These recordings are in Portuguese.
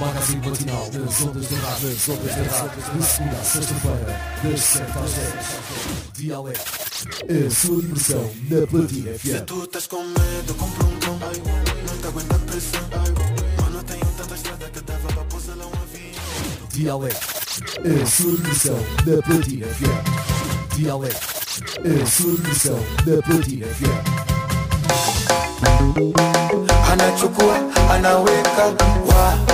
magazine matinal das ondas da rádio, das ondas da rádio, de segunda a sexta-feira, das 7 às 10. Dialeto, a sua diversão na Platina FM. Tu estás com medo, compra um cão Não te aguenta a pressão Mano, tenho tanta estrada que dava para pousar lá um avião Dialeto, a sua diversão na Platina FM. Dialeto, a sua diversão na Platina FM. Anachukua, anaweka wa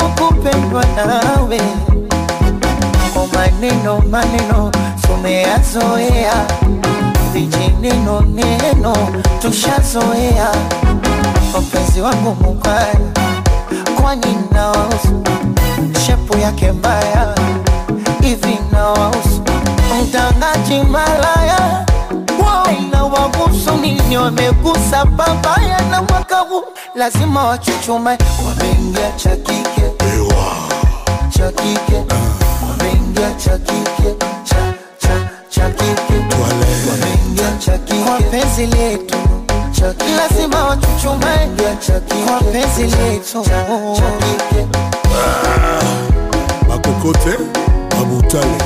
tamu kupendwa nawe. Kwa maneno maneno tumeyazoea, vijineno neno tushazoea. Mpenzi wangu mubaya kwani nawahusu shepu yake mbaya hivi nawahusu mtangaji malaya inawahusu nini wamegusa babaya na mwaka huu lazima wachuchume wameingia cha kike. Ewa, cha kike. Wameingia cha kike. Cha cha cha kike. Wameingia cha kike. Kwa penzi letu. Lazima wachuchume. Kwa penzi letu. cha kike. Bakokote, Babutale,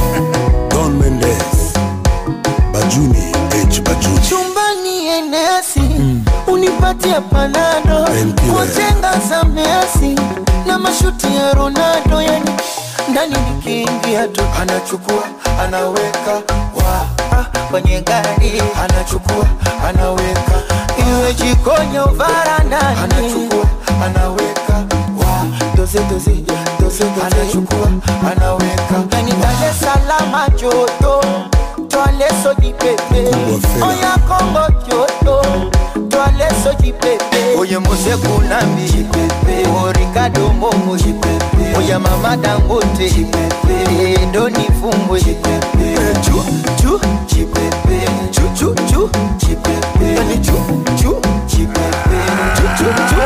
Don Mendes, Bajuni, H. Bajuni, chumbani enesi unipatie panado. Kwa jenga za Messi na mashuti ya Ronaldo yani ndani nikiingia tu. Anachukua, anaweka wa kwenye gari. Anachukua, anaweka iwe jikoni au varandani. Anachukua, anaweka wa. Doze doze doze doze. Anachukua, anaweka yani Dar es Salaam joto Jọlé sójì pépé. Oya Kóńgò pépé. Oye Moseku Momo. Oya Mama Dangote. Chu chu. Chu chu chu. Chu chu. Chu chu chu.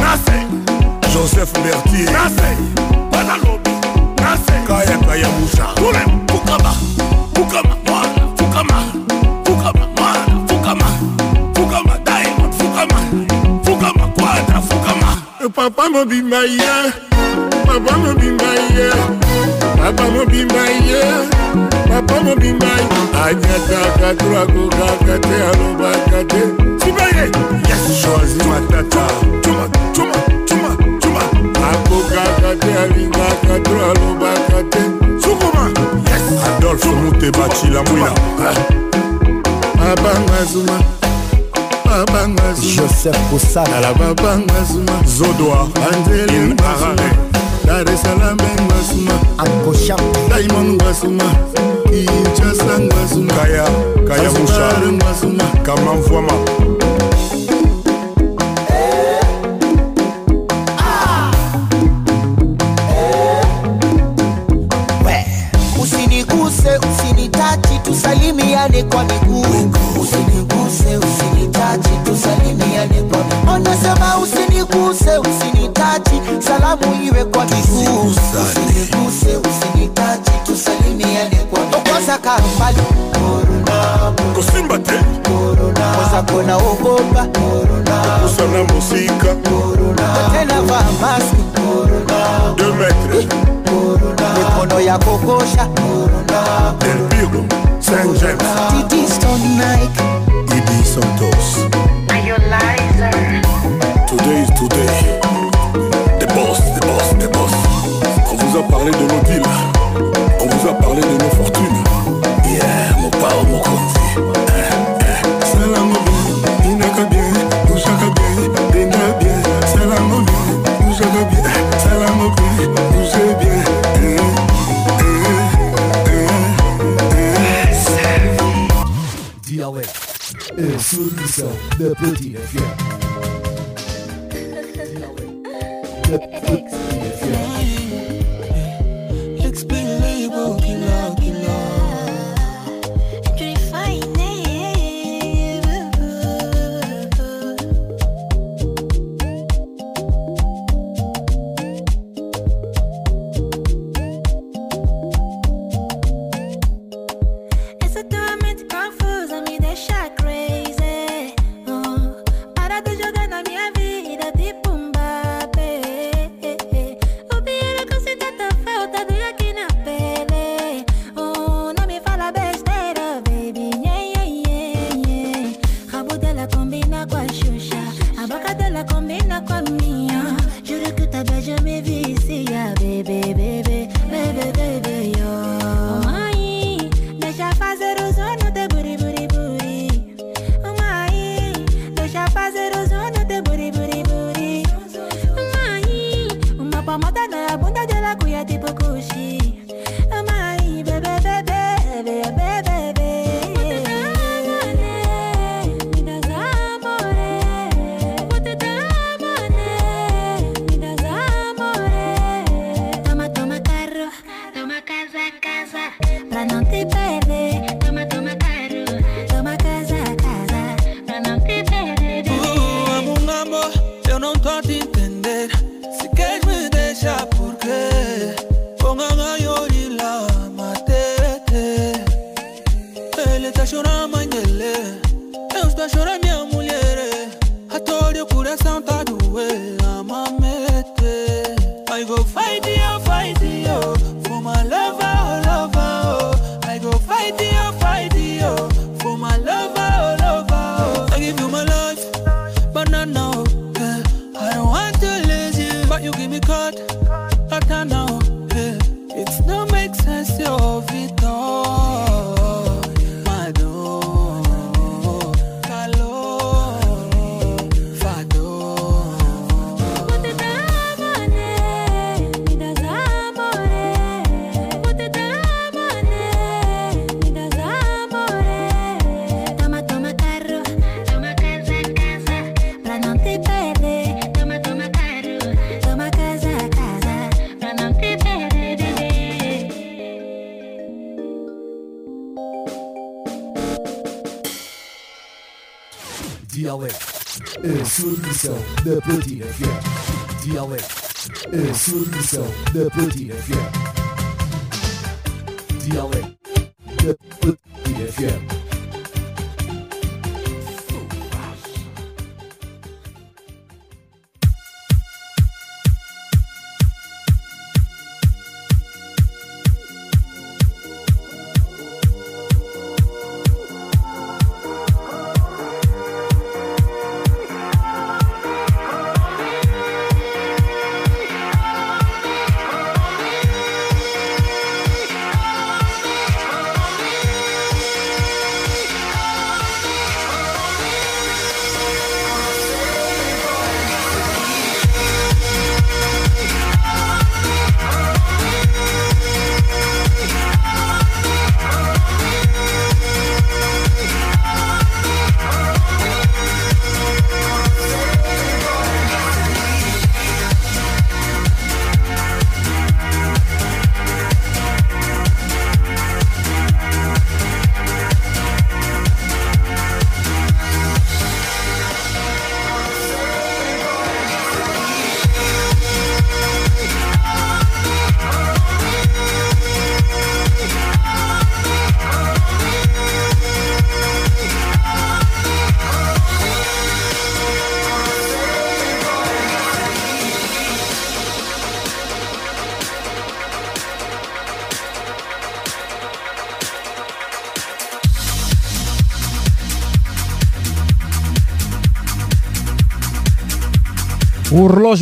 Nasei. Joseph Berthier. Nasei. Nassé, Kaya Kaya Moussa, Toulem, Fukama, Fukama, Mwana, Fukama, Fukama, Mwana, Fukama, Fukama, Diamond, Fukama, Fukama, Quadra, Fukama. Papa mobimba ye, papa mobimba ye, papa mobimba ye, papa mobimba ye. Anyataka twakokaka te alobaka te. Sibaye, yes, choisi matata. Chuma, chuma. akokaka te alingaka to alobaka te. Sukuma! Adolfe muteba cilamwina babanga zuma. Babanga joseph kosanala babanga zuma. Zodoa. Anzelingaare dar esalam engasuma akosha daimon ngasuma kinshasa ngasuma kaya kaya musha ngasuma kamanvwama usiniguse usinitachi tusalimiane kwa miguu. Usiniguse usinitachi tusalimiane kwa miguu. Anasema usiniguse usinitachi salamu iwe kwa miguu. Usiniguse usinitachi tusalimiane kwa miguu. Tokosa kambali. Korona Kosimba te. korona kona ogopa korona kusana musika. korona tena vaa maski. Korona Deux maîtres. Mikono ya kokosha korona Del Pirgo. Saint James. Didi Stone Nike Idi Santos. Today is today. The boss, the boss, the boss. On vous a parlé de nos deals. On vous a parlé de nos fortunes. Yeah, mon pao, mon konzi. są de petits fiers.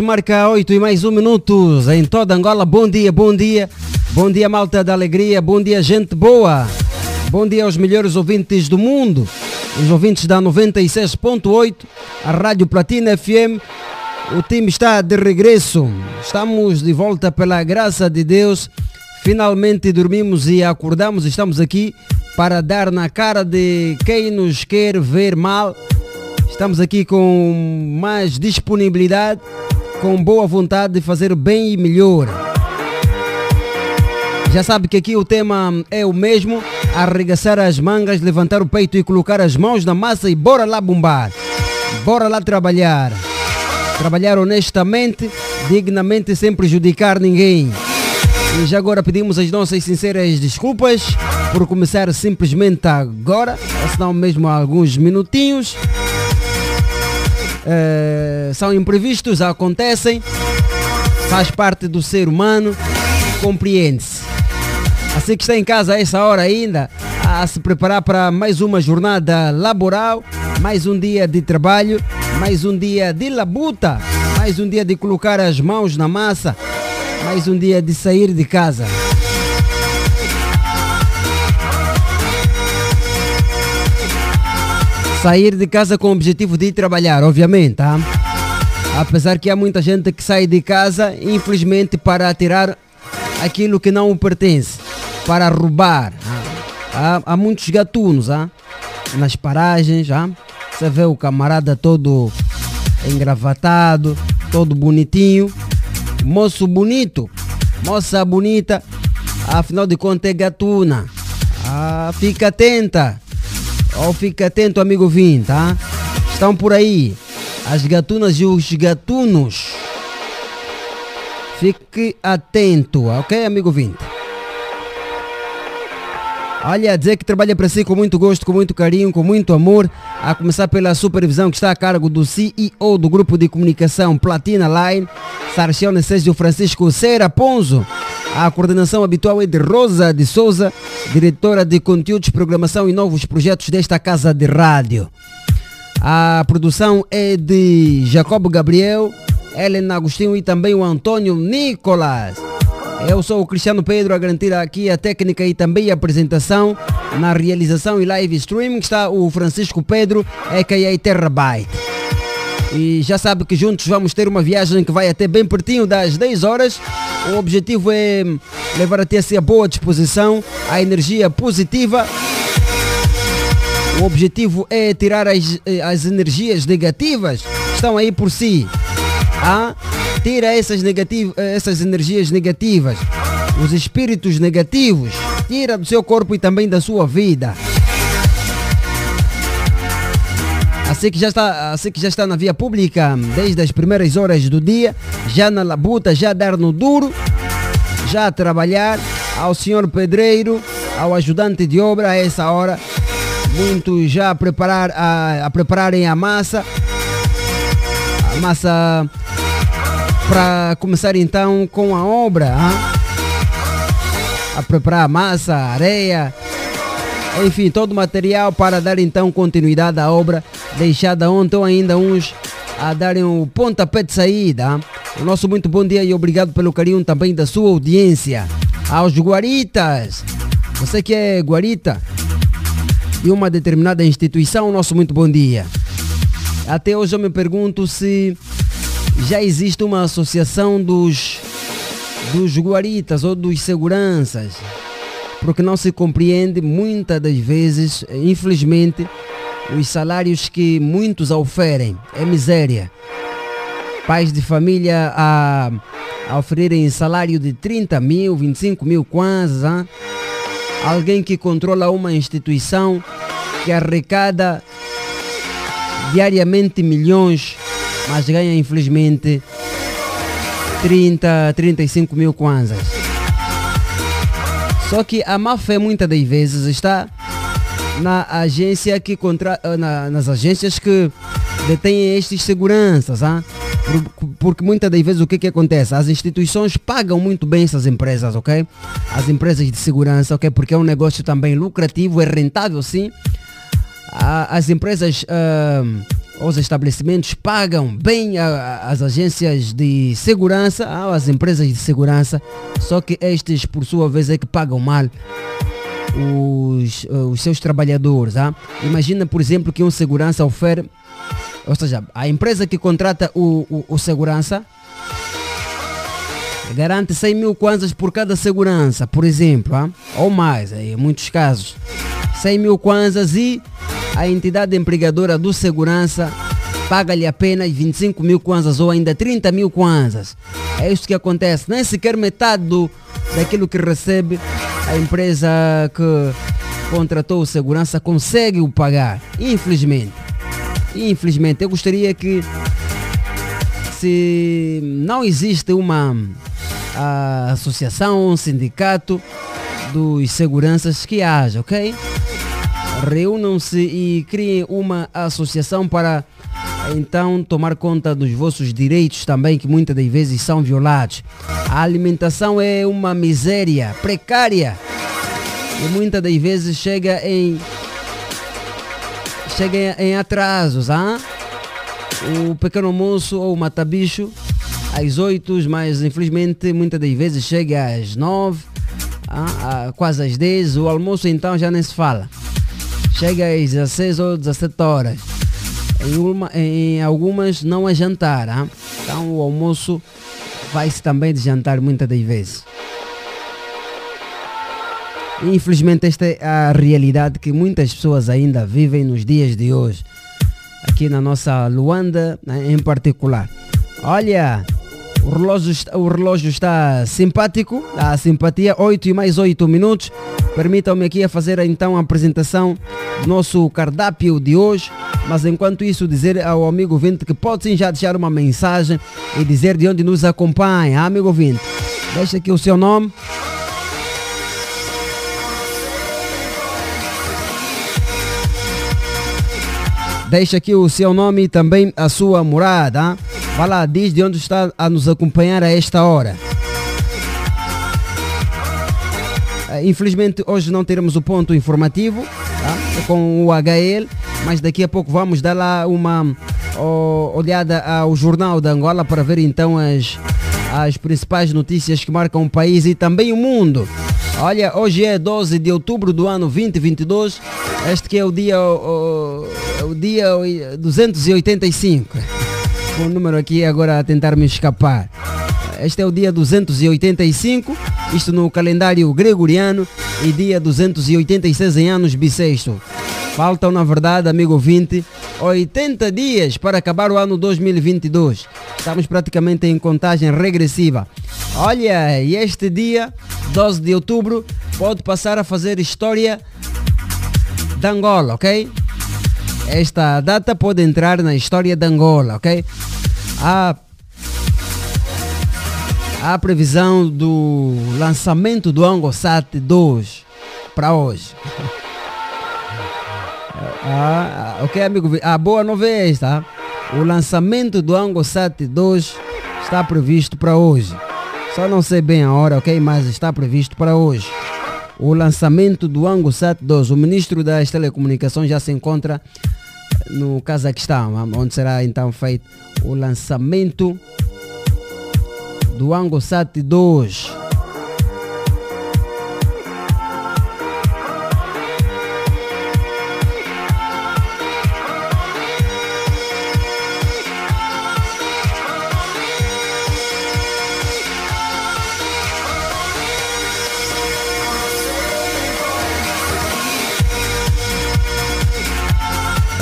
marca 8 e mais um minutos em toda Angola. Bom dia, bom dia. Bom dia, malta da alegria. Bom dia, gente boa. Bom dia aos melhores ouvintes do mundo. Os ouvintes da 96.8, a Rádio Platina FM. O time está de regresso. Estamos de volta pela graça de Deus. Finalmente dormimos e acordamos. Estamos aqui para dar na cara de quem nos quer ver mal. Estamos aqui com mais disponibilidade com boa vontade de fazer bem e melhor. Já sabe que aqui o tema é o mesmo: arregaçar as mangas, levantar o peito e colocar as mãos na massa e bora lá bombar. Bora lá trabalhar. Trabalhar honestamente, dignamente, sem prejudicar ninguém. E já agora pedimos as nossas sinceras desculpas por começar simplesmente agora, ou se não mesmo há alguns minutinhos. Eh, são imprevistos, acontecem, faz parte do ser humano, compreende-se. Assim que está em casa a essa hora ainda, a se preparar para mais uma jornada laboral, mais um dia de trabalho, mais um dia de labuta, mais um dia de colocar as mãos na massa, mais um dia de sair de casa. Sair de casa com o objetivo de ir trabalhar, obviamente, tá? Apesar que há muita gente que sai de casa, infelizmente, para tirar aquilo que não pertence, para roubar. Há, há muitos gatunos, ah? nas paragens, ah? você vê o camarada todo engravatado, todo bonitinho, moço bonito, moça bonita, afinal de contas é gatuna. Ah, fica atenta, ou fica atento, amigo Vim, tá? Estão por aí as gatunas e os gatunos. Fique atento, ok, amigo Vinte? Olha, dizer que trabalha para si com muito gosto, com muito carinho, com muito amor, a começar pela supervisão que está a cargo do CEO do grupo de comunicação Platina Line, Sarchione Sérgio Francisco Cera Ponzo. A coordenação habitual é de Rosa de Souza, diretora de conteúdos, programação e novos projetos desta casa de rádio. A produção é de Jacob Gabriel, Helena Agostinho e também o Antônio Nicolas. Eu sou o Cristiano Pedro a garantir aqui a técnica e também a apresentação. Na realização e live streaming está o Francisco Pedro, a.k.a. Terabyte. E já sabe que juntos vamos ter uma viagem que vai até bem pertinho das 10 horas. O objetivo é levar até si a boa disposição, a energia positiva. O objetivo é tirar as, as energias negativas que estão aí por si. Ah? Tira essas, negativ essas energias negativas, os espíritos negativos, tira do seu corpo e também da sua vida. Assim que já está, assim que já está na via pública desde as primeiras horas do dia, já na labuta, já dar no duro, já a trabalhar, ao senhor pedreiro, ao ajudante de obra a essa hora, muitos já a preparar a, a prepararem a massa, a massa para começar então com a obra, hein? a preparar a massa, a areia, enfim, todo o material para dar então continuidade à obra deixada ontem ou ainda uns a darem o pontapé de saída. O nosso muito bom dia e obrigado pelo carinho também da sua audiência. Aos guaritas, você que é guarita de uma determinada instituição, nosso muito bom dia. Até hoje eu me pergunto se já existe uma associação dos, dos guaritas ou dos seguranças, porque não se compreende muitas das vezes, infelizmente, os salários que muitos oferem. É miséria. Pais de família a, a oferirem salário de 30 mil, 25 mil kwanzas. Hein? Alguém que controla uma instituição que arrecada diariamente milhões mas ganha infelizmente 30, 35 mil kwanzas. Só que a má fé muitas das vezes está na agência que contra, na, nas agências que detêm estes seguranças, ah? porque muitas das vezes o que, que acontece? As instituições pagam muito bem essas empresas, ok? As empresas de segurança, ok? Porque é um negócio também lucrativo, é rentável sim. As empresas uh, os estabelecimentos pagam bem as agências de segurança, as empresas de segurança, só que estes, por sua vez, é que pagam mal os, os seus trabalhadores. Ah? Imagina, por exemplo, que um segurança oferece, ou seja, a empresa que contrata o, o, o segurança garante 100 mil kwanzas por cada segurança, por exemplo, ah? ou mais, em muitos casos. 100 mil kwanzas e a entidade empregadora do segurança paga-lhe apenas 25 mil kwanzas ou ainda 30 mil kwanzas. É isso que acontece. Nem sequer metade do, daquilo que recebe a empresa que contratou o segurança consegue o pagar. Infelizmente. Infelizmente. Eu gostaria que se não existe uma a associação, um sindicato dos seguranças que haja, ok? Reúnam-se e criem uma associação para então tomar conta dos vossos direitos também que muitas das vezes são violados. A alimentação é uma miséria precária e muitas das vezes chega em chega em atrasos, ah? O pequeno almoço ou o matabicho às 8, mas infelizmente muitas das vezes chega às 9, ah, quase às 10, o almoço então já nem se fala. Chega às 16 ou 17 horas. Em, uma, em algumas não é jantar, ah? então o almoço vai-se também de jantar muitas das vezes. Infelizmente esta é a realidade que muitas pessoas ainda vivem nos dias de hoje. Aqui na nossa Luanda né, em particular. Olha, o relógio, está, o relógio está simpático, a simpatia, 8 e mais 8 minutos. Permitam-me aqui a fazer então a apresentação do nosso cardápio de hoje. Mas enquanto isso, dizer ao amigo ouvinte que pode sim já deixar uma mensagem e dizer de onde nos acompanha. Ah, amigo ouvinte, deixa aqui o seu nome. Deixa aqui o seu nome e também a sua morada. Vai lá, diz de onde está a nos acompanhar a esta hora. Infelizmente hoje não teremos o ponto informativo tá? com o HL, mas daqui a pouco vamos dar lá uma olhada ao Jornal da Angola para ver então as, as principais notícias que marcam o país e também o mundo. Olha, hoje é 12 de outubro do ano 2022, este que é o dia, o dia 285. O número aqui agora a tentar me escapar. Este é o dia 285, isto no calendário gregoriano, e dia 286 em anos bissexto. Faltam, na verdade, amigo ouvinte, 80 dias para acabar o ano 2022. Estamos praticamente em contagem regressiva. Olha, e este dia, 12 de outubro, pode passar a fazer história da Angola, ok? Esta data pode entrar na história da Angola, ok? A a previsão do lançamento do AngoSat 2 para hoje. Ah, ok, amigo. A boa novidade está. O lançamento do AngoSat 2 está previsto para hoje. Só não sei bem a hora, ok? Mas está previsto para hoje. O lançamento do AngoSat 2. O ministro das Telecomunicações já se encontra no Cazaquistão, onde será então feito o lançamento do AngoSat 2.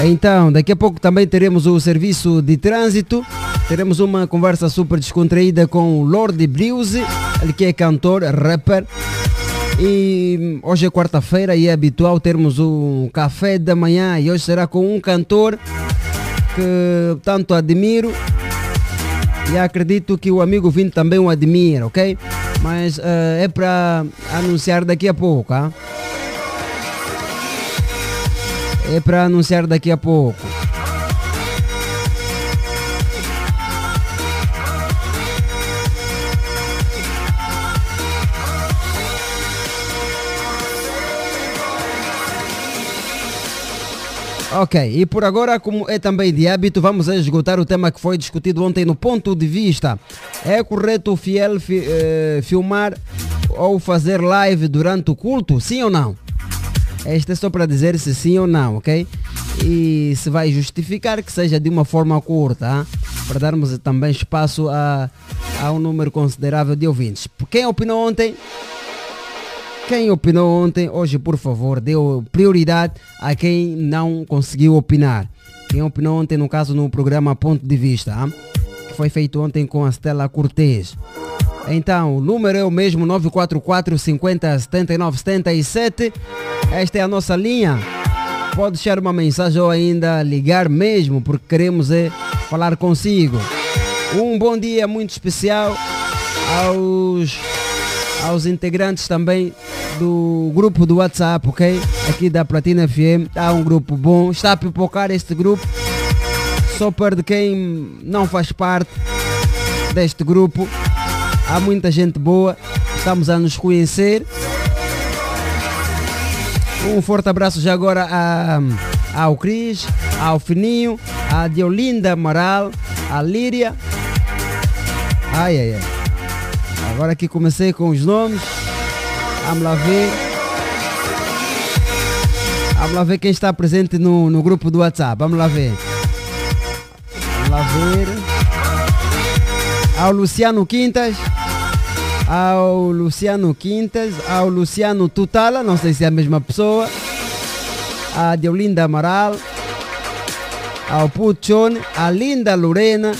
Então, daqui a pouco também teremos o serviço de trânsito. Teremos uma conversa super descontraída com o Lord Bruce, ele que é cantor, rapper. E hoje é quarta-feira e é habitual termos um café da manhã e hoje será com um cantor que tanto admiro e acredito que o amigo Vinte também o admira, ok? Mas uh, é para anunciar daqui a pouco, ah? É para anunciar daqui a pouco. Ok, e por agora, como é também de hábito, vamos esgotar o tema que foi discutido ontem no ponto de vista. É correto o fiel fi, eh, filmar ou fazer live durante o culto? Sim ou não? Este é só para dizer se sim ou não, ok? E se vai justificar que seja de uma forma curta, hein? para darmos também espaço a, a um número considerável de ouvintes. Quem opinou ontem? Quem opinou ontem, hoje, por favor, deu prioridade a quem não conseguiu opinar. Quem opinou ontem, no caso, no programa Ponto de Vista, ah, que foi feito ontem com a Stella Cortez. Então, o número é o mesmo, 944 50 79 77. Esta é a nossa linha. Pode deixar uma mensagem ou ainda ligar mesmo, porque queremos é falar consigo. Um bom dia muito especial aos, aos integrantes também do grupo do WhatsApp, ok? Aqui da Platina FM. Há um grupo bom. Está a pipocar este grupo. Só perde quem não faz parte deste grupo. Há muita gente boa. Estamos a nos conhecer. Um forte abraço já agora a, ao Cris, ao Fininho, a Diolinda Amaral, a Líria. Ai, ai, ai. Agora aqui comecei com os nomes. Vamos lá ver. Vamos lá ver quem está presente no, no grupo do WhatsApp. Vamos lá ver. Vamos lá ver. Ao Luciano Quintas. Ao Luciano Quintas. Ao Luciano Tutala. Não sei se é a mesma pessoa. A Deolinda Amaral. Ao Puchone. A Linda Lorena.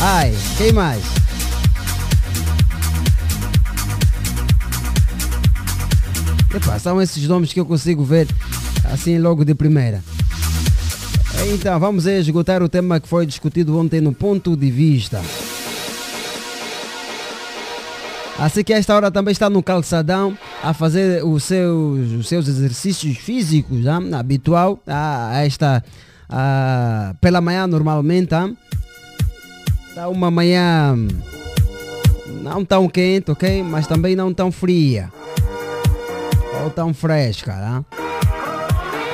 Ai, quem mais? Epa, são esses nomes que eu consigo ver assim logo de primeira. Então, vamos esgotar o tema que foi discutido ontem no ponto de vista. Assim que esta hora também está no calçadão a fazer os seus, os seus exercícios físicos, né? habitual a, esta a, pela manhã normalmente. Hein? Está uma manhã não tão quente, ok? Mas também não tão fria ou tão fresca. Né?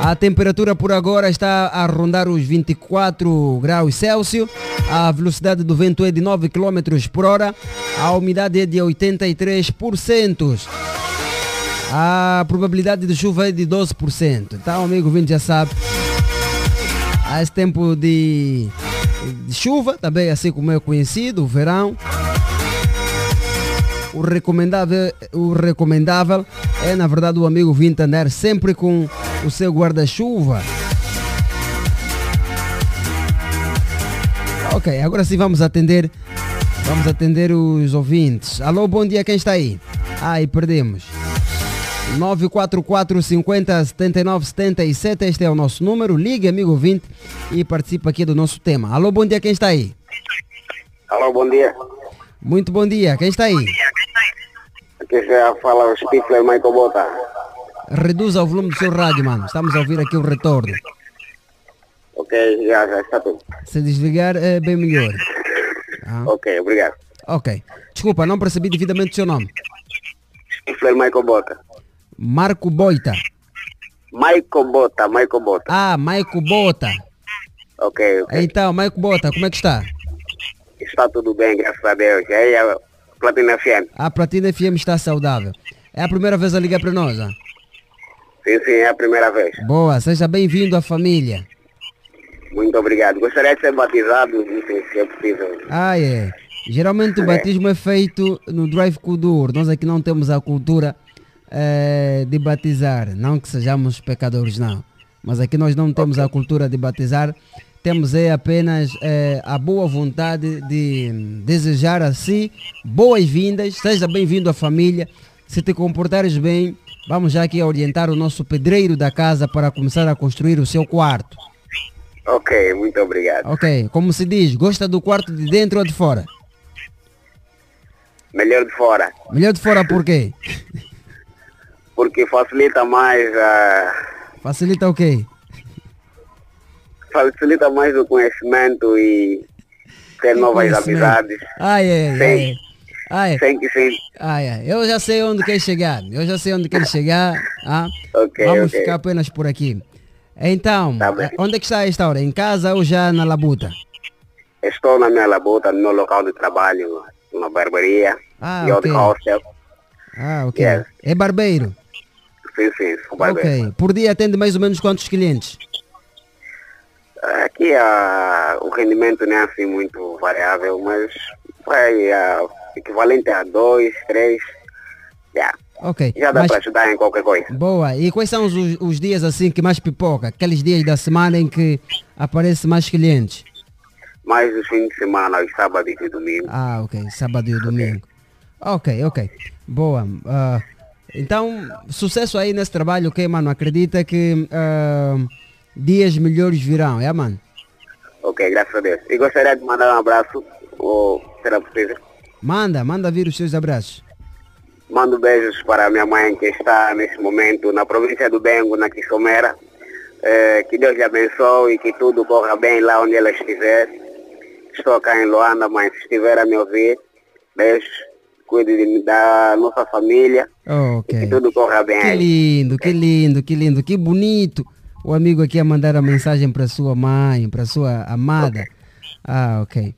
A temperatura por agora está a rondar os 24 graus Celsius. A velocidade do vento é de 9 km por hora. A umidade é de 83%. A probabilidade de chuva é de 12%. Então, amigo vindo já sabe. Há esse tempo de, de chuva, também assim como é conhecido, o verão. O recomendável, o recomendável é, na verdade, o amigo Vinta andar sempre com o seu guarda-chuva. Ok, agora sim vamos atender. Vamos atender os ouvintes. Alô, bom dia, quem está aí? Ai, perdemos. 944 50 79 77, este é o nosso número. Ligue, amigo ouvinte, e participe aqui do nosso tema. Alô, bom dia, quem está aí? Alô, bom dia. Muito bom dia, quem está aí? Aqui já fala o Stifler Michael Bota. Reduza o volume do seu rádio, mano. Estamos a ouvir aqui o retorno. Ok, já, já está tudo. Se desligar é bem melhor. Ah, Ok, obrigado. ok. Desculpa, não percebi devidamente o seu nome. Stifler Michael Bota. Marco Boita. Michael Bota, Michael Bota. Ah, Maico Bota. Ok, ok. Então, Maico Bota, como é que está? Está tudo bem, graças a Deus. Aí, Platina FM. A Platina FM está saudável. É a primeira vez a ligar para nós. ah? Sim, sim, é a primeira vez. Boa, seja bem-vindo à família. Muito obrigado. Gostaria de ser batizado, se é possível. Ah, é. Geralmente o batismo é feito no Drive Kudur. Nós aqui não temos a cultura eh, de batizar. Não que sejamos pecadores, não. Mas aqui nós não temos a cultura de batizar. Temos é apenas eh, a boa vontade de desejar a si boas-vindas. Seja bem-vindo à família. Se te comportares bem, vamos já aqui orientar o nosso pedreiro da casa para começar a construir o seu quarto. Ok, muito obrigado. Ok, como se diz, gosta do quarto de dentro ou de fora? Melhor de fora, Melhor de fora por quê? porque facilita mais a... Facilita o quê? Facilita mais o conhecimento e ter Que novas amizades. Ai, ai, ai. Sim. Ai, Sem que sim. ai, ai. Eu já sei onde quer chegar. Eu já sei onde quer chegar. Ah, Ok, Vamos ok. ficar apenas por aqui. Então, Tá onde é que está esta hora? Em casa ou já na labuta? Estou na minha labuta, no meu local de trabalho, uma barbearia Ah, e outro ok. hostel. Ah, ok. Yes. É barbeiro? Sim, sim, sou barbeiro. Ok. Por dia atende mais ou menos quantos clientes? Aqui ah, o rendimento não é assim muito variável, mas vai ah, equivalente a dois, três. Yeah. Ok. Já dá Mas- para ajudar em qualquer coisa. Boa. E quais são os, os dias assim que mais pipoca? Aqueles dias da semana em que aparece mais clientes? Mais os fins de semana, os sábados e domingo. Ah, ok. Sábado e domingo. Ok, ok. Boa. Ah, então, sucesso aí nesse trabalho, ok, mano? Acredita que ah, dias melhores virão, é, mano? Ok, graças a Deus. E gostaria de mandar um abraço, ou será possível? Manda, manda vir os seus abraços. Mando beijos para minha mãe que está nesse momento na província do Bengo, na Quixomera. Eh, que Deus lhe abençoe e que tudo corra bem lá onde ela estiver. Estou cá em Luanda, mas se estiver a me ouvir, beijos, cuide de- da nossa família Oh, e que tudo corra bem Que lindo, que lindo, que lindo, que bonito. O amigo aqui a mandar a mensagem para sua mãe, para sua amada. Ah, ok.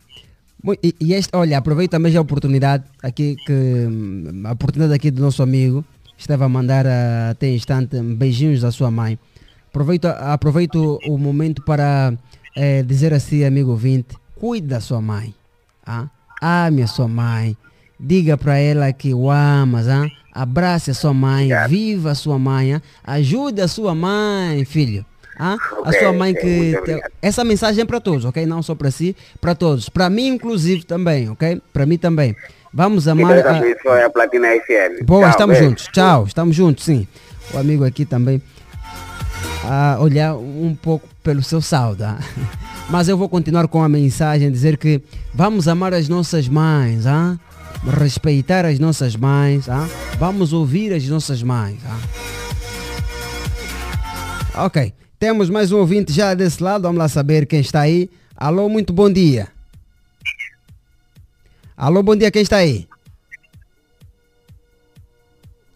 E, e este, olha, aproveito também a oportunidade aqui que hum, a oportunidade aqui do nosso amigo estava a mandar ah, até instante beijinhos da sua mãe. Aproveito, aproveito o momento para eh, dizer assim, amigo ouvinte, cuide da sua mãe. Ah? Ame a sua mãe. Diga para ela que o amas. Ah? Abrace a sua mãe. Viva a sua mãe. Ah? Ajude a sua mãe, filho. Ah? A sua mãe que. te- obrigado. Essa mensagem é para todos, ok? Não só para si, para todos. Para mim, inclusive, também, ok? Para mim também. Vamos amar. A- a Platina FM. Boa, Tchau, estamos juntos. Tchau, estamos juntos, sim. O amigo aqui também a olhar um pouco pelo seu saldo. ah. Mas eu vou continuar com a mensagem, dizer que vamos amar as nossas mães, ah? Respeitar as nossas mães, ah? vamos ouvir as nossas mães. ah. Ok, temos mais um ouvinte já desse lado, vamos lá saber quem está aí. Alô, muito bom dia. Alô, bom dia, quem está aí?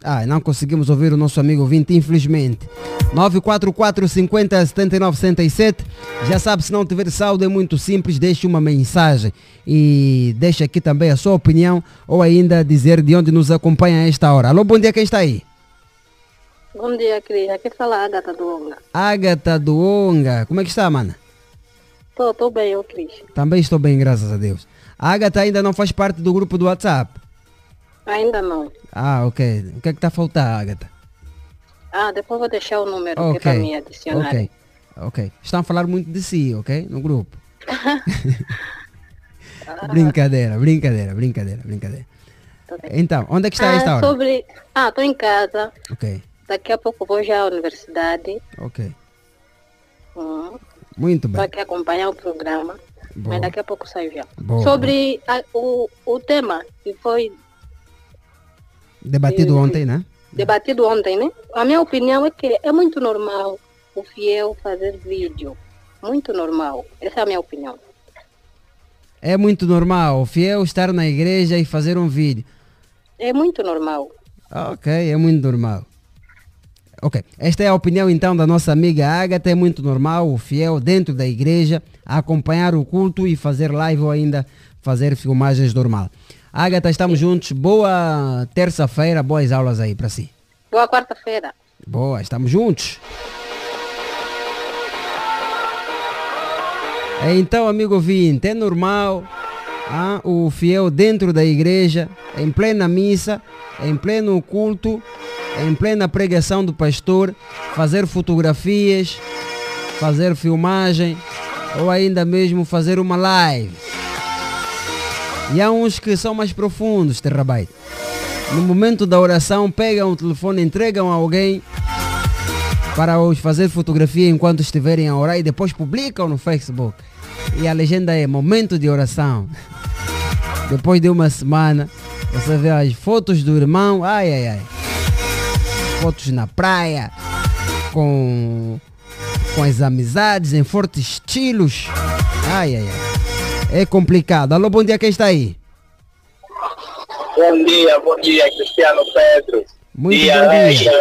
Ah, não conseguimos ouvir o nosso amigo ouvinte, infelizmente. 944 50 79 67. Já sabe, se não tiver saldo é muito simples, deixe uma mensagem e deixe aqui também a sua opinião ou ainda dizer de onde nos acompanha a esta hora. Alô, bom dia, quem está aí? Bom dia, Cris. Aqui fala a Agatha do Onga. Agatha do Onga. Como é que está, mana? Tô bem, ô Cris. Também estou bem, graças a Deus. A Agatha ainda não faz parte do grupo do WhatsApp. Ainda não. Ah, ok. O que é que está a faltar, Agatha? Ah, depois vou deixar o número Ok. aqui para me adicionar. Ok. Ok. Estão a falar muito de si, ok? No grupo. brincadeira, brincadeira, brincadeira, brincadeira. Então, onde é que está ah, esta hora? sobre... Ah, tô em casa. Ok, Daqui a pouco vou já à universidade. ok. Hum, Muito bem. aqui acompanhar o programa. Boa. Mas daqui a pouco saio já. Boa, sobre a- o, o tema que foi Debatido ontem, né? debatido ontem, né? A minha opinião é que é muito normal o fiel fazer vídeo. Muito normal. Essa é a minha opinião. É muito normal o fiel estar na igreja e fazer um vídeo. É muito normal. Ok, é muito normal. Ok, esta é a opinião então da nossa amiga Agatha. É muito normal o fiel dentro da igreja acompanhar o culto e fazer live ou ainda fazer filmagens normal. Agatha, estamos juntos. Boa terça-feira, boas aulas aí para si. Boa quarta-feira. Boa, estamos juntos. Então, amigo ouvinte, é normal ah, o fiel dentro da igreja, em plena missa, em pleno culto, em plena pregação do pastor, fazer fotografias, fazer filmagem ou ainda mesmo fazer uma live. E há uns que são mais profundos, terrabaito. No momento da oração, pegam o telefone, entregam a alguém para os fazer fotografia enquanto estiverem a orar e depois publicam no Facebook. E a legenda é momento de oração. Depois de uma semana, você vê as fotos do irmão, ai ai ai. Fotos na praia, com, com as amizades em fortes estilos. Ai ai ai. É complicado. Alô, bom dia, quem está aí? Bom dia, bom dia, Cristiano Pedro. Muito Dia bom alegre. dia.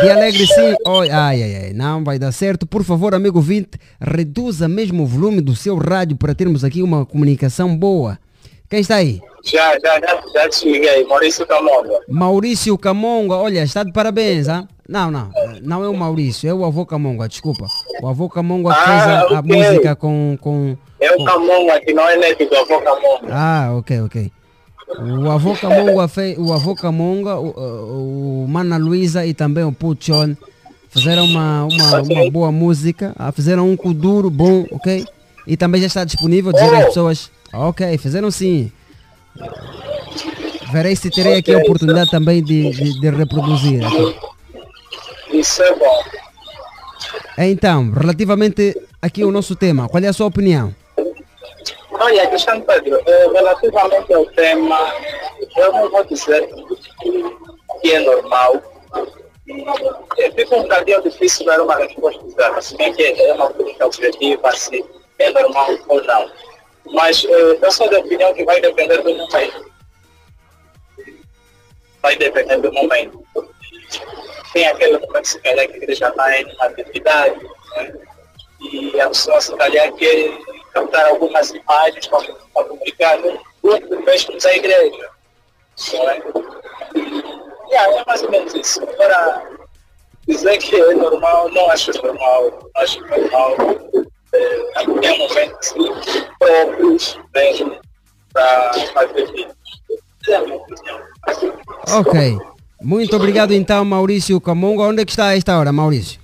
Dia alegre sim. Oi, ai, ai, ai, não vai dar certo. Por favor, amigo vinte, reduza mesmo o volume do seu rádio para termos aqui uma comunicação boa. Quem está aí? Já, já, já, já te liguei, Maurício Camonga. Maurício Camonga, olha, está de parabéns, ah? Não, não, não é o Maurício, é o avô Camonga, desculpa. O avô Camonga Ah, fez a, a ok. música com, com... É o Camonga, que não é neto do avô Camonga. Ah, ok, ok. O avô Camonga, fe- o avô Camonga, o, o Mana Luisa e também o Puchon fizeram uma, uma, uma boa música, ah, fizeram um kuduro bom, ok? E também já está disponível, dizer às pessoas, ok, fizeram sim. Verei se terei aqui a oportunidade também de, de, de reproduzir. ok? Isso é bom. Então, relativamente aqui ao nosso tema, qual é a sua opinião? Olha, Cristiano Pedro, eh, relativamente ao tema, eu não vou dizer que é normal. É, Fica um bocadinho difícil dar uma resposta exata, se bem que é uma pergunta objetiva, se é normal ou não. Mas eh, eu sou da opinião que vai depender do momento. Vai depender do momento. Tem aquele momento, calhar, que ele já está em atividade, né? e a pessoa se calhar quer captar algumas imagens para, publicar no mesmo da igreja. Não é? Yeah, é mais ou menos isso. Agora, dizer que é normal, não acho normal. Acho normal. É, tem momentos próprios mesmo para fazer vídeos. É a minha opinião. Ok. Muito obrigado então, Maurício Camonga. Onde é que está a esta hora, Maurício?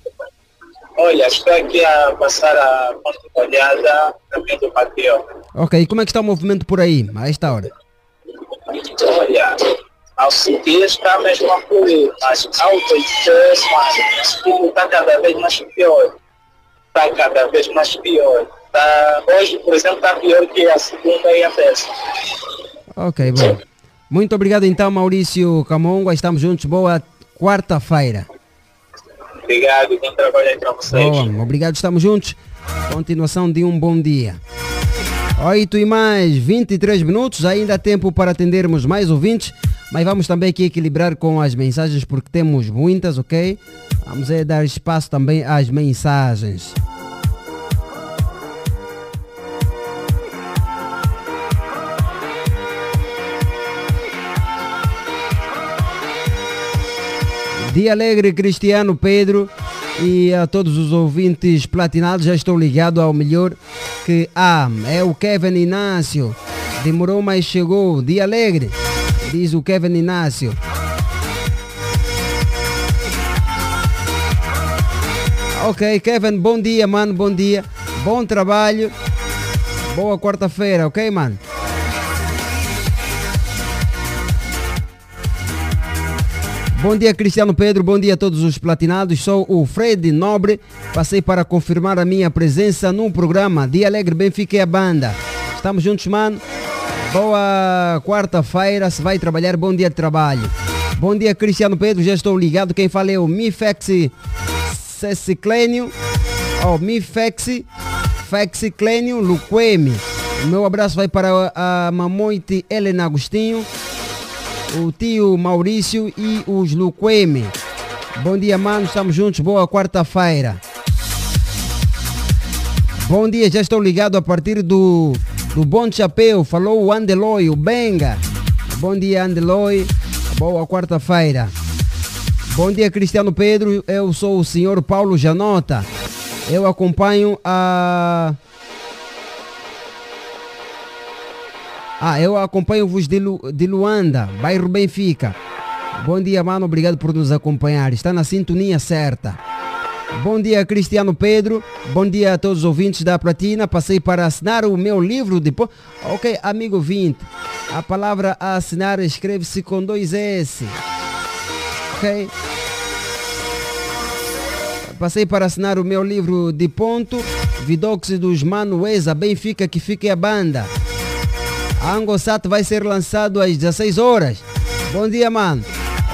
Olha, estou aqui a passar a ponte molhada, caminho do Patriota. Ok, e como é que está o movimento por aí, a esta hora? Olha, ao sentir está mesmo a fluir, mas anoitecer, mano, está cada vez mais pior. Está cada vez mais pior. Tá, hoje, por exemplo, está pior que a segunda e a terça. Ok, bom. Muito obrigado então, Maurício Camonga. Estamos juntos. Boa quarta-feira. Obrigado, bom trabalho aí para vocês. Bom, obrigado, estamos juntos. Continuação de um bom dia. 8 e mais 23 minutos, ainda há tempo para atendermos mais ouvintes, mas vamos também aqui equilibrar com as mensagens porque temos muitas, ok? Vamos é dar espaço também às mensagens. Dia Alegre Cristiano Pedro e a todos os ouvintes platinados, já estou ligado ao melhor que há. É o Kevin Inácio. Demorou, mas chegou. Dia Alegre, diz o Kevin Inácio. Ok, Kevin, bom dia, mano, bom dia. Bom trabalho. Boa quarta-feira, ok, mano? Bom dia, Cristiano Pedro. Bom dia a todos os platinados. Sou o Fred Nobre. Passei para confirmar a minha presença no programa Dia Alegre Benfica e a banda. Estamos juntos, mano. Boa quarta-feira. Se vai trabalhar, bom dia de trabalho. Bom dia, Cristiano Pedro. Já estou ligado. Quem fala é o Mifexi Ceciclênio. Oh, Mifexi Fexiclênio Luquemi. Meu abraço vai para a mamoite Helena Agostinho o tio Maurício e os Luqueme. Bom dia, mano, estamos juntos, boa quarta-feira. Bom dia, já estou ligado a partir do, do Bom Chapéu, falou o Andeloy, o Benga. Bom dia, Andeloy, boa quarta-feira. Bom dia, Cristiano Pedro, eu sou o senhor Paulo Janota. Eu acompanho a... Ah, eu acompanho-vos de, Lu, de Luanda, bairro Benfica. Bom dia, mano, obrigado por nos acompanhar. Está na sintonia certa. Bom dia, Cristiano Pedro. Bom dia a todos os ouvintes da Platina. Passei para assinar o meu livro de... po- Ok, amigo 20. A palavra assinar escreve-se com dois S. Ok? Passei para assinar o meu livro de ponto. Vidox dos Manuesa, Benfica, que fique a banda. A Angosat vai ser lançado às 16 horas. Bom dia, mano.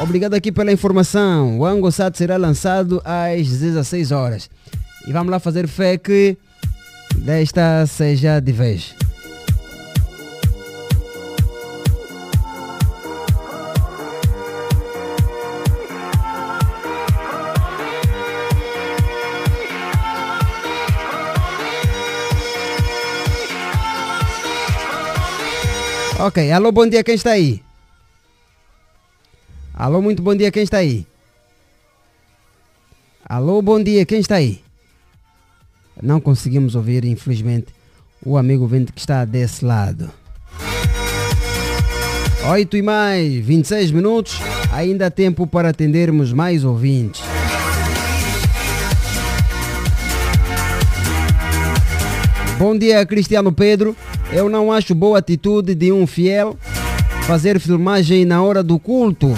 Obrigado aqui pela informação. O Angosat será lançado às 16 horas. E vamos lá fazer fé que desta seja de vez. Ok, alô, bom dia, quem está aí? Alô, muito bom dia, quem está aí? Alô, bom dia, quem está aí? Não conseguimos ouvir, infelizmente, o amigo vento que está desse lado. 8 e mais 26 minutos. Ainda há tempo para atendermos mais ouvintes. Bom dia, Cristiano Pedro. Eu não acho boa atitude de um fiel fazer filmagem na hora do culto,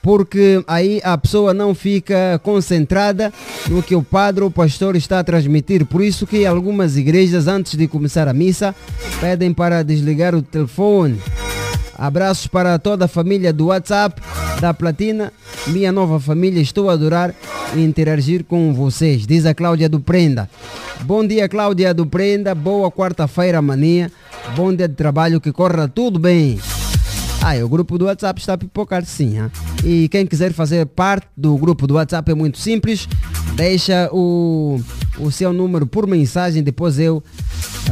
porque aí a pessoa não fica concentrada no que o padre ou pastor está a transmitir. Por isso que algumas igrejas, antes de começar a missa, pedem para desligar o telefone. Abraços para toda a família do WhatsApp da Platina. Minha nova família, estou a adorar interagir com vocês, diz a Cláudia do Prenda. Bom dia, Cláudia do Prenda. Boa quarta-feira, mania. Bom dia de trabalho, que corra tudo bem. Ah, o grupo do WhatsApp está a pipocar sim. Hein? E quem quiser fazer parte do grupo do WhatsApp é muito simples. Deixa o, o seu número por mensagem, depois eu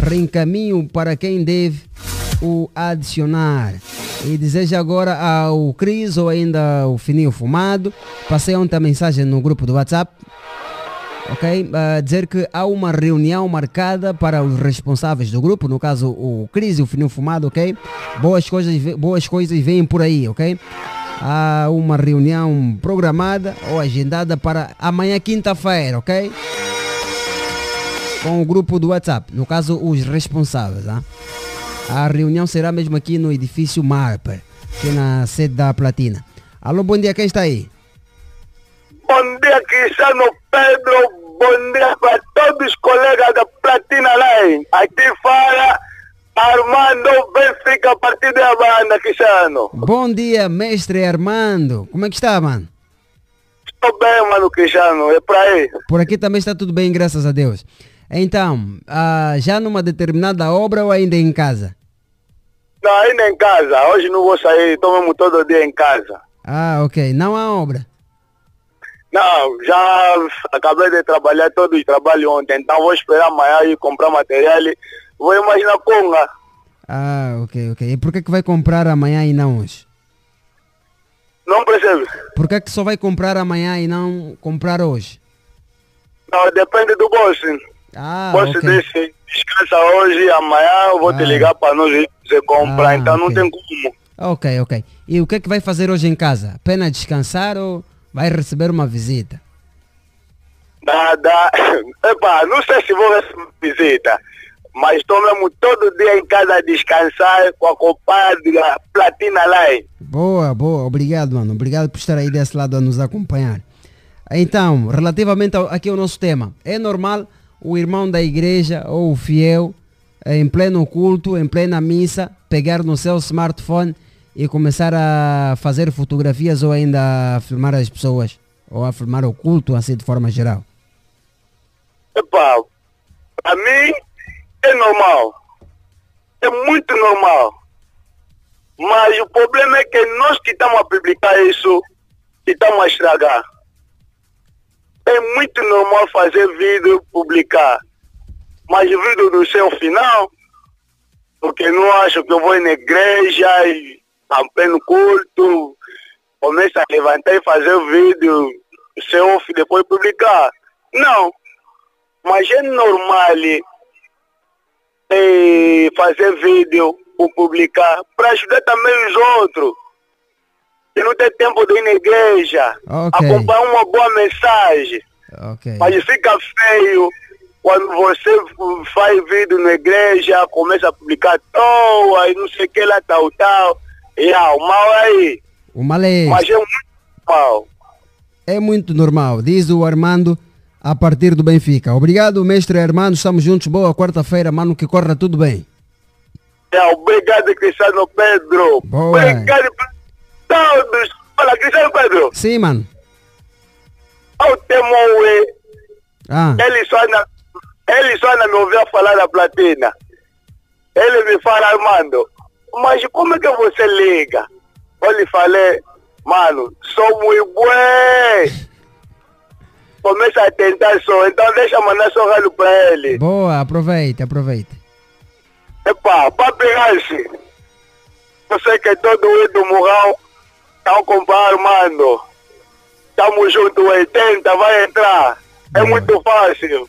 reencaminho para quem deve o adicionar. E desejo agora ao Cris ou ainda o Fininho Fumado. Passei ontem a mensagem no grupo do WhatsApp. Ok? Uh, dizer que há uma reunião marcada para os responsáveis do grupo, no caso o Cris e o Fininho Fumado, ok? Boas coisas, boas coisas vêm por aí, ok? Há uma reunião programada ou agendada para amanhã quinta-feira, ok? Com o grupo do WhatsApp, no caso os responsáveis, ah? A reunião será mesmo aqui no edifício Marper, aqui na sede da Platina. Alô, bom dia, quem está aí? Bom dia, Cristiano Pedro. Bom dia para todos os colegas da Platina Line. Aqui fala Armando Benfica, a partir da banda, Cristiano. Bom dia, mestre Armando. Como é que está, mano? Estou bem, mano, Cristiano. É para aí. Por aqui também está tudo bem, graças a Deus. Então, ah, já numa determinada obra ou ainda em casa? Não, ainda em casa. Hoje não vou sair, estou mesmo todo dia em casa. Ah, ok. Não há obra? Não, já acabei de trabalhar todo o trabalho ontem, então vou esperar amanhã e comprar material. Vou imaginar conga. Ah, ok, ok. E por que, que vai comprar amanhã e não hoje? Não percebe? Por que, que só vai comprar amanhã e não comprar hoje? Não, depende do bolso. Ah, Posso ok. deixar, descansa hoje, amanhã eu vou te Ah. ligar para nós você comprar, Ah, então não ok. tem como. Ok, ok. E o que é que vai fazer hoje em casa? Apenas descansar ou vai receber uma visita? Nada. Epa, não sei se vou receber visita, mas estou mesmo todo dia em casa a descansar com a compadre a Platina Line. Boa, boa. Obrigado, mano. Obrigado por estar aí desse lado a nos acompanhar. Então, relativamente ao, aqui ao nosso tema, é normal o irmão da igreja ou o fiel, eh, em pleno culto, em plena missa, pegar no seu smartphone e começar a fazer fotografias ou ainda a filmar as pessoas, ou a filmar o culto, assim de forma geral? Epa, para mim é normal. É muito normal. Mas o problema é que nós que estamos a publicar isso, que estamos a estragar. É muito normal fazer vídeo, publicar. Mas vídeo do seu final, porque não acho que eu vou na igreja e a pleno culto, começa a levantar e fazer o vídeo, selfie, depois publicar. Não. Mas é normal eh, fazer vídeo ou publicar para ajudar também os outros. Que não tem tempo de ir na igreja. Ok. Acompanhar uma boa mensagem. Ok. Mas fica feio quando você faz vídeo na igreja, começa a publicar toa e não sei o que lá, tal, tal. E ah, o mal é aí. O mal é Mas é muito mal. É muito normal, diz o Armando a partir do Benfica. Obrigado, mestre Armando. Estamos juntos. Boa quarta-feira, mano. Que corra tudo bem. É, obrigado, Cristiano Pedro. Boa. Obrigado todos. Fala, Cristiano Pedro. Sim, mano. Ao Temoe, Ah, ele só anda, ele só anda me ouvir falar da platina. Ele me fala, Armando, mas como é que você liga? Eu lhe falei, mano, sou muito bom. Começa a tentar só, então deixa eu mandar só ralo para ele. boa. Aproveita, aproveita. Epa, papiranche. Você que é todo o do tá com o Armando. Tamo junto, 80, vai entrar. É Boa. muito fácil.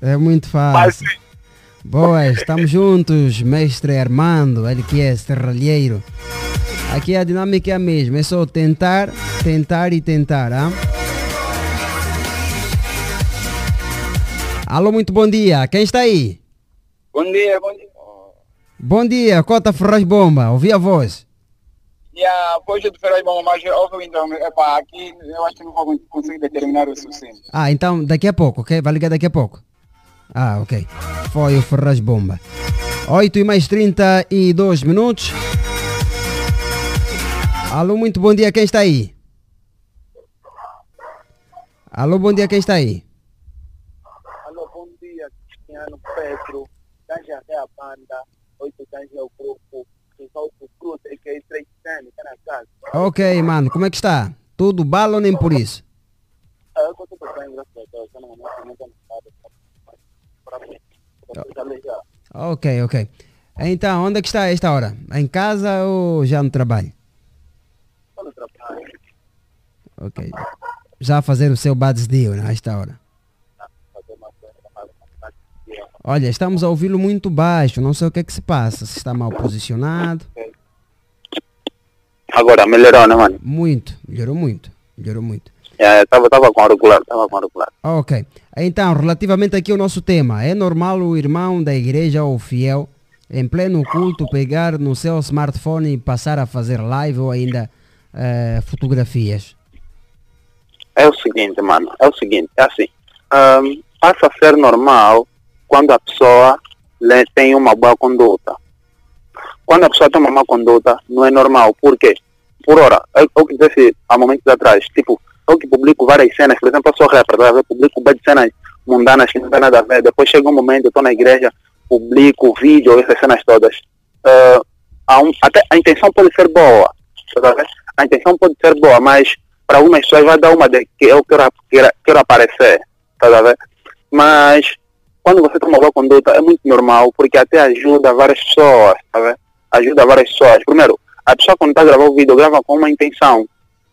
É muito Mas fácil. Boa, estamos juntos, mestre Armando, ele que é serralheiro. Aqui a dinâmica é a mesma, é só tentar, tentar e tentar, ah? Alô, muito bom dia. Quem está aí? Bom dia, bom dia. Bom dia, Cota Ferraz Bomba. Ouvi a voz. E a voz do Bomba, mas ouve então, epá, aqui eu acho que não vou conseguir determinar o suficiente. Ah, então daqui a pouco, ok? Vai ligar daqui a pouco. Ah, ok. Foi o Ferraz Bomba. 8 e mais 32 minutos. Alô, muito bom dia, quem está aí? Alô, bom dia, quem está aí? Alô, bom dia, Cristiano Pedro. Canja é a banda, oito canja é o grupo, resolve cruz, é que é três Ok, mano, como é que está? Tudo bala ou nem por isso? Ok, ok. Então, onde é que está a esta hora? Em casa ou já no trabalho? No trabalho. Ok. Já fazer o seu bad deal né, a esta hora. Olha, estamos a ouvi-lo muito baixo, não sei o que é que se passa, se está mal posicionado. Agora, melhorou, né, mano? Muito, melhorou muito, melhorou muito. É, tava, com auricular, tava com auricular. Ok. Então, relativamente aqui ao nosso tema, é normal o irmão da igreja ou fiel, em pleno culto, pegar no seu smartphone e passar a fazer live ou ainda eh, fotografias? É o seguinte, mano, é o seguinte, é assim, ahn, passa a ser normal quando a pessoa tem uma boa conduta. Quando a pessoa tem uma má conduta, não é normal. Por quê? Por hora, eu, eu disse há momentos atrás, tipo, eu que publico várias cenas, por exemplo, eu sou rapper, tá? eu publico bem cenas mundanas que não tem nada a ver. Depois chega um momento, eu estou na igreja, publico vídeo, essas cenas todas. Ah, há um- até a intenção pode ser boa, tá a intenção pode ser boa, mas para algumas pessoas vai dar uma de que eu quero, quero, quero aparecer, tá vendo? Mas quando você toma boa conduta é muito normal, porque até ajuda várias pessoas, tá? Ajuda várias pessoas. Primeiro, a pessoa quando está gravando o vídeo, grava com uma intenção.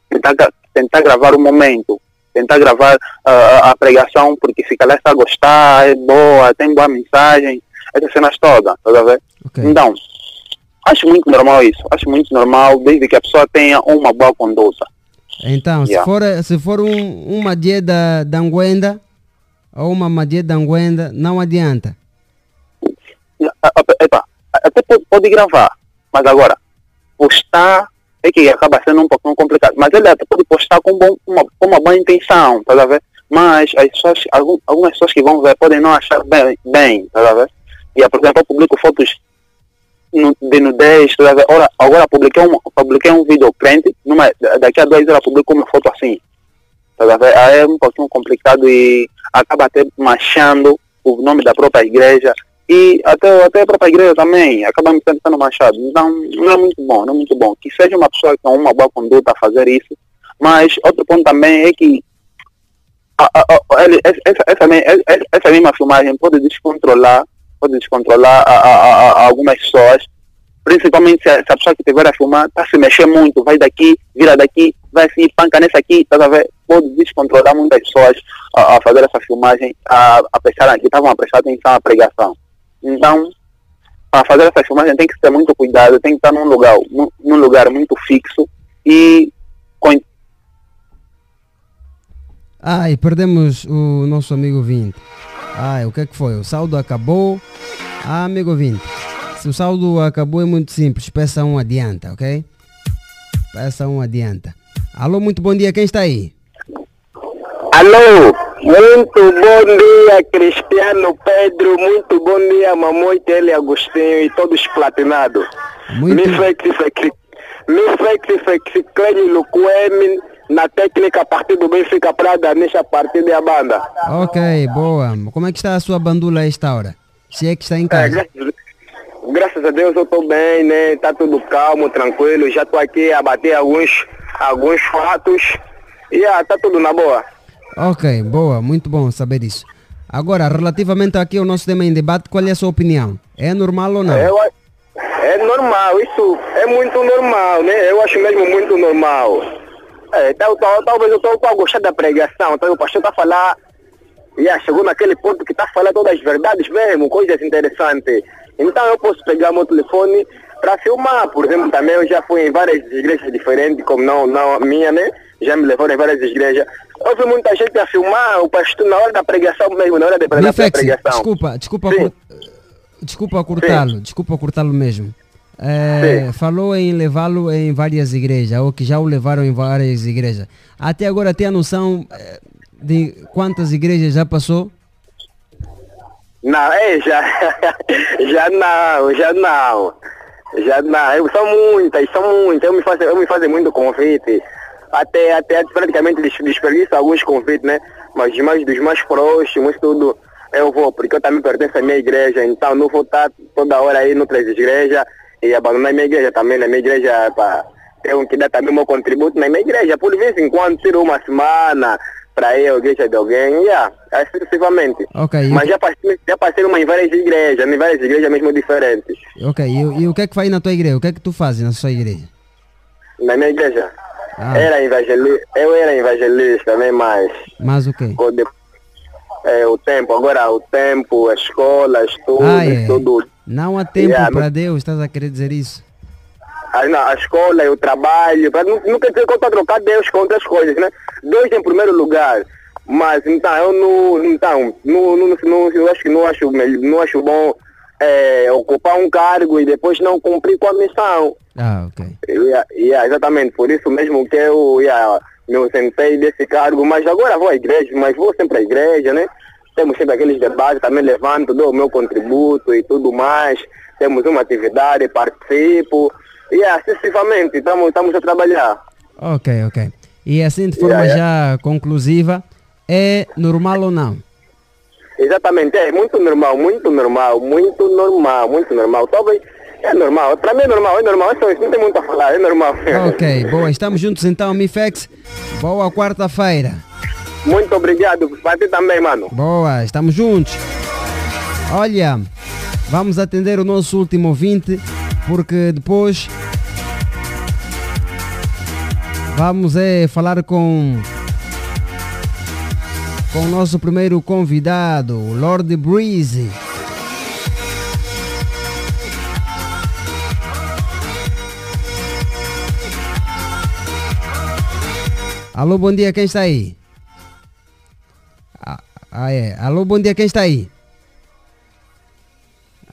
Tentar, tentar gravar o momento, tentar gravar ah, a pregação, porque se calhar está a gostar, é boa, tem boa mensagem, essas cenas todas, tá vendo? Então, acho muito normal isso. Acho muito normal, desde que a pessoa tenha uma boa conduta. Então, Yeah. se for, se for um, uma dia da, da Anguenda ou uma madia da Anguenda, não adianta. Ah, Epa, até pode, pode gravar, mas agora, postar é que acaba sendo um pouquinho complicado. Mas ele até pode postar com, bom, uma, com uma boa intenção, tá ver? Mas as pessoas, algum, algumas pessoas que vão ver podem não achar bem, bem tá ver? E, por exemplo, eu publico fotos de nudez, tá ver? Ora, agora publiquei um, publiquei um vídeo crente, numa, daqui a duas horas publico uma foto assim. Tá ver? Aí é um pouquinho complicado e acaba até manchando o nome da própria igreja e até, até a própria igreja também acaba me sendo manchado. Então, não é muito bom, não é muito bom. Que seja uma pessoa com uma boa conduta a fazer isso, mas outro ponto também é que a- a- a- essa, essa, essa, me- essa- essa mesma filmagem pode descontrolar, pode descontrolar a, algumas pessoas, principalmente se a, se pessoa que estiver a filmar está se mexer muito, vai daqui, vira daqui, vai assim, panca nessa aqui, tá ver? Pode descontrolar muitas pessoas a, a fazer essa filmagem, a, a prestar, que estavam a prestar atenção à pregação. Então, para fazer essa filmagem tem que ter muito cuidado, tem que estar num lugar, num, lugar muito fixo e com Ai, perdemos o nosso amigo 20. Ai, o que é que foi? O saldo acabou. Ah, amigo 20. Se o saldo acabou é muito simples. Peça um adianta, ok? Peça um adianta. Alô, muito bom dia. Quem está aí? Alô, muito bom dia Cristiano Pedro, muito bom dia Mamãe Tele Agostinho e todos platinados. Muito- flexi, Clênio Luquemi, na técnica a partir do Benfica Prada, nesta partida da banda. Ok, boa. Como é que está a sua bandula a esta hora? Se é que está em É, casa. graças, graças a Deus eu estou bem, né? Tá tudo calmo, tranquilo. Já estou aqui a bater alguns, alguns fatos e ah, tá tudo na boa. Ok, boa. Muito bom saber isso. Agora, relativamente aqui ao nosso tema em debate, qual é a sua opinião? É normal ou não? Eu é normal, isso é muito normal, né? Eu acho mesmo muito normal. É, tal, tal- talvez eu estou a gostar da pregação, então o pastor está a falar, yeah, chegou naquele ponto que está a falar todas as verdades mesmo, coisas interessantes. Então eu posso pegar meu telefone, para filmar. Por exemplo, também eu já fui em várias igrejas diferentes, como não, não a minha, né? Já me levaram em várias igrejas. Vi muita gente a filmar, o pastor na hora da pregação mesmo, na hora de, da pregação. desculpa, desculpa, cur- desculpa cortá-lo, desculpa cortá-lo mesmo. É, falou em levá-lo em várias igrejas, ou que já o levaram em várias igrejas. Até agora tem a noção eh, de quantas igrejas já passou? Não, é, já, já não, já não. Já não. São muitas, são muitas. Eu me faço, eu me faço muito convite. Até, até praticamente des- desperdiço alguns convites, né? Mas mais, dos mais próximos, tudo, eu vou, porque eu também pertenço à minha igreja, então não vou estar toda hora aí em outras igrejas e abandonar a minha igreja também. Na minha igreja, pá, tenho que dar também meu contributo na minha igreja. Por vez em quando, tiro uma semana para ir à igreja de alguém, yeah, é sucessivamente. Ok, e o Mas já passei, já passei em várias igrejas, em várias igrejas mesmo diferentes. Ok, e, o- e o que é que faz na tua igreja? O que é que tu fazes na sua igreja? Na minha igreja, Ah. era evangelista, eu era evangelista também, mas Mas o quê? é, o tempo, agora o tempo, as escolas, tudo, Ah, é. tudo. Não há tempo Yeah, para não- Deus, estás a querer dizer isso? A, não, a escola e o trabalho, pra, não, não quer dizer que eu estou a trocar Deus com outras coisas, né? Deus em primeiro lugar. Mas então eu não, então, não, não, não, eu acho que não acho, não acho bom é, ocupar um cargo e depois não cumprir com a missão. Ah, ok. Yeah, yeah, exatamente, por isso mesmo que eu yeah, me ausentei desse cargo, mas agora vou à igreja, mas vou sempre à igreja, né? Temos sempre aqueles debates, também levanto, dou o meu contributo e tudo mais. Temos uma atividade, participo. E yeah, sucessivamente, estamos, estamos a trabalhar. Ok, ok. E assim de forma Yeah, já conclusiva, é normal ou não? Exatamente, é muito normal, muito normal, muito normal, muito normal. Talvez é normal, para mim é normal, é normal, é só isso, não tem muito a falar, é normal. Ok, boa, estamos juntos então, Mifex. Boa quarta-feira. Muito obrigado, para ti também, mano. Boa, estamos juntos. Olha, vamos atender o nosso último ouvinte, porque depois vamos é, falar com com o nosso primeiro convidado, o Lord Breezy. Alô, bom dia, quem está aí? Ah, ah, é. Alô, bom dia, quem está aí?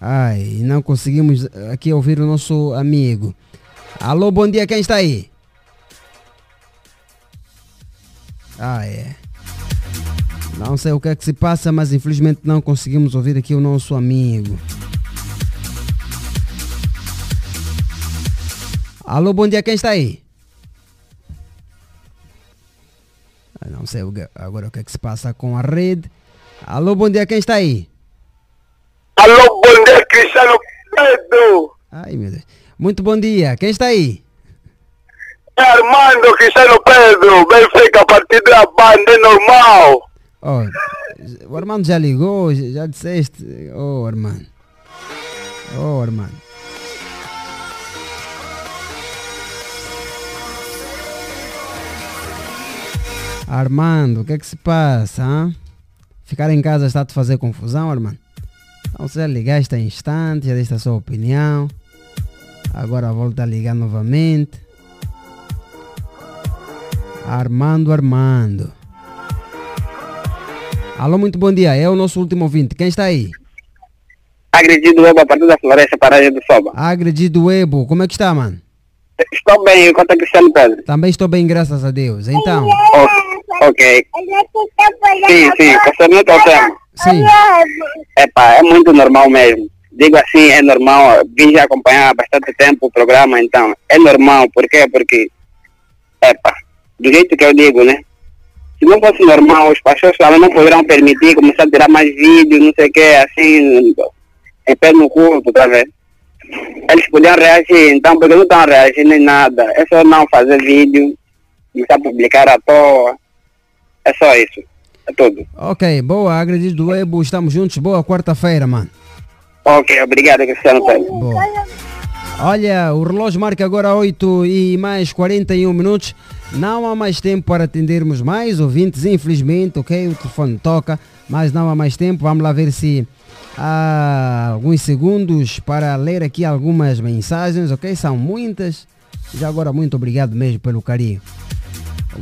Ai, não conseguimos aqui ouvir o nosso amigo. Alô, bom dia, quem está aí? Ah, é. Não sei o que é que se passa, mas infelizmente não conseguimos ouvir aqui o nosso amigo. Alô, bom dia, quem está aí? Não sei agora o que é que se passa com a rede. Alô, bom dia, quem está aí? Alô, bom dia, Cristiano Pedro. Ai, meu Deus. Muito bom dia, quem está aí? É Armando Cristiano Pedro. Benfica, partido da banda, é normal. Oh, o Armando já ligou, já disseste. Oh, Armando. Oh, Armando. Armando, o que é que se passa? hã? Ficar em casa está a te fazer confusão, Armando? Então você já ligaste a instante, já diste a sua opinião. Agora volta a ligar novamente. Armando, Armando. Alô, muito bom dia. É o nosso último ouvinte. Quem está aí? Agredido eu a partir da floresta paragem do Soba. Agredido Ebo. Como é que está, mano? Estou bem, enquanto a Cristiano Pedro. Também estou bem, graças a Deus. Então, O- ok. Sim, sim, concernente ao tema. Sim. Epa, é muito normal mesmo. Digo assim, é normal. Vim já acompanhar há bastante tempo o programa, então é normal. Por quê? Porque, epa, do jeito que eu digo, né? Se não fosse normal, os pastores também não poderão permitir começar a tirar mais vídeos, não sei o que, assim, em pé no culto, tá vendo? Eles podiam reagir, então, porque não estão reagindo nem nada. É só não fazer vídeo, começar a publicar à toa. É só isso. É tudo. ok, boa. Agredido Ebo. Estamos juntos. Boa quarta-feira, mano. Ok, obrigado, Cristiano. Boa. Olha, o relógio marca agora 8 e mais 41 minutos. Não há mais tempo para atendermos mais ouvintes, infelizmente, ok? O telefone toca, Mas não há mais tempo, vamos lá ver se há alguns segundos para ler aqui algumas mensagens, ok? São muitas. Já agora, muito obrigado mesmo pelo carinho.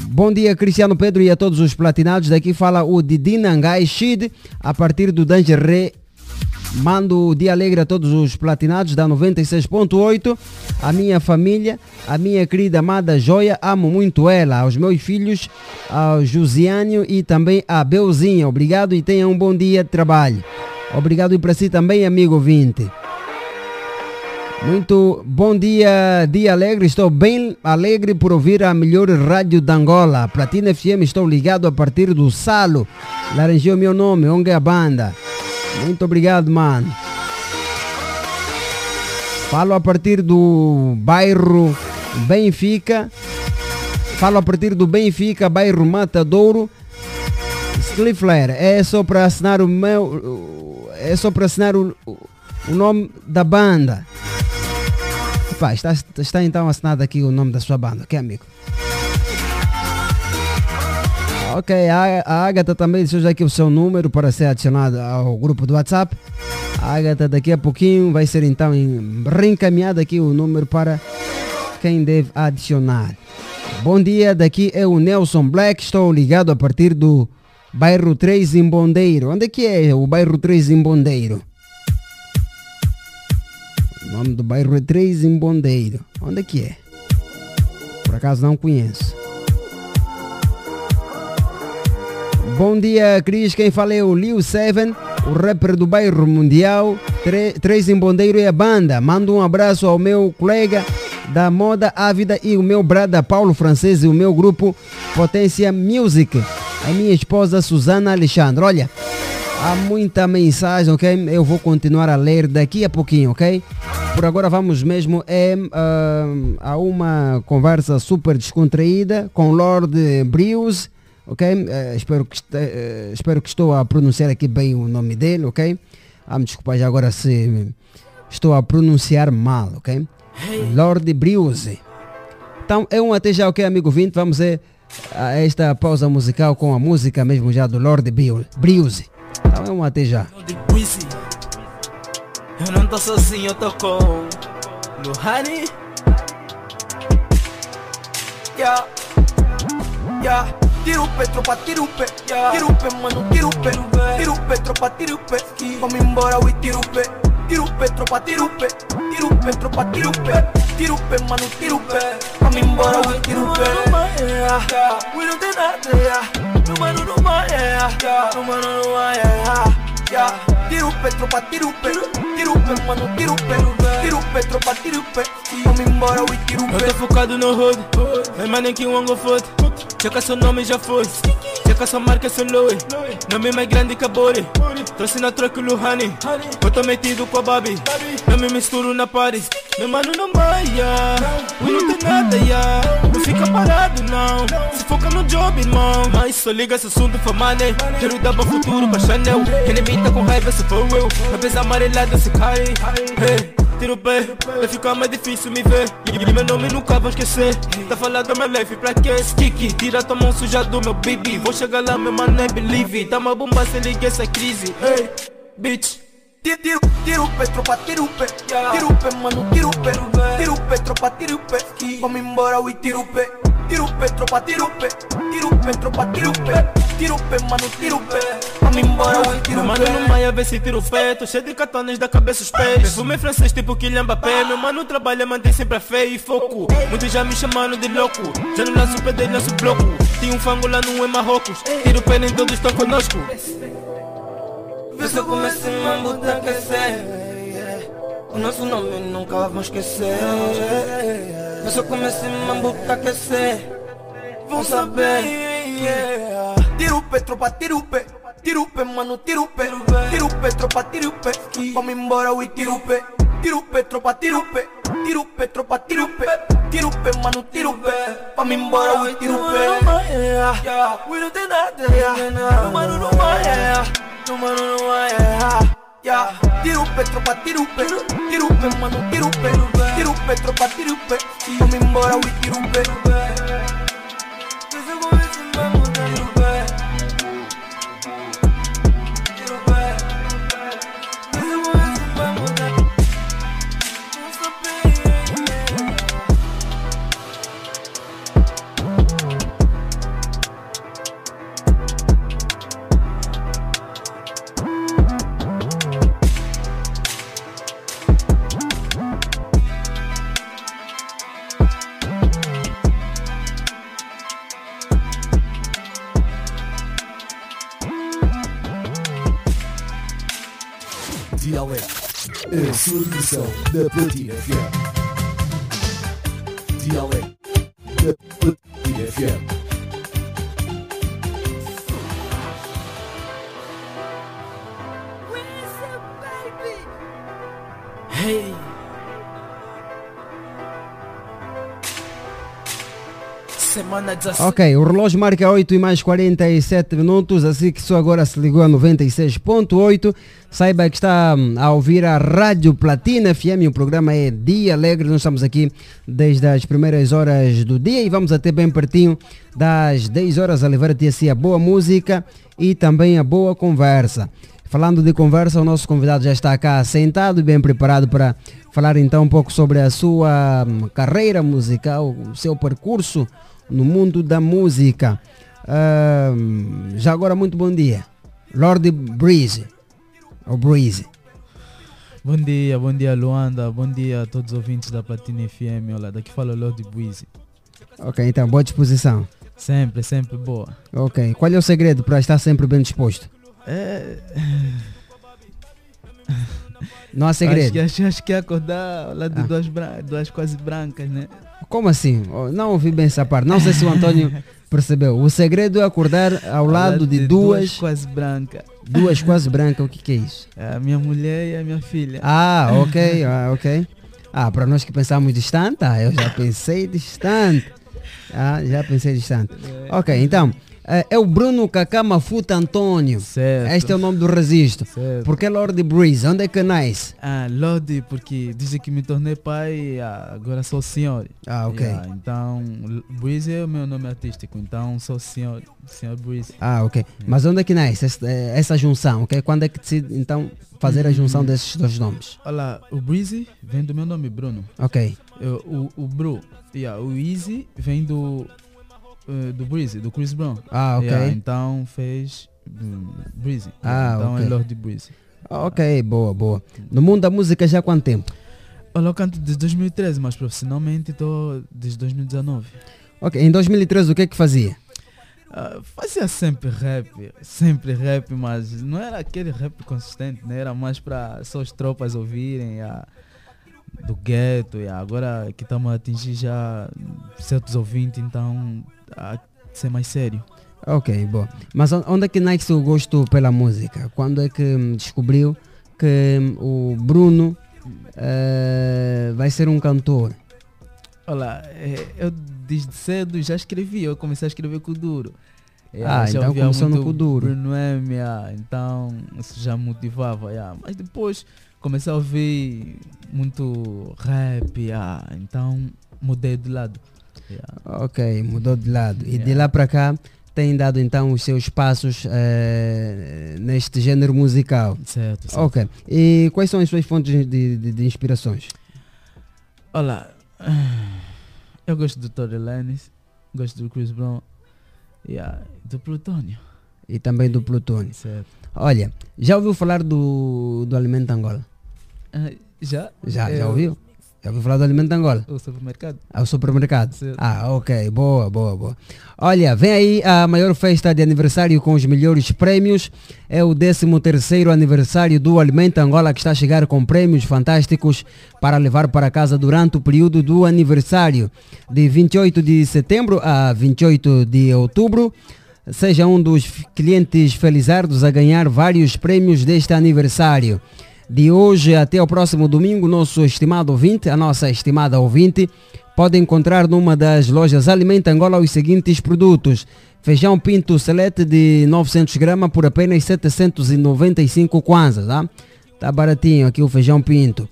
Bom dia, Cristiano Pedro e a todos os platinados. Daqui fala o Didi Nangai Shid, a partir do Dangeré. Mando o dia alegre a todos os platinados da 96.8, a minha família, a minha querida amada Joia, amo muito ela, aos meus filhos, ao Josiânio e também a Belzinha. Obrigado e tenha um bom dia de trabalho. Obrigado e para si também, amigo ouvinte. Muito bom dia, dia alegre. Estou bem alegre por ouvir a melhor rádio da Angola. Platina FM, estou ligado a partir do Salo. Laranjou meu nome, onde é a banda. Muito obrigado, mano. Falo a partir do bairro Benfica. Falo a partir do Benfica, bairro Matadouro. Sliffler, é só para assinar o meu. É só para assinar o, o nome da banda. Epá, está, está então assinado aqui o nome da sua banda, ok, amigo? Ok, a, Agatha também deixou já aqui o seu número para ser adicionado ao grupo do WhatsApp. A Agatha daqui a pouquinho vai ser então reencaminhado aqui o número para quem deve adicionar. Bom dia, daqui é o Nelson Black, estou ligado a partir do bairro 3 em Bondeiro. Onde é que é o bairro 3 em Bondeiro? O nome do bairro é 3 em Bondeiro. Onde é que é? Por acaso não conheço. Bom dia, Cris. Quem fala é o Liu Seven, o rapper do bairro Mundial. Três em Bondeiro é a banda. Mando um abraço ao meu colega da moda Ávida e o meu brada Paulo Francês e o meu grupo Potência Music. A minha esposa Susana Alexandre. Olha, há muita mensagem, ok? Eu vou continuar a ler daqui a pouquinho, ok? Por agora vamos mesmo é, ah, a uma conversa super descontraída com Lord Brius, ok? Eh, espero, que, este- eh, espero que estou a pronunciar aqui bem o nome dele, ok? Ah, me desculpa já agora se estou a pronunciar mal, ok? Lord Briuse. Então é um até já, ok, amigo 20, vamos ver a esta pausa musical com a música mesmo já do Lord Briu- Briuse. Então é um até já. Eu não tô sozinho, eu tô com Lohani. Yeah, yeah. Tira o pé, tropa, tira o pé. Tira o pé, mano, tira o pé. Tira o pé, tropa, tira o pé. Vamos embora, ui, tira o pé. Tira o pé, tropa, tira o pé. Tira o pé, tropa, tira o pé. Tira o pé, mano, tira o pé. Vamos embora, ui, tira o pé. We não tem nada, yeah. No mano, no vai, yeah. No mano, no vai, yeah. Yeah. Pé, tropa, o pé. Mano, o pé, tropa, pé. Vamos embora, o pé. Eu tô focado no road, é mais nem que um ango foda. Checa seu nome já foi, checa sua marca seu Louis. Nome mais grande que a Bori. Trouxe na troca o Luhani. Eu tô metido com a Babi. Não me misturo na party. Meu mano não maia, we não tem nada, ya. Não fica parado, não. Se foca no job, irmão. Mas só liga esse assunto for money. Quero dar bom futuro pra Chanel. Inimigo tá com raiva se for eu. Cabeça amarelada se cai. Hey. Tira o pé, vai ficar mais difícil me ver E meu nome nunca vou esquecer Tá falando do meu life pra quê? Kiki, tira tua mão suja do meu baby Vou chegar lá, meu mano, é believe Tá uma bomba se liga essa crise Hey, bitch Tira, tira, tira o pé, tropa, tira o pé. Tira o pé, mano, tira o pé. Tira o pé, tropa, tira o pé. Vamos embora, ui, tira o pé. Tira o pé, tropa, tira o pé. Tira o pé, tropa, tira o pé. Tira o pé, mano, tira o pé. Vamos embora, ui, tira Meu o mano pé. no maia vê se tira o pé Tô cheio de catones da cabeça os pés. Perfume francês tipo Kylian Mbappé Meu mano trabalha, mantém sempre a fé e foco. Muitos já me chamando de louco. Já não lanço o pé dele, lanço bloco. Tinha um fango lá no em Marrocos. Tiro o pé, nem todos estão conosco. Vê se eu começo a mambo a aquecer O nosso nome nunca vamos esquecer. Vê se eu começo a mambo a aquecer Vão saber yeah. Tira o pé, tropa, tira o pé Tira o pé, mano, tira o pé Tira o pé, tropa, tira o pé Vamos embora, ui, tira o pé Tira o pé, tropa, tira o pé Tira o pé, tropa, tira o pé Tira o pé, mano, tira o pé Vamos embora, ui, tira o pé Yeah, We não tem nada, yeah. No mano não vai, yeah. No mano não vai, yeah. Yeah, tira o pé, tropa, tira o pé Tira o pé, mano, tira o pé Tira o pé, tropa, tira o pé Vamos embora, ui, tira sua na Platina FM. Dialeto, na Platina FM. Semana 17. Ok, o relógio marca 8 e mais 47 minutos, assim que só agora se ligou a 96.8. Saiba que está hum, a ouvir a Rádio Platina FM, o programa é Dia Alegre. Nós estamos aqui desde as primeiras horas do dia e vamos até bem pertinho das 10 horas a levar-te assim a boa música e também a boa conversa. Falando de conversa, o nosso convidado já está cá sentado e bem preparado para falar então um pouco sobre a sua hum, carreira musical, o seu percurso no mundo da música. Ahm, já agora, muito bom dia. Lord Breeze. Ou Breeze. Bom dia, bom dia Luanda, bom dia a todos os ouvintes da Platina FM. Olha, daqui fala o Lord Buizy. Ok, então, boa disposição. Sempre, sempre boa. Ok, qual é o segredo para estar sempre bem disposto? É. Não há segredo. Acho que, acho, acho que é acordar lado de Ah. duas, duas quase brancas, né? Como assim? Oh, Não ouvi bem essa parte. Não sei se o Antônio percebeu. O segredo é acordar ao lado de duas, quase brancas. duas quase brancas. O que, que é isso? É a minha mulher e a minha filha. Ah, ok, ah, ok. Ah, para nós que pensamos distante, ah, eu já pensei distante. Ah, já pensei distante. Ok, então, é o Bruno Cacá Mafuta Antônio. Certo. Este é o nome do registro. Certo. Porque Lord Breeze, onde é que nasce? Ah, Lodi, porque desde que me tornei pai, ah, agora sou senhor. Ah, ok. Yeah, então, Breeze é o meu nome artístico, então sou senhor, senhor Breeze. Ah, ok. Mas onde é que nasce essa, eh, essa junção? ok? Quando é que decide, então, fazer a junção desses dois nomes? Olha, o Breezy vem do meu nome, Bruno. Ok. Eu- o, o Bru, yeah, o Easy vem do, eh, do Breezy, do Chris Brown. Ah, ok. Yeah, então fez hum, Breezy. Ah, então ok. é Lord Breezy. Ok, boa, boa. No mundo da música já há quanto tempo? Olha, eu canto desde 2013, mas profissionalmente estou desde 2019. Ok, em 2013 o que é que fazia? Ah, fazia sempre rap, sempre rap, mas não era aquele rap consistente, né? Era mais para só as tropas ouvirem ah, do gueto. e agora que estamos a atingir já certos ouvintes, então a ser mais sério. Ok, boa. Mas on- onde é que nasce o gosto pela música? Quando é que hum, descobriu que hum, o Bruno eh, vai ser um cantor? Olha, eh, eu desde cedo já escrevi, eu comecei a escrever com o Duro. Eh, Ah, já então começou no muito Kuduro. Bruno M, ah, então isso já motivava. Mas depois comecei a ouvir muito rap, ah, então mudei de lado. Yeah. Ok, mudou de lado. E de Yeah. lá para cá tem dado então os seus passos eh, neste género musical. Certo, certo. Ok. E quais são as suas fontes de, de- de inspirações? Olha, eu gosto do Tory Lanez, gosto do Chris Brown, yeah, do Plutônio. E também do Plutônio. Certo. Olha, já ouviu falar do, do Alimento Angola? Ah, já? Já, já ouviu? Já ouviu falar do Alimento Angola? O supermercado. Ao supermercado? Certo. Ah, ok, boa, boa, boa. Olha, vem aí a maior festa de aniversário com os melhores prêmios. É o 13º aniversário do Alimento Angola que está a chegar com prêmios fantásticos para levar para casa durante o período do aniversário. De 28 de setembro a 28 de outubro. Seja um dos clientes felizardos a ganhar vários prêmios deste aniversário. De hoje até o próximo domingo, nosso estimado ouvinte, a nossa estimada ouvinte, pode encontrar numa das lojas Alimenta Angola os seguintes produtos. Feijão pinto selete de 900 gramas por apenas 795 kwanzas, tá? Tá baratinho aqui o feijão pinto.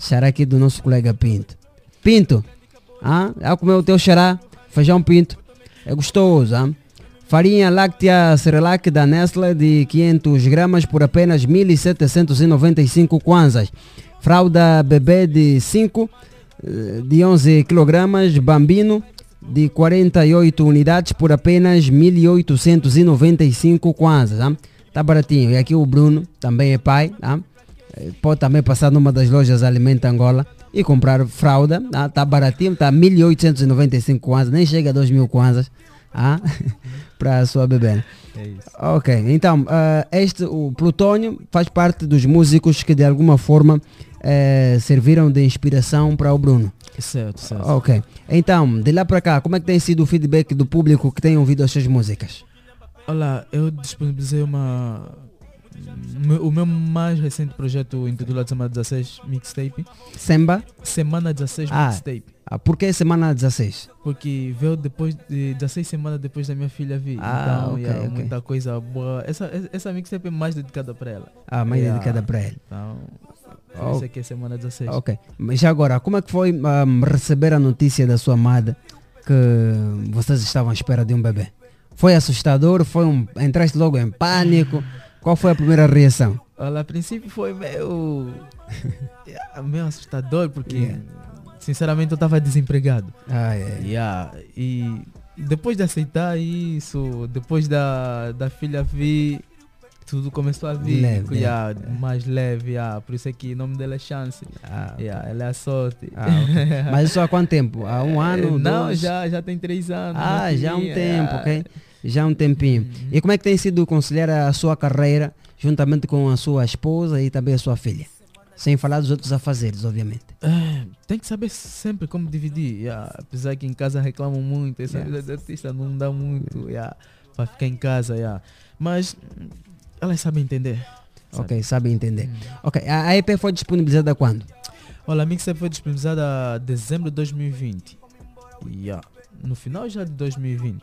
Xará aqui do nosso colega Pinto. Pinto, ah, já comeu o teu xará? Feijão pinto. É gostoso, ah? Farinha láctea Cerelac da Nestlé de 500 gramas por apenas 1.795 kwanzas. Fralda bebê de 5 eh, de 11 kg, Bambino de 48 unidades por apenas 1.895 kwanzas. ah. Tá baratinho. E aqui o Bruno também é pai. Eh, Pode também passar numa das lojas Alimenta Angola e comprar fralda. ah. Tá baratinho, tá 1.895 kwanzas, nem chega a 2.000 kwanzas. Ah? para a sua bebê. É isso. Ok, então, ah, este, o Plutônio, faz parte dos músicos que de alguma forma eh, serviram de inspiração para o Bruno. Certo, certo. Ok, então, de lá para cá, como é que tem sido o feedback do público que tem ouvido as suas músicas? Olha, eu disponibilizei uma. O meu mais recente projeto intitulado Semana 16 Mixtape. Semba? Semana 16 Ah, Mixtape. ah, por que semana 16? Porque veio depois de 16 semanas depois da minha filha vir. Ah, então, ok, yeah, é ok. muita coisa boa. Essa, essa mixtape é mais dedicada para ela. Ah, mais dedicada para ela. Então, Oh. essa aqui é semana 16. Ok, mas já agora, como é que foi ahm, receber a notícia da sua amada que vocês estavam à espera de um bebê? Foi assustador? Foi um, entraste logo em pânico? Qual foi a primeira reação? Olha, a princípio foi meio. meio assustador, porque Yeah. sinceramente eu estava desempregado. Ah, é. Yeah, E depois de aceitar isso, depois da, da filha vir, tudo começou a vir Leve, yeah, mais leve. yeah. Por isso é que o nome dela é Chance. Yeah, ela é a sorte. Ah, ok. Mas isso há quanto tempo? Há um ano? Não, dois? já, já tem três anos. Ah, já há um tempo, ok? Já há um tempinho. E como é que tem sido conciliar a sua carreira juntamente com a sua esposa e também a sua filha? Sem falar dos outros afazeres, obviamente. É, tem que saber sempre como dividir. yeah. Apesar que em casa reclamam muito, essa Yeah. vida de artista não dá muito yeah, para ficar em casa. yeah. Mas elas sabem entender. Ok, sabe entender. Ok, a a EP foi disponibilizada quando? Olha, a mixtape foi disponibilizada em dezembro de 2020. Yeah. No final já de 2020.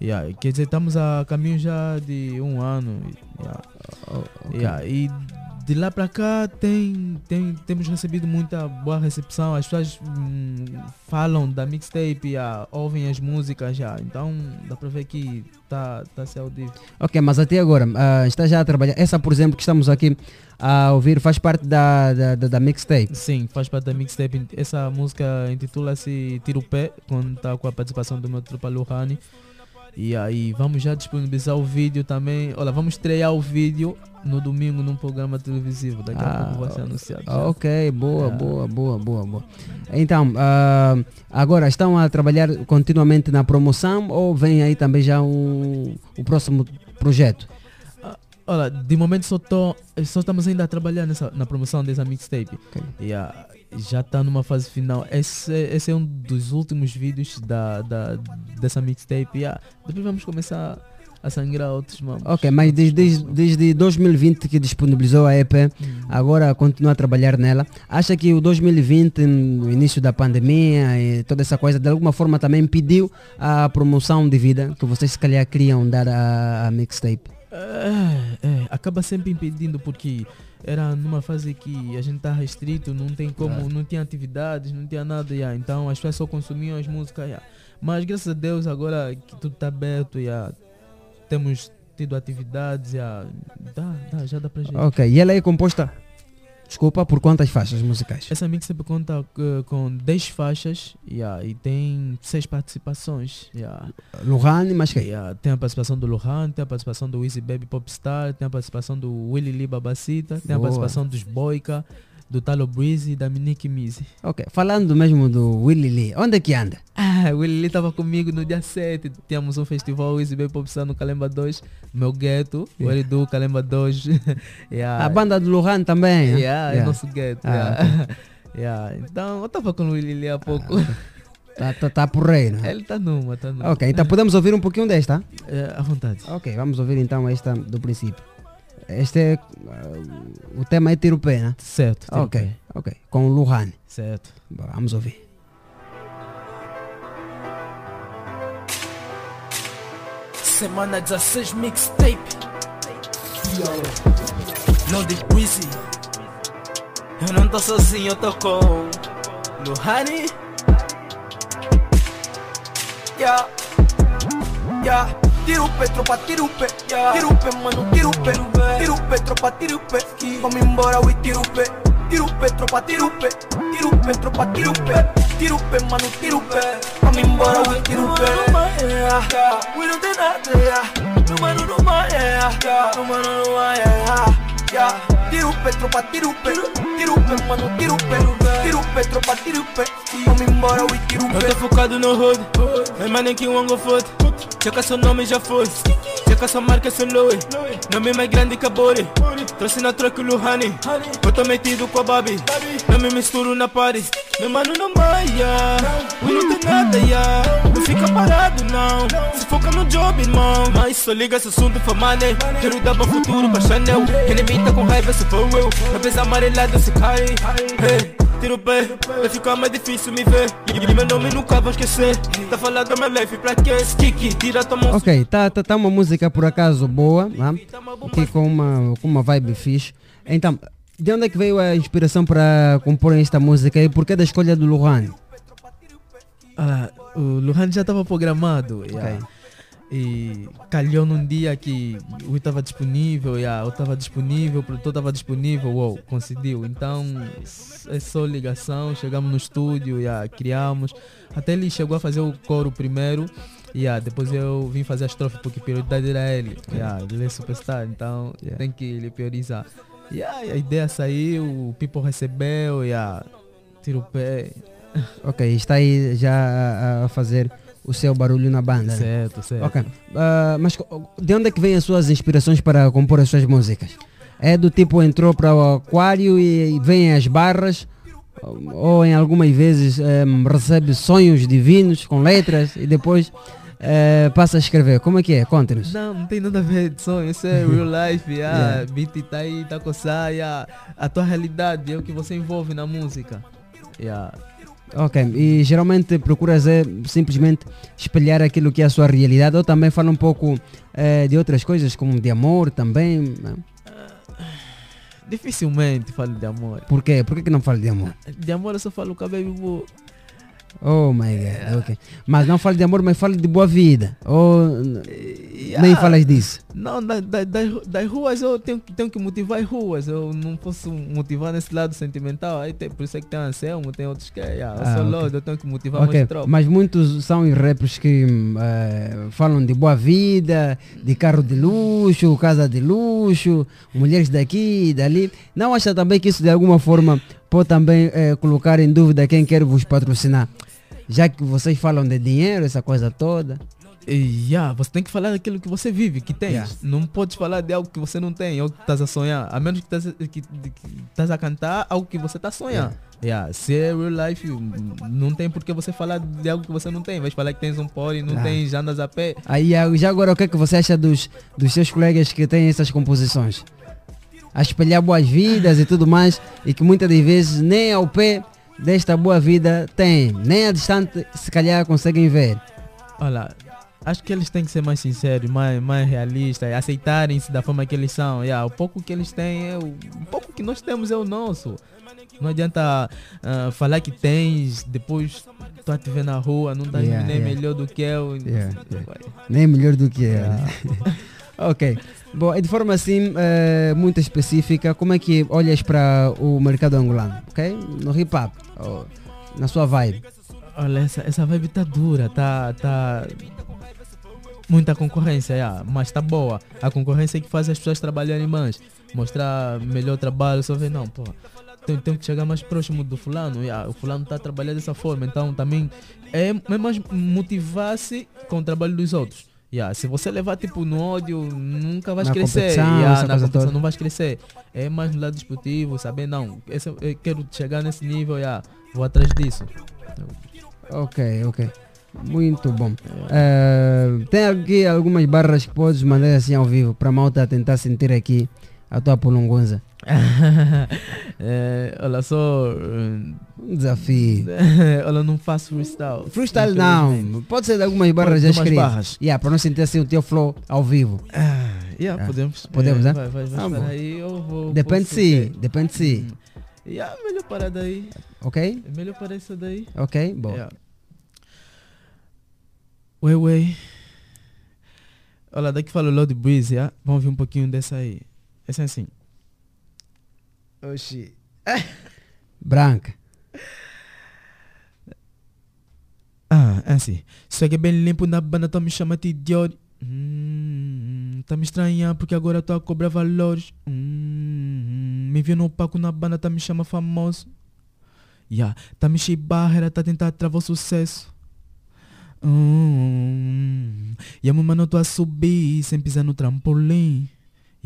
Yeah. Quer dizer, estamos a caminho já de um ano. Yeah. Yeah. E de lá para cá tem, tem, temos recebido muita boa recepção. As pessoas hum, falam da mixtape, yeah, ouvem as músicas já. Então dá para ver que está tá a ser audível. Ok, mas até agora, ah, está já a trabalhar. Essa, por exemplo, que estamos aqui a ouvir, faz parte da, da, da, da mixtape. Sim, faz parte da mixtape. Essa música intitula-se Tiro o Pé, quando está com a participação do meu trupa Lohani. E aí vamos já disponibilizar o vídeo também. Olha, vamos estrear o vídeo no domingo num programa televisivo. Daqui a pouco vai ser anunciado. já. Ah, Ok, boa, Yeah. boa, boa, boa, boa. Então, ah, agora estão a trabalhar continuamente na promoção ou vem aí também já um, o próximo projeto? Olha, de momento só, tô, só estamos ainda a trabalhar nessa, na promoção dessa mixtape. E, ah, já está numa fase final. Esse, esse é um dos últimos vídeos da, da, dessa mixtape. E, ah, depois vamos começar a sangrar outros mamos. Ok, mas desde, desde, desde 2020 que disponibilizou a EP, agora continua a trabalhar nela. Acha que o 2020, no início da pandemia e toda essa coisa, de alguma forma também impediu a promoção de vida que vocês se calhar queriam dar à, à mixtape? É, é, acaba sempre impedindo porque era numa fase que a gente tá restrito, não tem como, não tinha atividades, não tinha nada, yeah, então as pessoas só consumiam as músicas. yeah. Mas graças a Deus agora que tudo tá aberto, yeah, temos tido atividades, yeah, dá, dá, já dá pra gente. Ok, e ela é composta, desculpa, por quantas faixas musicais? Essa mixtape conta eh, com 10 faixas yeah, e tem 6 participações. Yeah. Lohane, mas quem? Yeah, tem a participação do Lohan, tem a participação do Easy Baby Popstar, tem a participação do Willy Lee Babacita, tem a participação dos Boyka, do Talo Breezy e da Minique Mizzy. Ok, falando mesmo do Willy Lee, onde é que anda? Ah, Willy Lee estava comigo no dia 7. Tínhamos um festival Easy Baby Popstar no Calemba 2, meu gueto, o Yeah. Eridu Calemba 2. yeah. A banda do Lohan também? hein? Yeah, é nosso gueto. Ah, yeah. Yeah, Então, eu estava com o Willy Lee há pouco. Tá, tá, tá por aí, né? Ele tá numa, tá numa. Ok, então podemos ouvir um pouquinho desta? É, à vontade. Ok, vamos ouvir então esta do princípio. Este é. ah, o tema é Tiro Pé, né? Certo. Tiro Ok, Pé. ok. Com o Luhan. Certo. Vamos ouvir. Semana 16 mixtape. Loaded Breezy. Eu não tô sozinho, eu tô com Lohani. Yeah. Yeah. Tira o pé, tropa, tira o pé. Tira o pé, mano, tira o pé. Tira o pé, tropa, tira o pé. Vamos embora, ui, tira o pé. Tira o pé, tropa, tira o pé. Tira o pé, tropa, tira o pé. Tira o pé, mano, tira o pé. Vamos embora, ui, tira o pé. We não tem nada, yeah. No mano, no mais, yeah. No mano, no mais, yeah. Yeah. Tira o pé, tropa, tira o pé. Tira o pé, mano, tira o pé. Tira o pé, tropa, tira o pé. Vamos embora, ui, tira o Eu pé. tô focado no hood, mas nem que o ango foda. Checa seu nome já foi. Checa sua marca seu Louis Nome mais grande que a Bori. Trouxe na troca o Luhani. Eu tô metido com a Babi. Não me misturo na party Meu mano não maia. Ui não tem nada, ya. Não fica parado não. Se foca no job, irmão. Mas só liga esse assunto for money. Quero dar bom futuro pra Chanel. Enemy tá com raiva se for eu. Cabeça amarelada se cai. Hey Tiro o pé, vai ficar mais difícil me ver E meu nome nunca vou esquecer Tá falando da minha life pra que Kiki, tira tua mão Ok, tá, tá, tá uma música por acaso boa, né? aqui com uma, com uma vibe fixe. Então, de onde é que veio a inspiração para compor esta música e porquê da escolha do Luhan? Ah, o Luhan já estava programado. yeah. E calhou num dia que o estava disponível, yeah, eu estava disponível, o produtor estava disponível, uou, coincidiu. Então é só ligação, chegamos no estúdio, yeah, criamos. Até ele chegou a fazer o coro primeiro, yeah, depois eu vim fazer a estrofe porque a prioridade era ele. Yeah, ele é superstar, então tem que lhe priorizar. Yeah, a ideia saiu, o People recebeu, yeah, tira o pé. Ok, está aí já a fazer o seu barulho na banda. né? Certo, certo. Ok, Ah, mas de onde é que vêm as suas inspirações para compor as suas músicas? É do tipo entrou para o aquário e vem as barras? Ou- em algumas vezes em, recebe sonhos divinos com letras e depois eh, passa a escrever? Como é que é? Conte-nos. Não, não tem nada a ver de sonho, isso é real life, yeah. Yeah. beat tá aí, tá coçar, yeah. a tua realidade é o que você envolve na música. Yeah. Ok, e geralmente procuras é, simplesmente espelhar aquilo que é a sua realidade ou também fala um pouco eh, de outras coisas, como de amor também? né? Dificilmente falo de amor. Por quê? Por que, que não fala de amor? De amor eu só falo com a baby boo. Oh my god, ok. Mas não fala de amor, mas fala de boa vida. Ou n- nem Yeah. falas disso? Não, da- da- das, das ruas eu tenho, que- tenho que motivar as ruas, eu não posso motivar nesse lado sentimental, aí tem, por isso é que tem Anselmo, tem outros que, yeah, eu Ah, sou ok. Lorde, eu tenho que motivar Ok, mais tropa. mas muitos são os rappers que eh, falam de boa vida, de carro de luxo, casa de luxo, mulheres daqui e dali. Não acha também que isso de alguma forma pode também eh, colocar em dúvida quem quer vos patrocinar? Já que vocês falam de dinheiro, essa coisa toda. E, yeah, você tem que falar daquilo que você vive, que tens. Yeah. Não podes falar de algo que você não tem, algo que estás a sonhar. A menos que estás a, que, estás a cantar algo que você está a sonhar. Yeah. Se é real life, não tem por que você falar de algo que você não tem. Vais falar que tens um pole, não Ah. tens, já andas a pé. Aí já agora o que é que você acha dos, dos seus colegas que têm essas composições? A espelhar boas vidas e tudo mais, e que muitas das vezes nem ao pé desta boa vida tem, nem a distante se calhar conseguem ver. Olha, acho que eles têm que ser mais sinceros, mais, mais realistas, aceitarem-se da forma que eles são. Yeah, o pouco que eles têm, é o, o pouco que nós temos é o nosso. Não adianta ah, falar que tens, depois tu a te ver na rua, não estás Yeah, nem yeah. melhor do que eu. Yeah, Nem melhor do que eu. ok. Bom, e de forma assim eh, muito específica, como é que olhas para o mercado angolano? Ok? No hip hop, na sua vibe. Olha, essa, essa vibe tá dura, tá, tá muita concorrência, yeah, mas tá boa. A concorrência é que faz as pessoas trabalharem mais, mostrar melhor trabalho, só ver, não, pô, tem, tem que chegar mais próximo do fulano, yeah, o fulano tá a trabalhar dessa forma, então também é, é mais motivar-se com o trabalho dos outros. Yeah, se você levar tipo no ódio, nunca vais Na crescer. competição, Yeah, na competição não vais crescer. É mais no lado esportivo, saber não, esse, eu quero chegar nesse nível, yeah, vou atrás disso. Ok, ok. Muito bom. Eh, tem aqui algumas barras que podes mandar assim ao vivo para a malta tentar sentir aqui a tua polongonza. é, olha só. Um desafio. olha, não faço freestyle. Freestyle não. Pode ser de algumas barras já escritas. barras. Yeah, para não sentir assim o teu flow ao vivo. Yeah, Ah, podemos. Podemos, é, né? Vai, vai, vai Ah, aí, eu vou. Depende de posso si, ver. depende de si. Yeah, melhor parar daí. Ok? É melhor parar isso daí. Ok, bom. Yeah. Ué, ué. Olha, daqui fala o Lord Breeze, yeah? vamos ver um pouquinho dessa aí. Essa é assim. Oxi. Branca. Ah, é assim. Segue bem limpo na banda, tu me chama de idiota. Hum, tá me estranhando porque agora tô a cobrar valores. Hum, me viu no palco na banda, tá me chama famoso. Yeah, tá me cheio barreira, tá tentando travar o sucesso. Hum, E a meu mano tô a subir sem pisar no trampolim.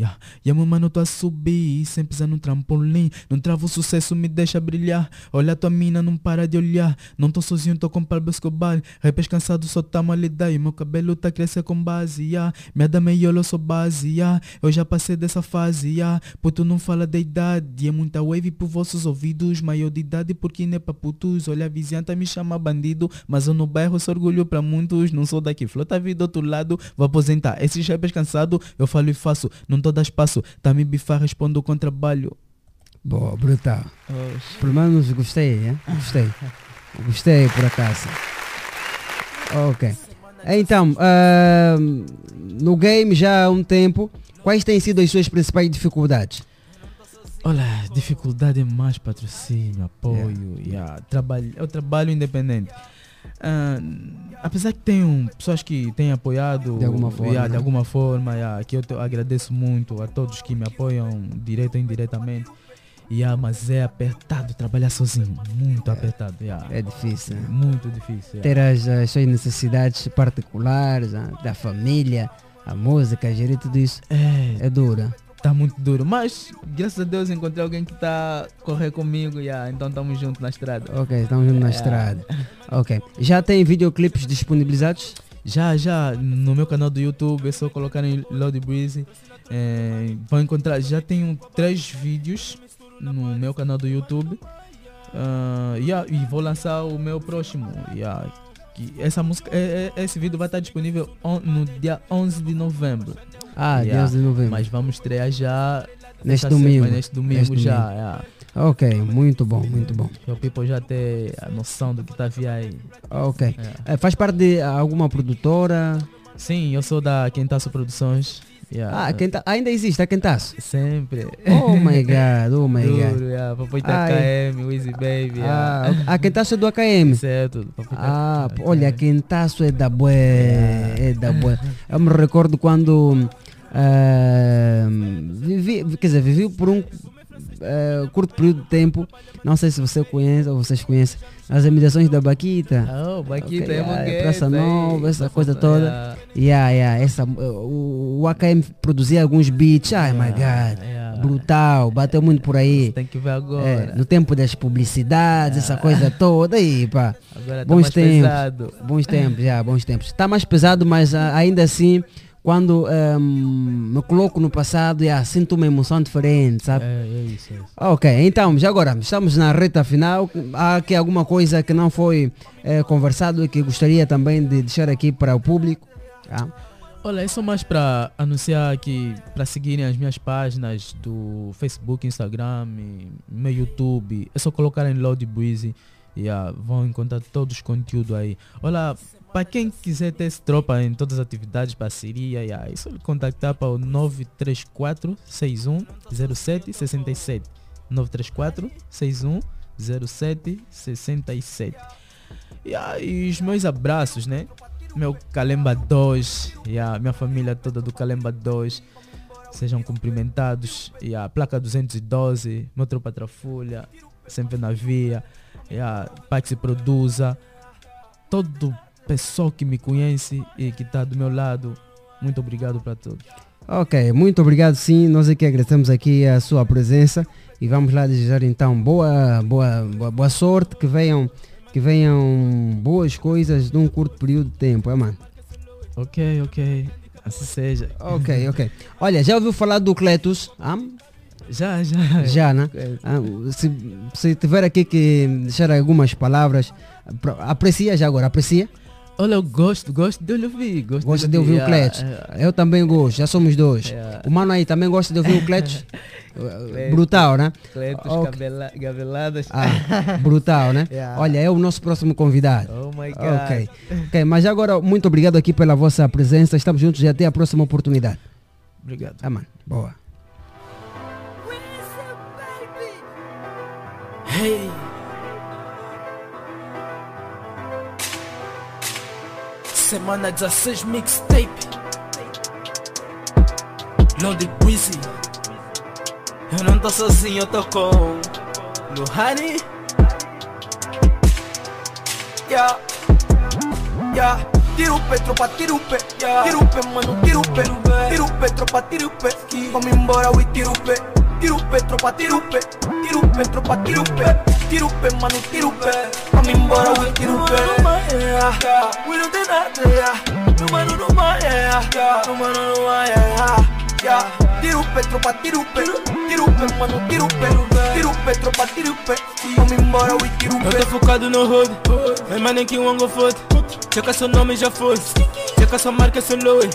Yeah. E a mano tô a subir sem pisar no trampolim. Não travo o sucesso, me deixa brilhar. Olha tua mina, não para de olhar. Não tô sozinho, tô com Pablo Escobar. Rappers cansado, só tá mal. E meu cabelo tá crescendo com base. Yeah. Minha dama e eu sou base. Yeah. Eu já passei dessa fase. Yeah. Puto não fala da idade. É muita wave por vossos ouvidos. Maior de idade porque não é pra putos. Olha a vizinhança me chama bandido. Mas eu no bairro sou orgulho pra muitos. Não sou daqui. Flota vida do outro lado. Vou aposentar. Esses rappers cansado, eu falo e faço. Não tô dá espaço. Me bifar, respondo com trabalho. Boa, brutal. Pelo menos gostei, hein? Gostei. Gostei por acaso. Ok. Então, ah, no game já há um tempo, quais têm sido as suas principais dificuldades? Olha, dificuldade é mais patrocínio, apoio, yeah. trabalho, é o trabalho independente. Ah, apesar que tenho pessoas que têm apoiado De alguma forma, yeah, de né? alguma forma yeah, que eu te- agradeço muito a todos que me apoiam direto ou indiretamente. Yeah, mas é apertado trabalhar sozinho, muito apertado. Yeah. É difícil. né? Muito difícil. yeah. Ter as, as suas necessidades particulares, ah, da família, a música, gerir tudo isso. É, é dura. Tá muito duro, mas graças a Deus encontrei alguém que tá a correr comigo, yeah, então estamos juntos na estrada. Ok, estamos juntos na Yeah. estrada. Ok. Já tem videoclipes disponibilizados? Já, já, no meu canal do YouTube, é só colocar em Lodi Breezy. É, vão encontrar, já tenho três vídeos no meu canal do YouTube. Ah, yeah, e vou lançar o meu próximo. yeah, que essa música, é- é- esse vídeo vai estar disponível on- no dia 11 de novembro. Ah, dia 11 de novembro. Mas vamos estrear já Neste domingo. semana, neste domingo Neste já. domingo. yeah. Ok, muito bom, muito bom. O people já ter a noção do que tá via aí. Ok. É. Eh, faz parte de alguma produtora? Sim, eu sou da Quentaço Produções. Yeah. Ah, Quenta- ainda existe a Quentaço? Sempre. Oh my god, oh my god. Duro, yeah. Papai tá Ai. KM, Easy Baby. Ah, yeah. a Quentaço é do AKM? Certo. Papai tá Ah, pô, olha, a Quentaço é da bué, é da bué. Eu me recordo quando ah, vivi, quer dizer, vivi por um ah, curto período de tempo, não sei se você conhece ou vocês conhecem, as imitações da Baquita. Oh, Baquita, Ok, é ah, Mangueta, Praça? Nova, essa coisa toda. yeah. Yeah, yeah, essa, o, o AKM produzia alguns beats, ai my god, brutal, bateu muito por aí. Tem que ver agora. É, no tempo das publicidades, essa coisa toda aí, pá. Agora tá bons tempos. pesado. Bons tempos, já, bons tempos. Está mais pesado, mas ah, ainda assim, quando ehm, me coloco no passado, já, sinto uma emoção diferente, sabe? É, é isso, é isso. Ok, então, já agora, estamos na reta final. Há aqui alguma coisa que não foi eh, conversado e que gostaria também de deixar aqui para o público? Ah, Olha, é só mais para anunciar que para seguirem as minhas páginas do Facebook, Instagram, meu YouTube, é só colocarem Load Breezy e ah, vão encontrar todos os conteúdos aí. Olha, para quem quiser ter esse tropa em todas as atividades, parceria, e, ah, é só contactar para o 934 61 07 67 934 61 07 67 e os meus abraços, né? Meu Calemba 2 e a minha família toda do Calemba 2 sejam cumprimentados. E a placa 212, meu tropa Trafulha, sempre na via. E a se produza. Todo pessoal que me conhece e que está do meu lado, muito obrigado para todos. Ok, muito obrigado sim. Nós aqui agradecemos aqui a sua presença e vamos lá desejar então boa, boa, boa, boa sorte, que venham, que venham boas coisas num curto período de tempo, é mano? Ok, ok. Assim seja. Ok, ok. Olha, já ouviu falar do Cletus? Ah? Já, já. Já, né? É. Ah, se, se tiver aqui que deixar algumas palavras, aprecia já agora, aprecia? Olha, eu gosto, gosto de ouvir. Gosto Gosta de ouvir o ah, Cletus? ah, Eu também gosto, já somos dois. É. O mano aí também gosta de ouvir o? Cletus, Brutal, né? Cletus, Ok. gabela- gaveladas. Ah, brutal, né? Yeah. Olha, é o nosso próximo convidado. Oh my God. Ok. Ok, mas agora, muito obrigado aqui pela vossa presença. Estamos juntos e até a próxima oportunidade. Obrigado. Ah, mano. Boa. Hey. Semana 16 mixtape. Lodi Breezy. Eu não tô sozinho, eu tô com Luhani. Yeah. Yeah. Tirupe, tropa, tirupe, tirupe, mano, tirupe, tirupe, tropa, tirupe, vamos embora, ui, tirupe, tirupe, tropa, tirupe, tirupe, tropa, tirupe, tirupe, mano, tirupe, vamos embora, ui, tirupe. We não tem nada, yeah. No mano, no vai, yeah. No mano, no yeah. Yeah. Tirupe, tropa, tirupe, tirupe, mano, tirupe, tirupe, tropa, tirupe, vamos embora, ui, tirupe. Eu tô focado no road, mas manem que um ango foda. Checa seu nome já foi, checa sua marca seu Louis.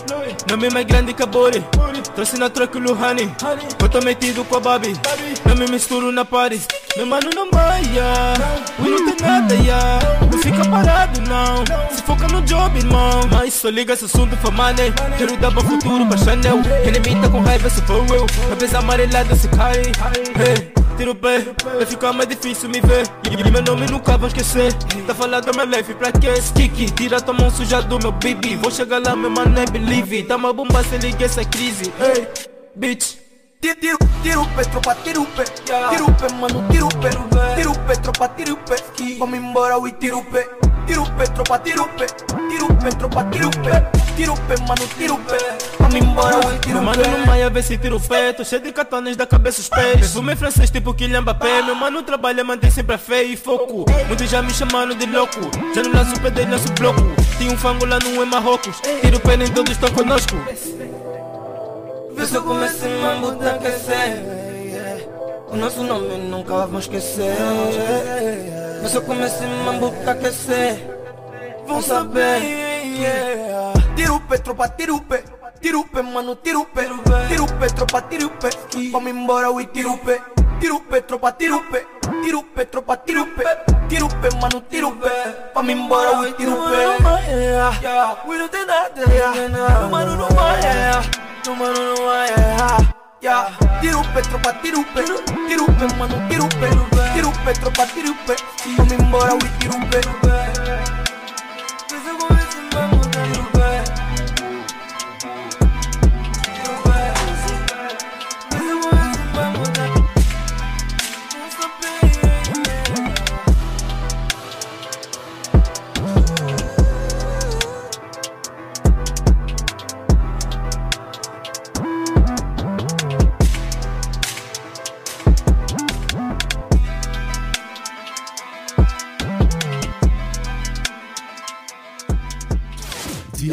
Nome mais grande que a Bori. Trouxe na troca o Luhani. Eu tô metido com a Babi. Não me misturo na party. Meu mano não maia, we não tem nada, ya. Não fica parado, não. Se foca no job, irmão. Mas só liga esse assunto for money. Quero dar bom futuro pra Chanel. Enemy tá com raiva, se for eu. Cabeça amarelada se cai. Hey. Tiro o pé, vai ficar mais difícil me ver. E meu nome nunca vou esquecer. Tá falando do meu life pra que Kiki, tira tua mão suja do meu baby Vou chegar lá, meu mano, é believe. Tá uma bomba sem ligar essa crise. Hey, bitch. Tiro, tirupe, tropa, tirupe, tirupe, mano, tirupe, tirupe, tropa, tirupe, vamos embora, ui, tirupe, tirupe, tropa, tirupe, tirupe, tropa, tirupe, tirupe, mano, tirupe, vamos embora, ui, Meu tirupe. mano no maia vê se tira o pé Tô cheio de catones da cabeça os pés Perfume francês tipo Kylian Mbappé. Meu mano trabalha, mantém sempre a fé e foco. Muitos já me chamaram de louco. Já não lanço pedra e lanço bloco. Tem um fango lá no em Marrocos. Tiro pé nem todos estão conosco. Vê se eu começo a mambo tá aquecer O nosso nome nunca vamos esquecer. Se eu começo mambo tá aquecer. Vão saber. Yeah. Tirupe, tropa, tirupe Tirupe, mano, tirupe Tirupe, tropa, tirupe Vamos embora, ui, tirupe Tirupe, tropa, tirupe Tirupe, tropa, tirupe Tirupe, mano, tirupe Vamos embora, ui, tirupe We não tem nada, yeah. No mano não vai, yeah. No mano não vai, yeah. Yeah. Tirupe, tropa, tirupe Tirupe, mano, tirupe Tirupe, tropa, tirupe Vamos embora, ui, tirupe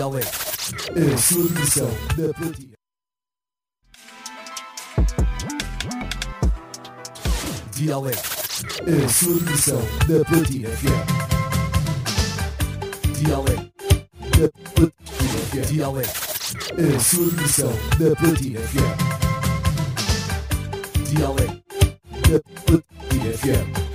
Dialeto. A sua diversão na platina. Dialeto. A sua diversão na platina FM. Dialeto. Na platina FM. A diversão na platina FM. Dialeto. Na platina FM.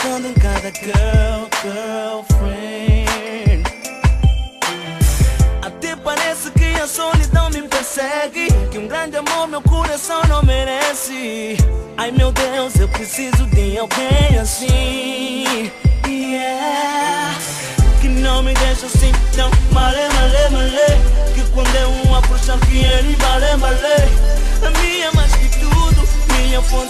Machucando em cada girl, girlfriend. Até parece que a solidão me persegue Que um grande amor meu coração não merece. Ai meu Deus, eu preciso de alguém assim. Yeah. Que não me deixa assim tão male, male, male Que quando é um approachar que ele vale, vale. A minha mais que tudo, minha fonte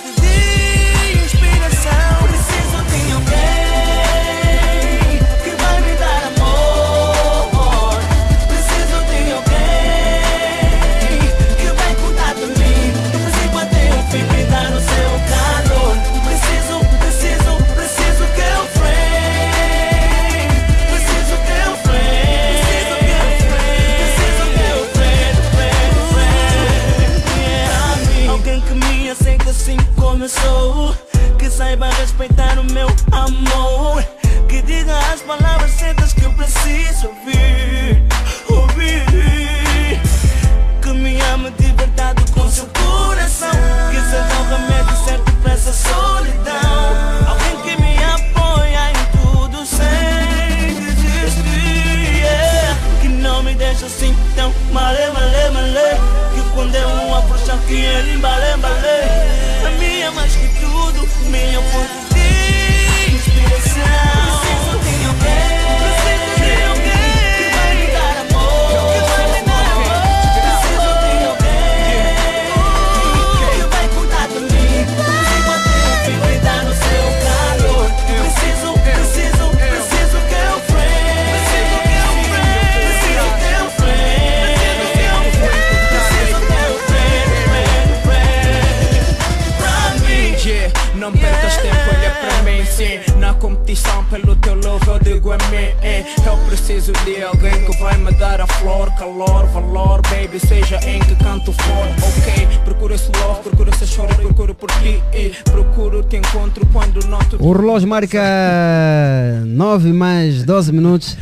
marca 9 mais 12 minutos.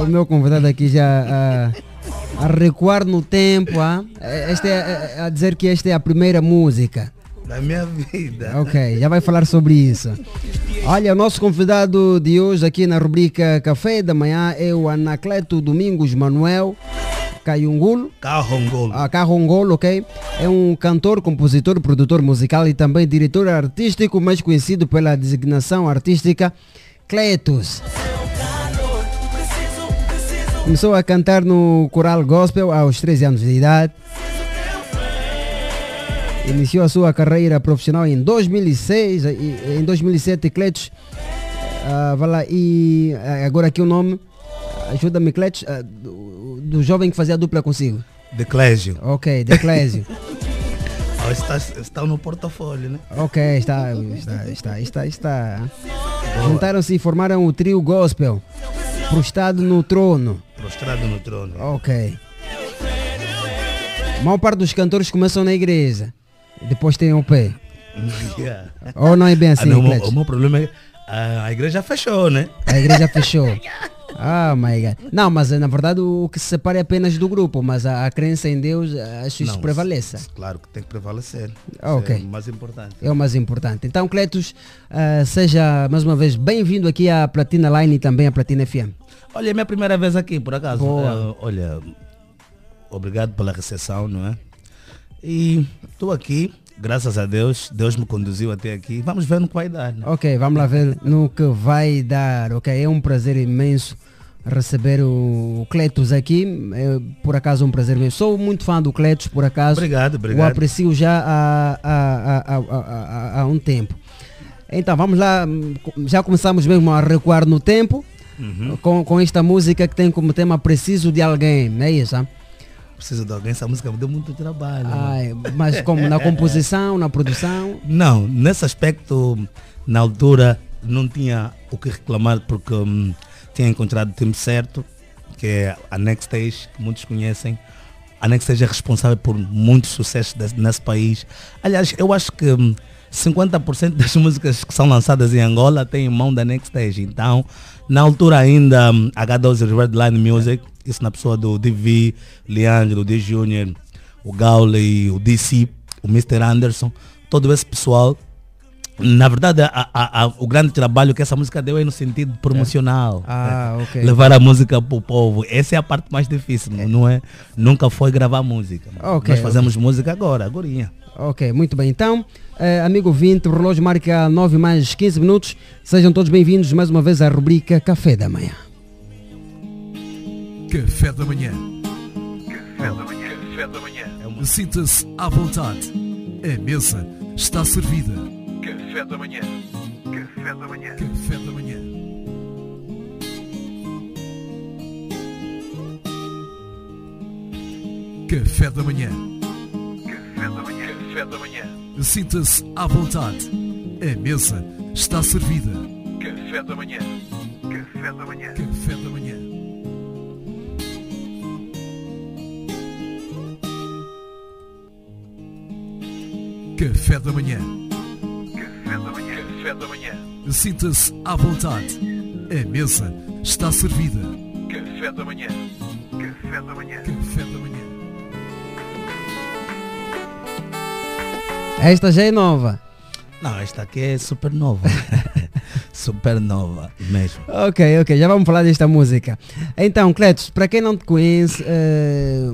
O meu convidado aqui já a, a recuar no tempo. ah. Este é, é- a dizer que esta é a primeira música. Da minha vida. Ok, já vai falar sobre isso. Olha, o nosso convidado de hoje aqui na rubrica Café da Manhã é o Anacleto Domingos Manuel Caiungulo. Carrongolo. Ah, Carrongolo, ok? É um cantor, compositor, produtor musical e também diretor artístico, mais conhecido pela designação artística Cletus. Começou a cantar no coral gospel aos 13 anos de idade. Iniciou a sua carreira profissional em 2006, e- e em 2007 Cletus, ah, vai lá, e ah, agora aqui o nome, ajuda-me Cletus, ah, do, jovem que fazia a dupla consigo. De Clésio. Ok, de Clésio. Ah, está, está no portafólio, né? ok, está, está, está, está, está. Juntaram-se e formaram o trio gospel, prostrado no trono. Prostrado no trono. Ok. A maior parte dos cantores começam na igreja, depois tem o pé. Yeah. Ou não é bem Ah, assim, não, o, o meu problema é a, a igreja fechou, né? A igreja fechou. Ah, my God. Não, mas na verdade o que se separa é apenas do grupo, mas a, a crença em Deus, acho que isso prevaleça. Claro que tem que prevalecer. Ah, ok. Isso É o mais importante. É o mais importante. Então, Cletus, ah, seja mais uma vez bem-vindo aqui à Platina Line e também à Platina FM. Olha, é minha primeira vez aqui, por acaso. Eh, olha, obrigado pela recepção, não é? E estou aqui, graças a Deus, Deus me conduziu até aqui. Vamos ver no que vai dar. Né? Ok, vamos lá ver no que vai dar. Ok, é um prazer imenso receber o Cletus aqui. É, por acaso um prazer imenso. Sou muito fã do Cletus, por acaso. Obrigado, O obrigado. aprecio já há, há, há, há, há- há um tempo. Então vamos lá, já começamos mesmo a recuar no tempo Uhum. com, com esta música que tem como tema Preciso de Alguém, não é isso? ah? Preciso de alguém, essa música me deu muito trabalho. Ai, mas como na composição, na produção? Não, nesse aspecto, na altura, não tinha o que reclamar porque hum, tinha encontrado o time certo, que é a Next Stage, que muitos conhecem. A Next Stage é responsável por muitos sucessos desse- nesse país. Aliás, eu acho que hum, 50% das músicas que são lançadas em Angola têm mão da Next Stage. Então, na altura ainda, hum, H12 Redline Music, isso na pessoa do DV, Leandro, o D Junior, o Gauli, o DC, o Mr. Anderson, todo esse pessoal na verdade, a- a- a- o grande trabalho que essa música deu é no sentido promocional. Ah, ok. Levar a música para o povo. Essa é a parte mais difícil, não é? Nunca foi gravar música. Ok, Nós fazemos música agora, agorinha. Ok, muito bem. Então, eh, amigo 20, o relógio marca 9 mais 15 minutos. Sejam todos bem-vindos mais uma vez à rubrica Café da Manhã. Café da manhã. Café da manhã. Café da manhã. Sinta-se à vontade. A mesa está servida. Café da manhã. Café da manhã. Café da manhã. Café da manhã. Café da manhã. Café da manhã. Sinta-se à vontade. A mesa está servida. Café da manhã. Café da manhã. Café da manhã. Café da manhã. Café da manhã. Café da manhã. Sinta-se à vontade. A mesa está servida. Café da manhã. Café da manhã. Café da manhã. Esta já é nova. Não, esta aqui é super nova. Supernova, mesmo. Ok, ok, já vamos falar desta música. Então, Cletos, para quem não te conhece, eh,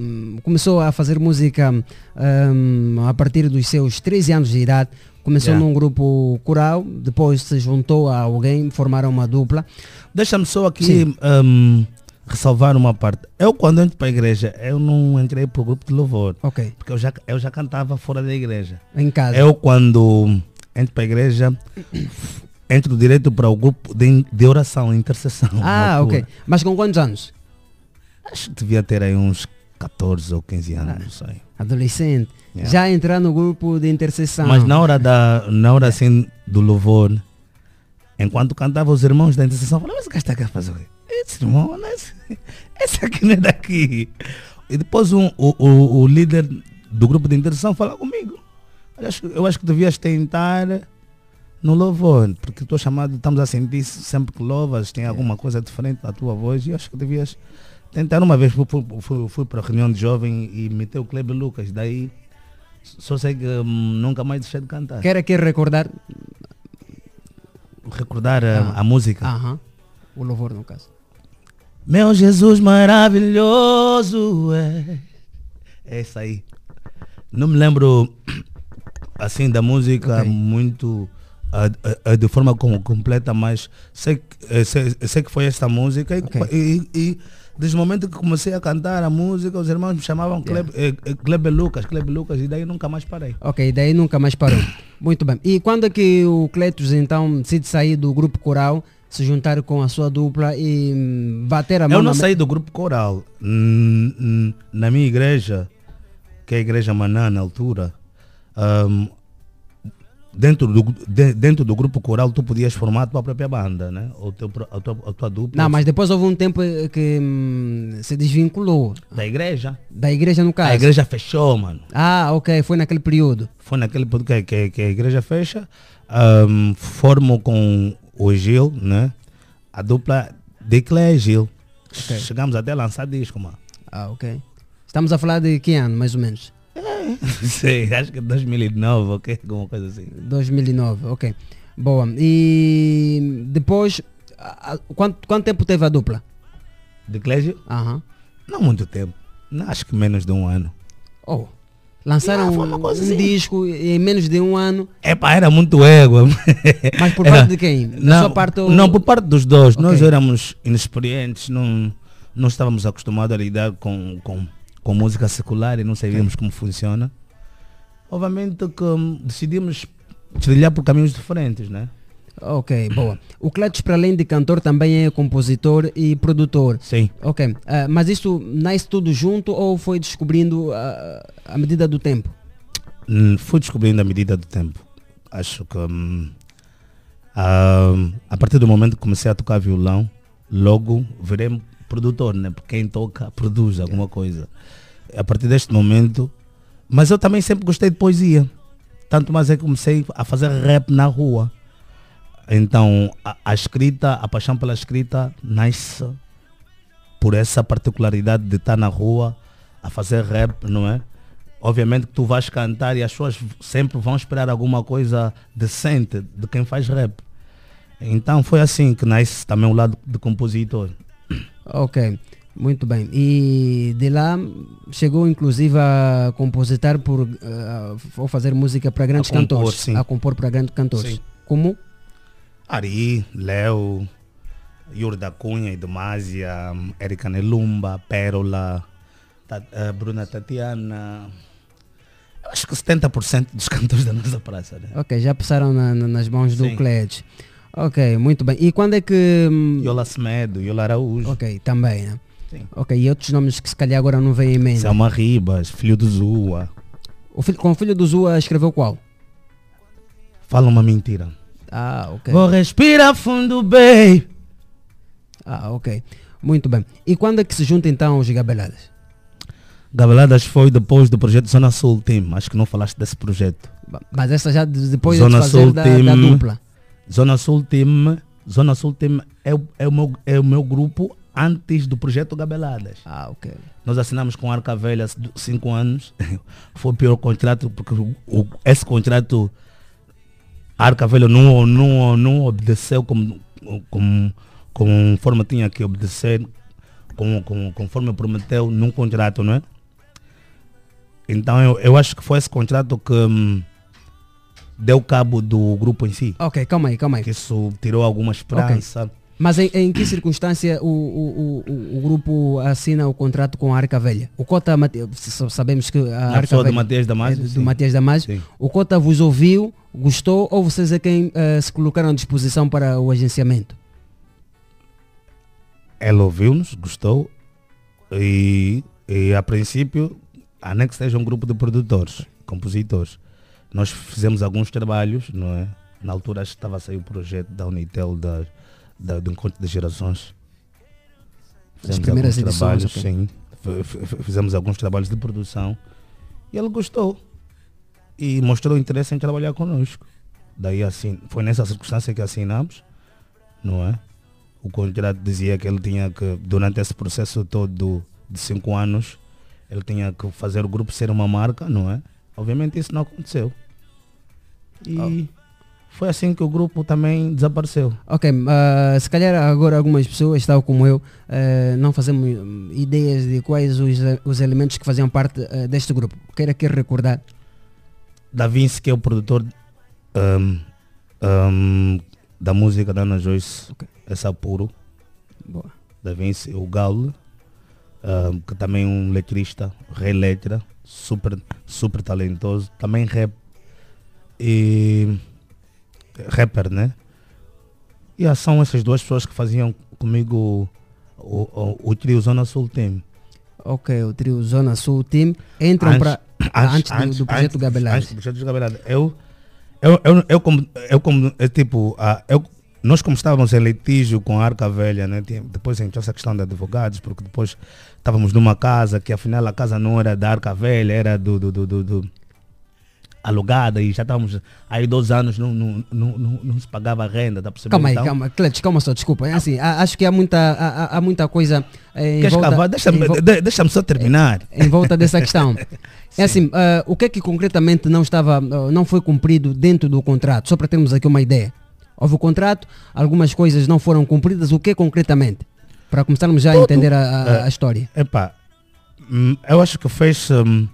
começou a fazer música eh, a partir dos seus 13 anos de idade. Começou Yeah. num grupo coral, depois se juntou a alguém, formaram uma dupla. Deixa-me só aqui Sim. hum, ressalvar uma parte. Eu quando entro para a igreja, eu não entrei para o grupo de louvor. Ok. Porque eu já, eu já cantava fora da igreja. Em casa. Eu quando entro para a igreja, entro direto para o grupo de, de oração, intercessão. Ah, ok. Mas com quantos anos? Acho que devia ter aí uns 14 ou 15 anos, não sei. Adolescente. Yeah. Já entrar no grupo de intercessão. Mas na hora, da, na hora assim do louvor, enquanto cantava os irmãos da intercessão, falavam, mas esse gajo está aqui a fazer o quê? Esse irmão, não é esse, esse aqui não é daqui. E depois um, o, o, o líder do grupo de intercessão falou comigo. Eu acho, eu acho que devias tentar no louvor, porque estou chamado, estamos a sentir sempre que louvas, tem alguma coisa diferente da tua voz, e acho que devias tentar. Uma vez fui, fui, fui, fui para a reunião de jovem e meteu o Kleber Lucas, daí só sei que hum, nunca mais deixei de cantar. Quer aqui recordar Recordar a, Ah. a música. Aham. o louvor no caso. Meu Jesus maravilhoso é. É isso aí. Não me lembro assim da música Ok. muito de forma com- completa, mas sei, que- eh, sei, sei que foi esta música e, e, e desde o momento que comecei a cantar a música, os irmãos me chamavam Kleber, eh, eh, Kleber Lucas, Kleber Lucas, e daí nunca mais parei. Ok, daí nunca mais parou. Muito bem. E quando é que o Cletus então decide sair do grupo coral, se juntar com a sua dupla e hum, bater a mão Eu não saí do grupo coral. Na minha igreja, que é a igreja Maná na altura, hum, dentro, do, de- dentro do grupo coral tu podias formar a tua própria banda, né? Ou teu a, tua, a tua dupla. Não, mas depois houve um tempo que hum, se desvinculou. Da igreja. Da igreja no caso. A igreja fechou, mano. Ah, ok, foi naquele período. Foi naquele período que, que, que a igreja fecha. hum, formo com o Gil, né? A dupla de Clé e Gil. Chegamos até a lançar disco, mano. Ah, ok. Estamos a falar de que ano, mais ou menos? Sei, acho que 2009, ok? Alguma coisa assim. 2009, ok. Boa. E depois, a- a- quanto, quanto tempo teve a dupla? De Clégio? Aham. Não muito tempo. Não, acho que menos de um ano. Oh. Lançaram Yeah, uma um, assim. disco em menos de um ano. Epá, era muito égua. Mas por Era- parte de quem? Da não, sua parte ou- Não, por parte dos dois. Nós Ok. éramos inexperientes, não, não estávamos acostumados a lidar com, com, com música secular e não sabíamos como funciona. Obviamente que hum, decidimos trilhar por caminhos diferentes, né? Ok, boa. O Cletus, para além de cantor, também é compositor e produtor. Sim. Ok. Ah, mas isso nasce tudo junto ou foi descobrindo ah, à medida do tempo? Hum, fui descobrindo à medida do tempo. Acho que hum, ah, a partir do momento que comecei a tocar violão, logo virei produtor, né? Quem toca produz alguma coisa. A partir deste momento, mas eu também sempre gostei de poesia. Tanto mais é que comecei a fazer rap na rua. Então a, a escrita, a paixão pela escrita nasce por essa particularidade de estar na rua a fazer rap, não é? Obviamente que tu vais cantar e as pessoas sempre vão esperar alguma coisa decente de quem faz rap. Então foi assim que nasce também o lado de compositor. Ok, muito bem. E de lá chegou inclusive a compositar por ah, ou fazer música para grandes compor, cantores, sim. a compor para grandes cantores. Sim. Como? Ari, Léo, Yuri da Cunha, Idomásia, Erika Nelumba, Pérola, eh, Bruna Tatiana. Eu acho que 70% dos cantores da nossa praça. Né? Ok, já passaram na- na- nas mãos do. Cledes. Ok, muito bem. E quando é que. hum, Yola Semedo, Yola Araújo. Ok, também, né? Sim. Ok, e outros nomes que se calhar agora não vêm em mente. Selma Ribas, filho do Zua. O filho, com o filho do Zua escreveu qual? Fala uma mentira. Ah, ok. Vou respirar fundo, bem. Ah, ok. Muito bem. E quando é que se junta então os Gabeladas? Gabeladas foi depois do projeto Zona Sul Team. Acho que não falaste desse projeto. Mas essa já de- depois Zona de fazer Sul da, Team. da dupla. Zona Sul Team. Zona Sul Team é, o- é, o meu, é o meu grupo antes do projeto Gabeladas. Ah, ok. Nós assinamos com Arca Velha há cinco anos. Foi o pior contrato porque o- o- esse contrato Arca Velha não, não, não obedeceu como, como, conforme tinha que obedecer, como, como, conforme prometeu num contrato, não é? Então eu, eu acho que foi esse contrato que hum, deu cabo do grupo em si. Ok, calma aí, calma aí. Que isso tirou alguma esperança. Mas em, em que circunstância o, o, o, o grupo assina o contrato com a Arca Velha? O Cota, sabemos que a Na Arca pessoa do Velha Matias Damasio, é do, Matias Damasio. O Cota vos ouviu, gostou ou vocês é quem eh, se colocaram à disposição para o agenciamento? Ela ouviu-nos, gostou e, e a princípio a Next é um grupo de produtores, compositores. Nós fizemos alguns trabalhos, não é? Na altura estava a sair o projeto da Unitel da, da, do Encontro de Gerações. As primeiras alguns trabalhos, ok. sim. Fizemos alguns trabalhos de produção e ele gostou e mostrou interesse em trabalhar conosco. Daí assim, foi nessa circunstância que assinamos, não é? O contrato dizia que ele tinha que, durante esse processo todo de cinco anos, ele tinha que fazer o grupo ser uma marca, não é? Obviamente isso não aconteceu. E foi assim que o grupo também desapareceu. Ok, ah, se calhar agora algumas pessoas, tal como eu, eh, não fazemos hum, ideias de quais os, os elementos que faziam parte eh, deste grupo. Queira aqui recordar. Da Vinci, que é o produtor hum, hum, da música da Ana Joyce, essa puro. Boa. Da Vinci, o Gaulo, hum, que também é um letrista, rei letra, super, super talentoso, também rap e rapper, né? E ah, são essas duas pessoas que faziam comigo o, o, o trio Zona Sul Team. Ok, o trio Zona Sul Team entram Antes- para antes, do- projeto antes- Gabelade. Antes do projeto. Eu, eu, eu, eu como, eu como, é tipo, ah, eu, nós como estávamos em litígio com a Arca Velha, né? depois entrou essa questão de advogados, porque depois estávamos numa casa que afinal a casa não era da Arca Velha, era do, do, do, do- do- alugada e já estávamos aí dois anos, não, não, não, não, não se pagava renda, tá percebendo? Calma aí, Então, calma, Cletes, calma só, desculpa. É assim, há- acho que há muita, há, há- muita coisa eh, em Queres volta, cavar? Deixa-me em vol- de- deixa-me só terminar. em volta dessa questão. é assim, ah, o que é que concretamente não estava, ah, não foi cumprido dentro do contrato? Só para termos aqui uma ideia. Houve o contrato, algumas coisas não foram cumpridas, o que concretamente? Para começarmos já a entender a, a- É, a história. Epá, hum, eu acho que fez hum,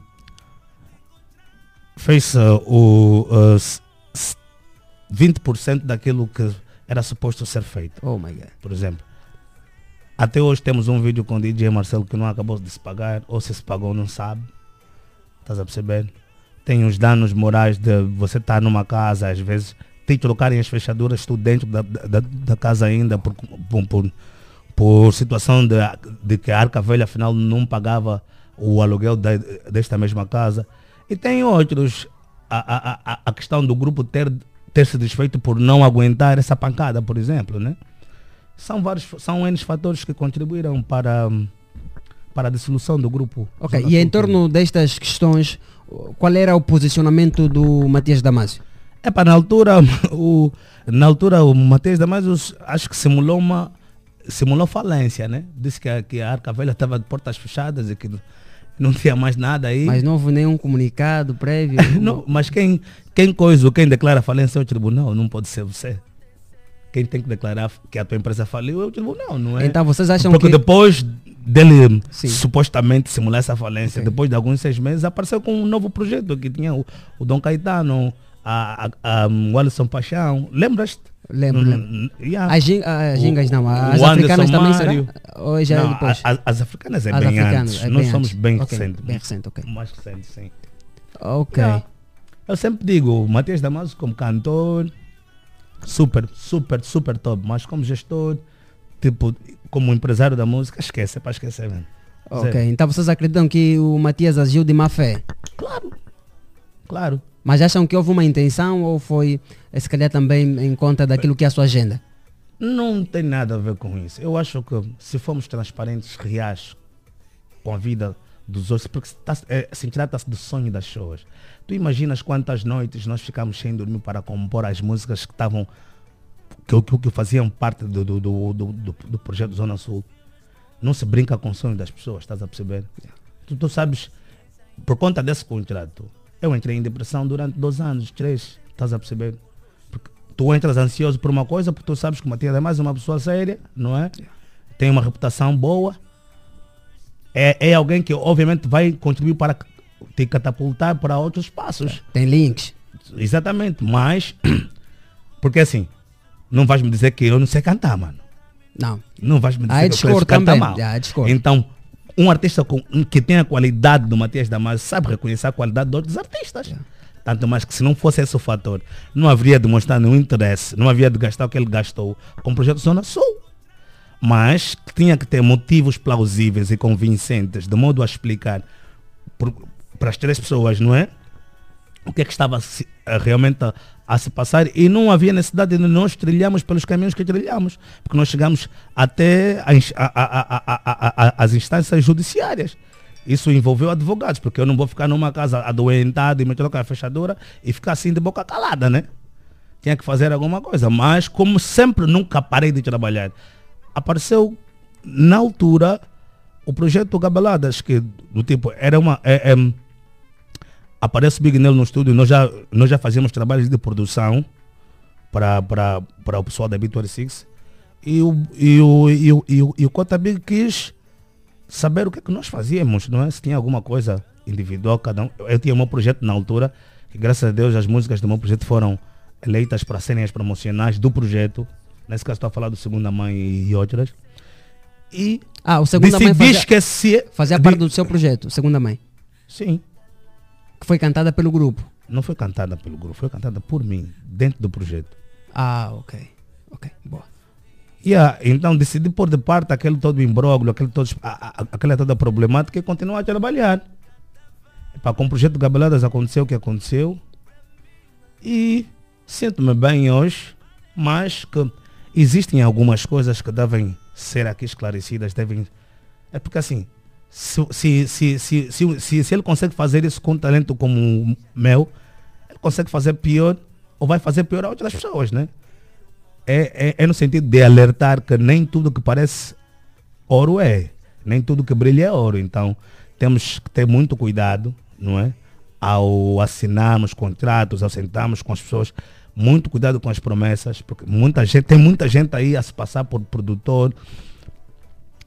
fez uh, o uh, s- s- 20% daquilo que era suposto ser feito. Oh my God. Por exemplo, até hoje temos um vídeo com o DJ Marcelo que não acabou de se pagar, ou se se pagou não sabe. Estás a perceber? Tem os danos morais de você estar numa casa, às vezes, te trocarem as fechaduras, tu dentro da, da, da casa ainda, por, por, por, por situação de, de que a Arca Velha afinal não pagava o aluguel da- desta mesma casa. E tem outros, a, a, a, questão do grupo ter, ter se desfeito por não aguentar essa pancada, por exemplo, né? São vários, são N fatores que contribuíram para, para a dissolução do grupo. Ok, Zona e em torno destas questões, qual era o posicionamento do Matias Damasio? É para na altura o na altura o Matheus Damasio acho que simulou uma simulou falência, né? Disse que a, que a Arca Velha estava de portas fechadas e que não tinha mais nada aí. Mas não houve nenhum comunicado prévio? Não, mas quem quem coisa, quem declara falência é o tribunal, não pode ser você. Quem tem que declarar que a tua empresa faliu é o tribunal, não é? Então vocês acham Porque que- depois dele Sim. supostamente simular essa falência, depois de alguns seis meses, apareceu com um novo projeto que tinha o, o Dom Caetano, a, a, a, o Alisson Paixão. Lembras-te? Lembro, Hum, lembro. yeah. As, gin- as gingas não, as africanas também será? Ou já é Não, depois? a- a- as africanas é As bem africanas, antes. é Nós bem somos antes. bem Ok, recentes. bem recente, ok. Mais recente, sim. Ok. Yeah. Eu sempre digo, o Matias Damaso como cantor, super, super, super top, mas como gestor, tipo, como empresário da música, esquece, é para esquecer mesmo. Ok, Zero. então vocês acreditam que o Matias agiu de má fé? Claro. Claro. Mas acham que houve uma intenção ou foi, eh, se calhar, também em conta daquilo que é a sua agenda? Não tem nada a ver com isso. Eu acho que se formos transparentes, reais com a vida dos outros, porque tá, é, assim, trata-se do sonho das pessoas. Tu imaginas quantas noites nós ficamos sem dormir para compor as músicas que estavam, que, que, que faziam parte do, do, do, do, do- do projeto Zona Sul. Não se brinca com o sonho das pessoas, estás a perceber? Tu, tu sabes, por conta desse contrato, eu entrei em depressão durante dois anos, três, estás a perceber? Porque tu entras ansioso por uma coisa, porque tu sabes que o Matias é mais uma pessoa séria, não é? Tem uma reputação boa. É, é alguém que obviamente vai contribuir para te catapultar para outros passos. Tem links. Exatamente, mas porque assim, não vais me dizer que eu não sei cantar, mano. Não. Não vais me dizer Ah, é que eu discordo canta também. mal. Ah, é discordo. Então, um artista com- que tem a qualidade do Matias Damasio sabe reconhecer a qualidade de outros artistas. Tanto mais que se não fosse esse o fator, não haveria de mostrar nenhum interesse, não havia de gastar o que ele gastou com o projeto Zona Sul. Mas tinha que ter motivos plausíveis e convincentes, de modo a explicar para as três pessoas, não é? O que é que estava realmente a, a se passar e não havia necessidade de nós trilharmos pelos caminhos que trilhamos, porque nós chegamos até a a- as instâncias judiciárias. Isso envolveu advogados, porque eu não vou ficar numa casa adoentado e me trocar a fechadura e ficar assim de boca calada, né? Tinha que fazer alguma coisa, mas como sempre nunca parei de trabalhar, apareceu na altura o projeto Gabeladas, que do tipo, era uma. É, é, aparece o Big Nelo no estúdio, nós já, nós já fazíamos trabalhos de produção para, para, para o pessoal da B26 e o, e o, e o, e o, e o Cota Big quis saber o que é que nós fazíamos, não é? Se tinha alguma coisa individual, cada um. Eu tinha o meu projeto na altura, que graças a Deus as músicas do meu projeto foram eleitas para serem as promocionais do projeto. Nesse caso estou a falar do Segunda Mãe e outras. E Ah, o Segunda Mãe fazia, esquecer fazia de- parte do seu projeto, Segunda Mãe. Sim. Que foi cantada pelo grupo. Não foi cantada pelo grupo, foi cantada por mim, dentro do projeto. Ah, ok. Ok, boa. Yeah, então decidi pôr de parte aquele todo imbróglio, aquele todo, a- a- aquela toda problemática e continuar a trabalhar. Epá, com o projeto Gabeladas aconteceu o que aconteceu e sinto-me bem hoje, mas que existem algumas coisas que devem ser aqui esclarecidas, devem. É porque assim, se, se, se, se, se, se, se ele consegue fazer isso com um talento como o meu, ele consegue fazer pior ou vai fazer pior a outras pessoas, né? é, é, é no sentido de alertar que nem tudo que parece ouro é, nem tudo que brilha é ouro. Então temos que ter muito cuidado, não é? Ao assinarmos contratos, ao sentarmos com as pessoas, muito cuidado com as promessas, porque muita gente, tem muita gente aí a se passar por produtor,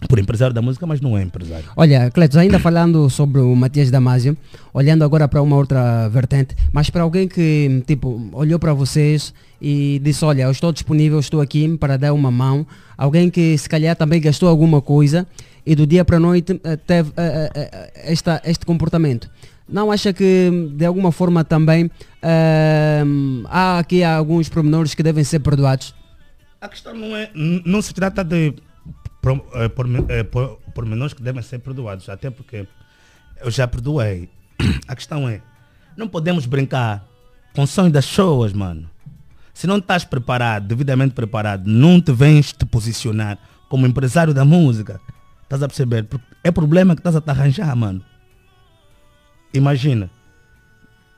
por empresário da música, mas não é empresário. Olha, Cletos, ainda falando sobre o Matias Damasio, olhando agora para uma outra vertente, mas para alguém que, tipo, olhou para vocês e disse, olha, eu estou disponível, estou aqui para dar uma mão, alguém que se calhar também gastou alguma coisa e do dia para a noite eh, teve eh, eh, esta, este comportamento. Não acha que de alguma forma também eh, há aqui alguns pormenores que devem ser perdoados? A questão não é, não se trata de pro- eh, porme- eh, por- pormenores que devem ser perdoados, até porque eu já perdoei. A questão é, não podemos brincar com sonhos das pessoas, mano. Se não estás preparado, devidamente preparado, não te vens te posicionar como empresário da música, estás a perceber? É problema que estás a te arranjar, mano. Imagina,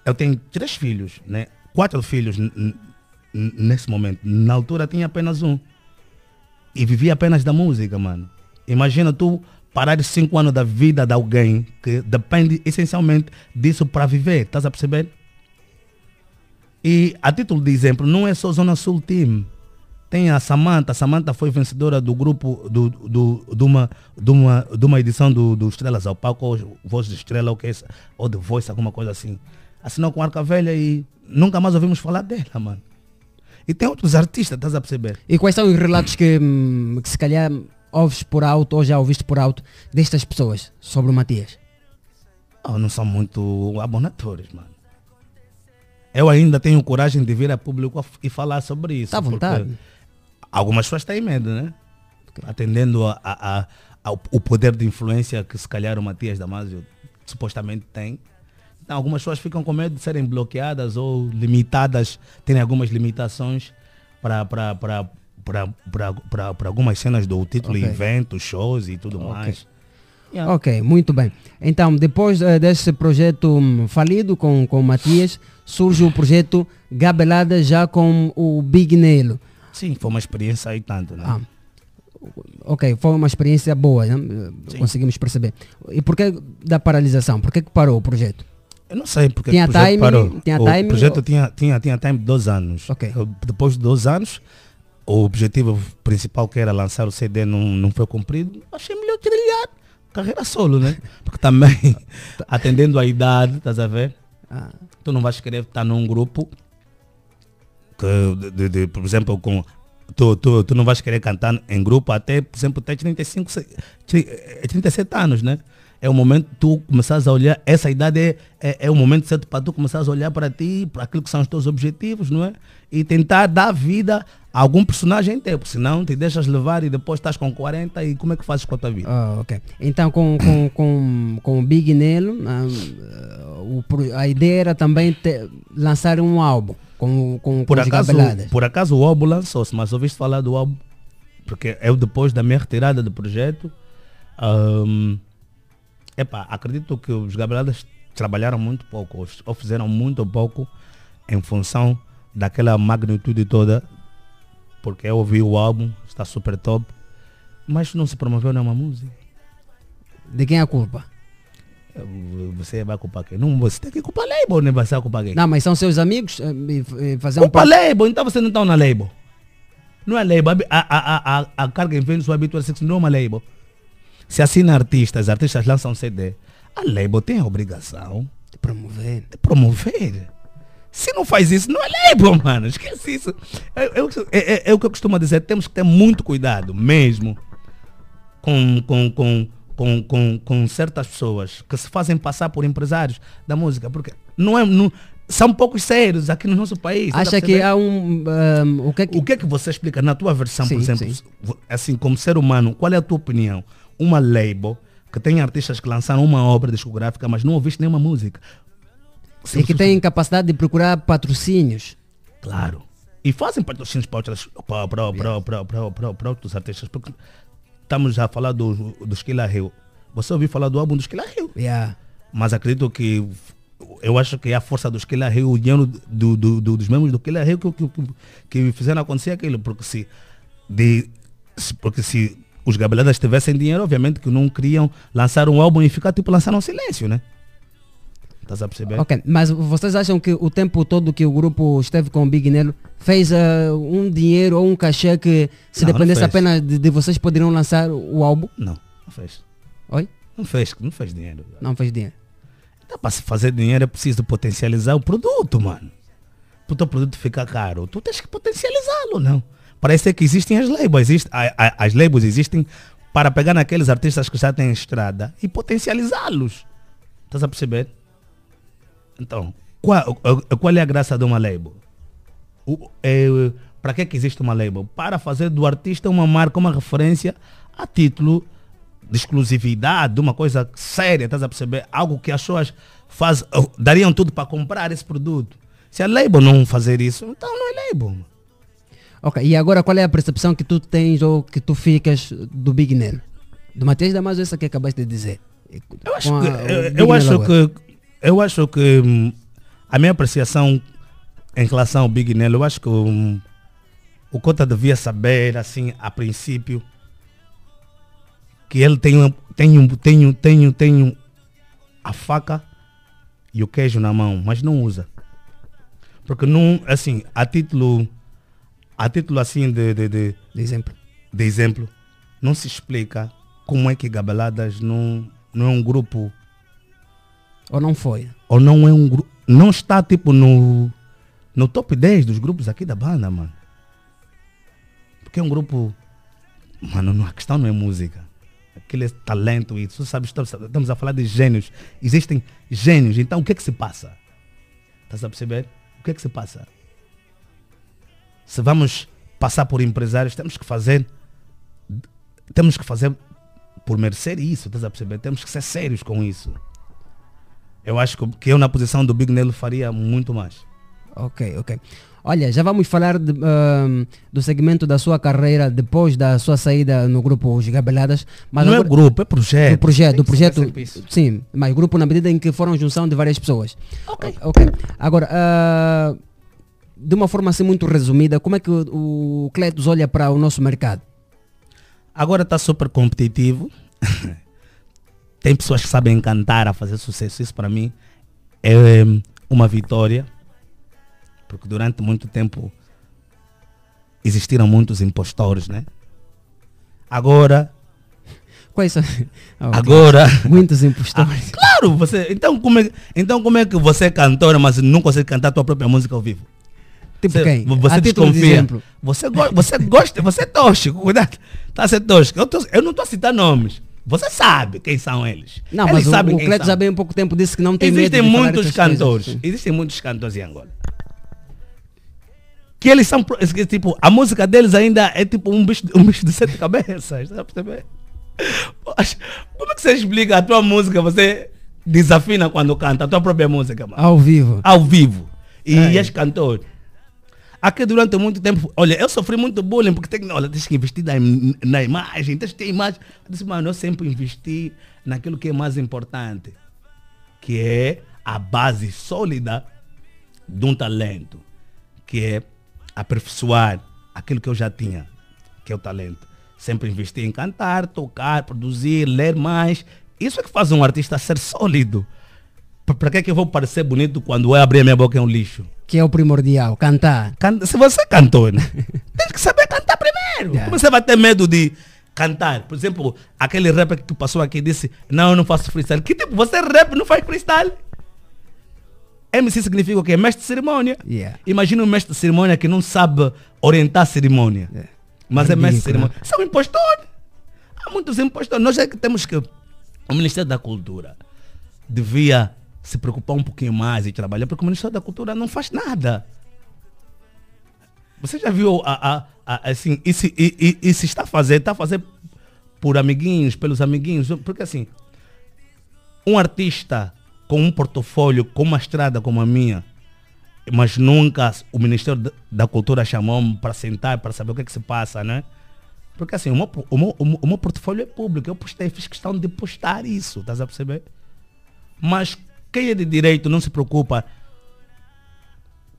eu tenho três filhos, né? Quatro filhos nesse momento. Na altura tinha apenas um. E vivia apenas da música, mano. Imagina tu parar cinco anos da vida de alguém que depende essencialmente disso para viver. Estás a perceber? E a título de exemplo, não é só Zona Sul Team. Tem a Samantha. A Samantha foi vencedora do grupo do, do, de, uma, de, uma, de uma edição do, do Estrelas ao Palco, ou Voz de Estrela, ou, que é, ou de Voice, alguma coisa assim. Assinou com Arca Velha e nunca mais ouvimos falar dela, mano. E tem outros artistas, estás a perceber? E quais são os relatos que, hum, que se calhar ouves por alto ou já ouviste por alto destas pessoas sobre o Matias? Oh, não são muito abonatórios, mano. Eu ainda tenho coragem de vir a público e falar sobre isso. Tá à vontade. Algumas pessoas têm medo, né? Atendendo a, a- a- ao poder de influência que se calhar o Matias Damasio supostamente tem. Algumas pessoas ficam com medo de serem bloqueadas ou limitadas, terem algumas limitações para algumas cenas do título, Ok. eventos, shows e tudo mais. Yeah. Ok, muito bem. Então, depois eh, desse projeto hum, falido com, com o Matias, surge o projeto Gabelada já com o Big Nelo. Sim, foi uma experiência aí tanto, né? Ah, ok, foi uma experiência boa, né? Conseguimos perceber. E por que da paralisação? Por que, que parou o projeto? Eu não sei porque Tinha o projeto time- parou. tinha o time projeto ou- tinha, tinha, tinha time de dois anos. Eu- Depois de dois anos, o objetivo principal que era lançar o CD não, não foi cumprido. Achei melhor trilhar carreira solo, né? Porque também, atendendo à idade, estás a ver? Ah. Tu não vais querer estar num grupo que, de, de- de, por exemplo, com tu, tu, tu não vais querer cantar em grupo até, por exemplo, até 35, se- tri- eh, 37 anos, né? É o momento que tu começares a olhar, essa idade é, é, é o momento certo para tu começares a olhar para ti, para aquilo que são os teus objetivos, não é? E tentar dar vida a algum personagem teu, porque senão te deixas levar e depois estás com 40 e como é que fazes com a tua vida? Ah, ok. Então com, com, com, com o Big Nelo, ah, o pro- a ideia era também te- lançar um álbum com, com, por com acaso, por acaso o álbum lançou-se, mas ouviste falar do álbum? Porque eu depois da minha retirada do projeto, hum, epá, acredito que os Gabeladas trabalharam muito pouco, ou- fizeram muito pouco em função daquela magnitude toda, porque eu ouvi o álbum, está super top, mas não se promoveu nenhuma música. De quem é a culpa? Você vai culpar quem? Não, você tem que culpar label, né? Você vai culpar quem? Não, mas são seus amigos eh, e- e fazer Culpa par- label, então você não está na label. Não é label. A, a, a, a, a carga em venda sua habitual sexo não é uma label. Se assina artistas, artistas lançam CD, a label tem a obrigação de promover. De promover. Se não faz isso, não é label, mano. Esquece isso. É, é o que- é- é- o que eu costumo dizer. Temos que ter muito cuidado, mesmo, com, com, com, com, com, com certas pessoas que se fazem passar por empresários da música. Porque não é, não, são poucos sérios aqui no nosso país. Acha que há um. um, o, que é que... O que é que você explica na tua versão, Sim, por exemplo, sim. assim, como ser humano, qual é a tua opinião? Uma label que tem artistas que lançaram uma obra discográfica, mas não ouviste nenhuma música. Se E que tem capacidade de procurar patrocínios. Claro. E fazem patrocínios para, outras, para, para, para, para, para, para, para outros artistas. Porque estamos a falar do, do Skilla Hill. Você ouviu falar do álbum do Skilla Hill? Yeah. Mas acredito que eu acho que é a força do Skilla Hill, o dinheiro do, do, do- dos membros do Skilla Hill que, que, que, fizeram acontecer aquilo. Porque se, de, porque se os gabeladas tivessem dinheiro, obviamente que não queriam lançar um álbum e ficar tipo lançando um silêncio, né? Estás a perceber? Ok, mas vocês acham que o tempo todo que o grupo esteve com o Big Nelo fez ah, um dinheiro ou um cachê que se Não, não dependesse fez. apenas de, de vocês poderiam lançar o álbum? Não, não fez. Oi? Não fez, não fez dinheiro. Não fez dinheiro. Então, para se fazer dinheiro é preciso potencializar o produto, mano. Para o teu produto ficar caro, tu tens que potencializá-lo, não. Parece que existem as labels. Existe, as labels existem para pegar naqueles artistas que já têm estrada e potencializá-los. Estás a perceber? Então, qual, qual é a graça de uma label? É, para que, que existe uma label? Para fazer do artista uma marca, uma referência a título de exclusividade, de uma coisa séria, estás a perceber? Algo que as pessoas faz, oh, dariam tudo para comprar esse produto. Se a label não fazer isso, então não é label. Ok, e agora qual é a percepção que tu tens ou que tu ficas do Big Nelo? Do Matias Damaso, essa que acabaste de dizer. Eu acho que, eu, eu acho que, eu acho que hum, a minha apreciação em relação ao Big Nelo, eu acho que hum, o Cota devia saber, assim, a princípio, que ele tem, um- tem, um- tem, um- tem, um- tem um- a faca e o queijo na mão, mas não usa. Porque não, assim, a título, a título assim de, de, de, exemplo. de exemplo, não se explica como é que Gabeladas não, não é um grupo Ou não foi? ou não é um grupo, não está tipo no, no top 10 dos grupos aqui da banda, mano. Porque é um grupo, mano, a questão não é música. Aquele talento e tu sabes, estamos estamos a falar de gênios. Existem gênios, então o que é que se passa? Estás a perceber? O que é que se passa? Se vamos passar por empresários, temos que fazer temos que fazer por merecer isso, estás a perceber? Temos que ser sérios com isso. Eu acho que, eu na posição do Big Nelo faria muito mais. Ok, ok. Olha, já vamos falar de, ahm, do segmento da sua carreira depois da sua saída no grupo Os Gabeladas. Mas Não é agora- grupo, é projeto. Do projeto, do projeto. Sim, mas grupo na medida em que foram junção de várias pessoas. Ok. Ok. Agora, ah, de uma forma assim muito resumida, como é que o, o Cletus olha para o nosso mercado? Agora está super competitivo. Tem pessoas que sabem cantar a fazer sucesso. Isso para mim é hum, uma vitória, porque durante muito tempo existiram muitos impostores, né? Agora. Quais são? Ah, ok. Agora. Muitos impostores. Claro, você. Então como, é, então como é que você é cantora, mas não consegue cantar a tua própria música ao vivo? Tipo você, quem? Você de desconfia. exemplo. Você, go você gosta, você é tóxico, cuidado. Tá a ser tóxico. Eu, tô- eu não estou a citar nomes. Você sabe quem são eles. Não, eles mas o, sabem o quem Cleto já bem há pouco tempo disse que não tem Existem de muitos coisas, cantores. sim. Existem muitos cantores em Angola. Que eles são, que, tipo, a música deles ainda é tipo um bicho, um bicho de sete cabeças, tá Como é que você explica a tua música? Você desafina quando canta a tua própria música, mano. Ao vivo. Ao vivo. E É. és cantor. Aqui durante muito tempo, olha, eu sofri muito bullying porque tem, olha, tens que investir na, na imagem, tens que ter imagem. Eu disse, mano, eu sempre investi naquilo que é mais importante, que é a base sólida de um talento, que é aperfeiçoar aquilo que eu já tinha, que é o talento. Sempre investi em cantar, tocar, produzir, ler mais. Isso é que faz um artista ser sólido. Para que é que eu vou parecer bonito quando eu abrir a minha boca é um lixo? Que é o primordial, cantar. Can- Se você é cantor, né? tem que saber cantar primeiro. Como você vai ter medo de cantar? Por exemplo, aquele rapper que passou aqui disse, não, eu não faço freestyle. Que tipo, você é rap, não faz freestyle? MC significa o quê? Mestre de cerimônia. Yeah. Imagina um mestre de cerimônia que não sabe orientar a cerimônia. Mas é mestre de Ridículo, cerimônia. São impostores. Há muitos impostores. Nós é que temos que... O Ministério da Cultura devia se preocupar um pouquinho mais e trabalhar, porque o Ministério da Cultura não faz nada. Você já viu a, a- a- assim, isso, e, e- e se está a fazer, está a fazer por amiguinhos, pelos amiguinhos, porque assim, um artista com um portfólio, com uma estrada como a minha, mas nunca o Ministério da- Cultura chamou-me para sentar, para saber o que é que se passa, né? Porque assim, o meu, o meu- o meu portfólio é público, eu postei, fiz questão de postar isso, estás a perceber? Mas quem é de direito não se preocupa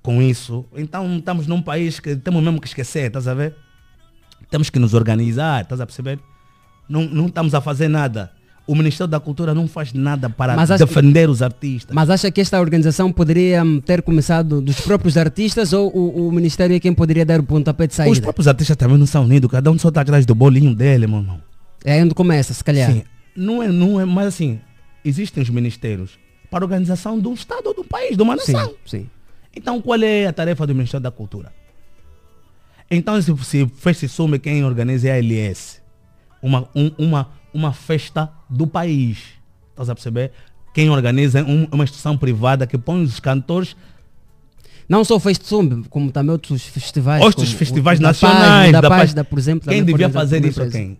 com isso. Então estamos num país que temos mesmo que esquecer, estás a ver? Temos que nos organizar, estás a perceber? Não, não estamos a fazer nada. O Ministério da Cultura não faz nada para defender os artistas. Mas acha que esta organização poderia hum, ter começado dos próprios artistas ou o, o Ministério é quem poderia dar o pontapé de Os saída? próprios artistas também não são unidos, cada um só está atrás do bolinho dele, meu irmão. É onde começa, se calhar. Sim, não é, não é, mas assim, existem os ministérios para a organização de um Estado ou de um país, de uma nação. Sim, sim. Então qual é a tarefa do Ministério da Cultura? Então se, se fez-se sume quem organiza é a LS. Uma, um- uma, uma festa do país. Estás a perceber? Quem organiza é um- uma instituição privada que põe os cantores Não só o Festsum, como também outros festivais. outros festivais o da nacionais. Paz, da da Paz, Paz. da, por exemplo. Quem devia fazer isso é quem?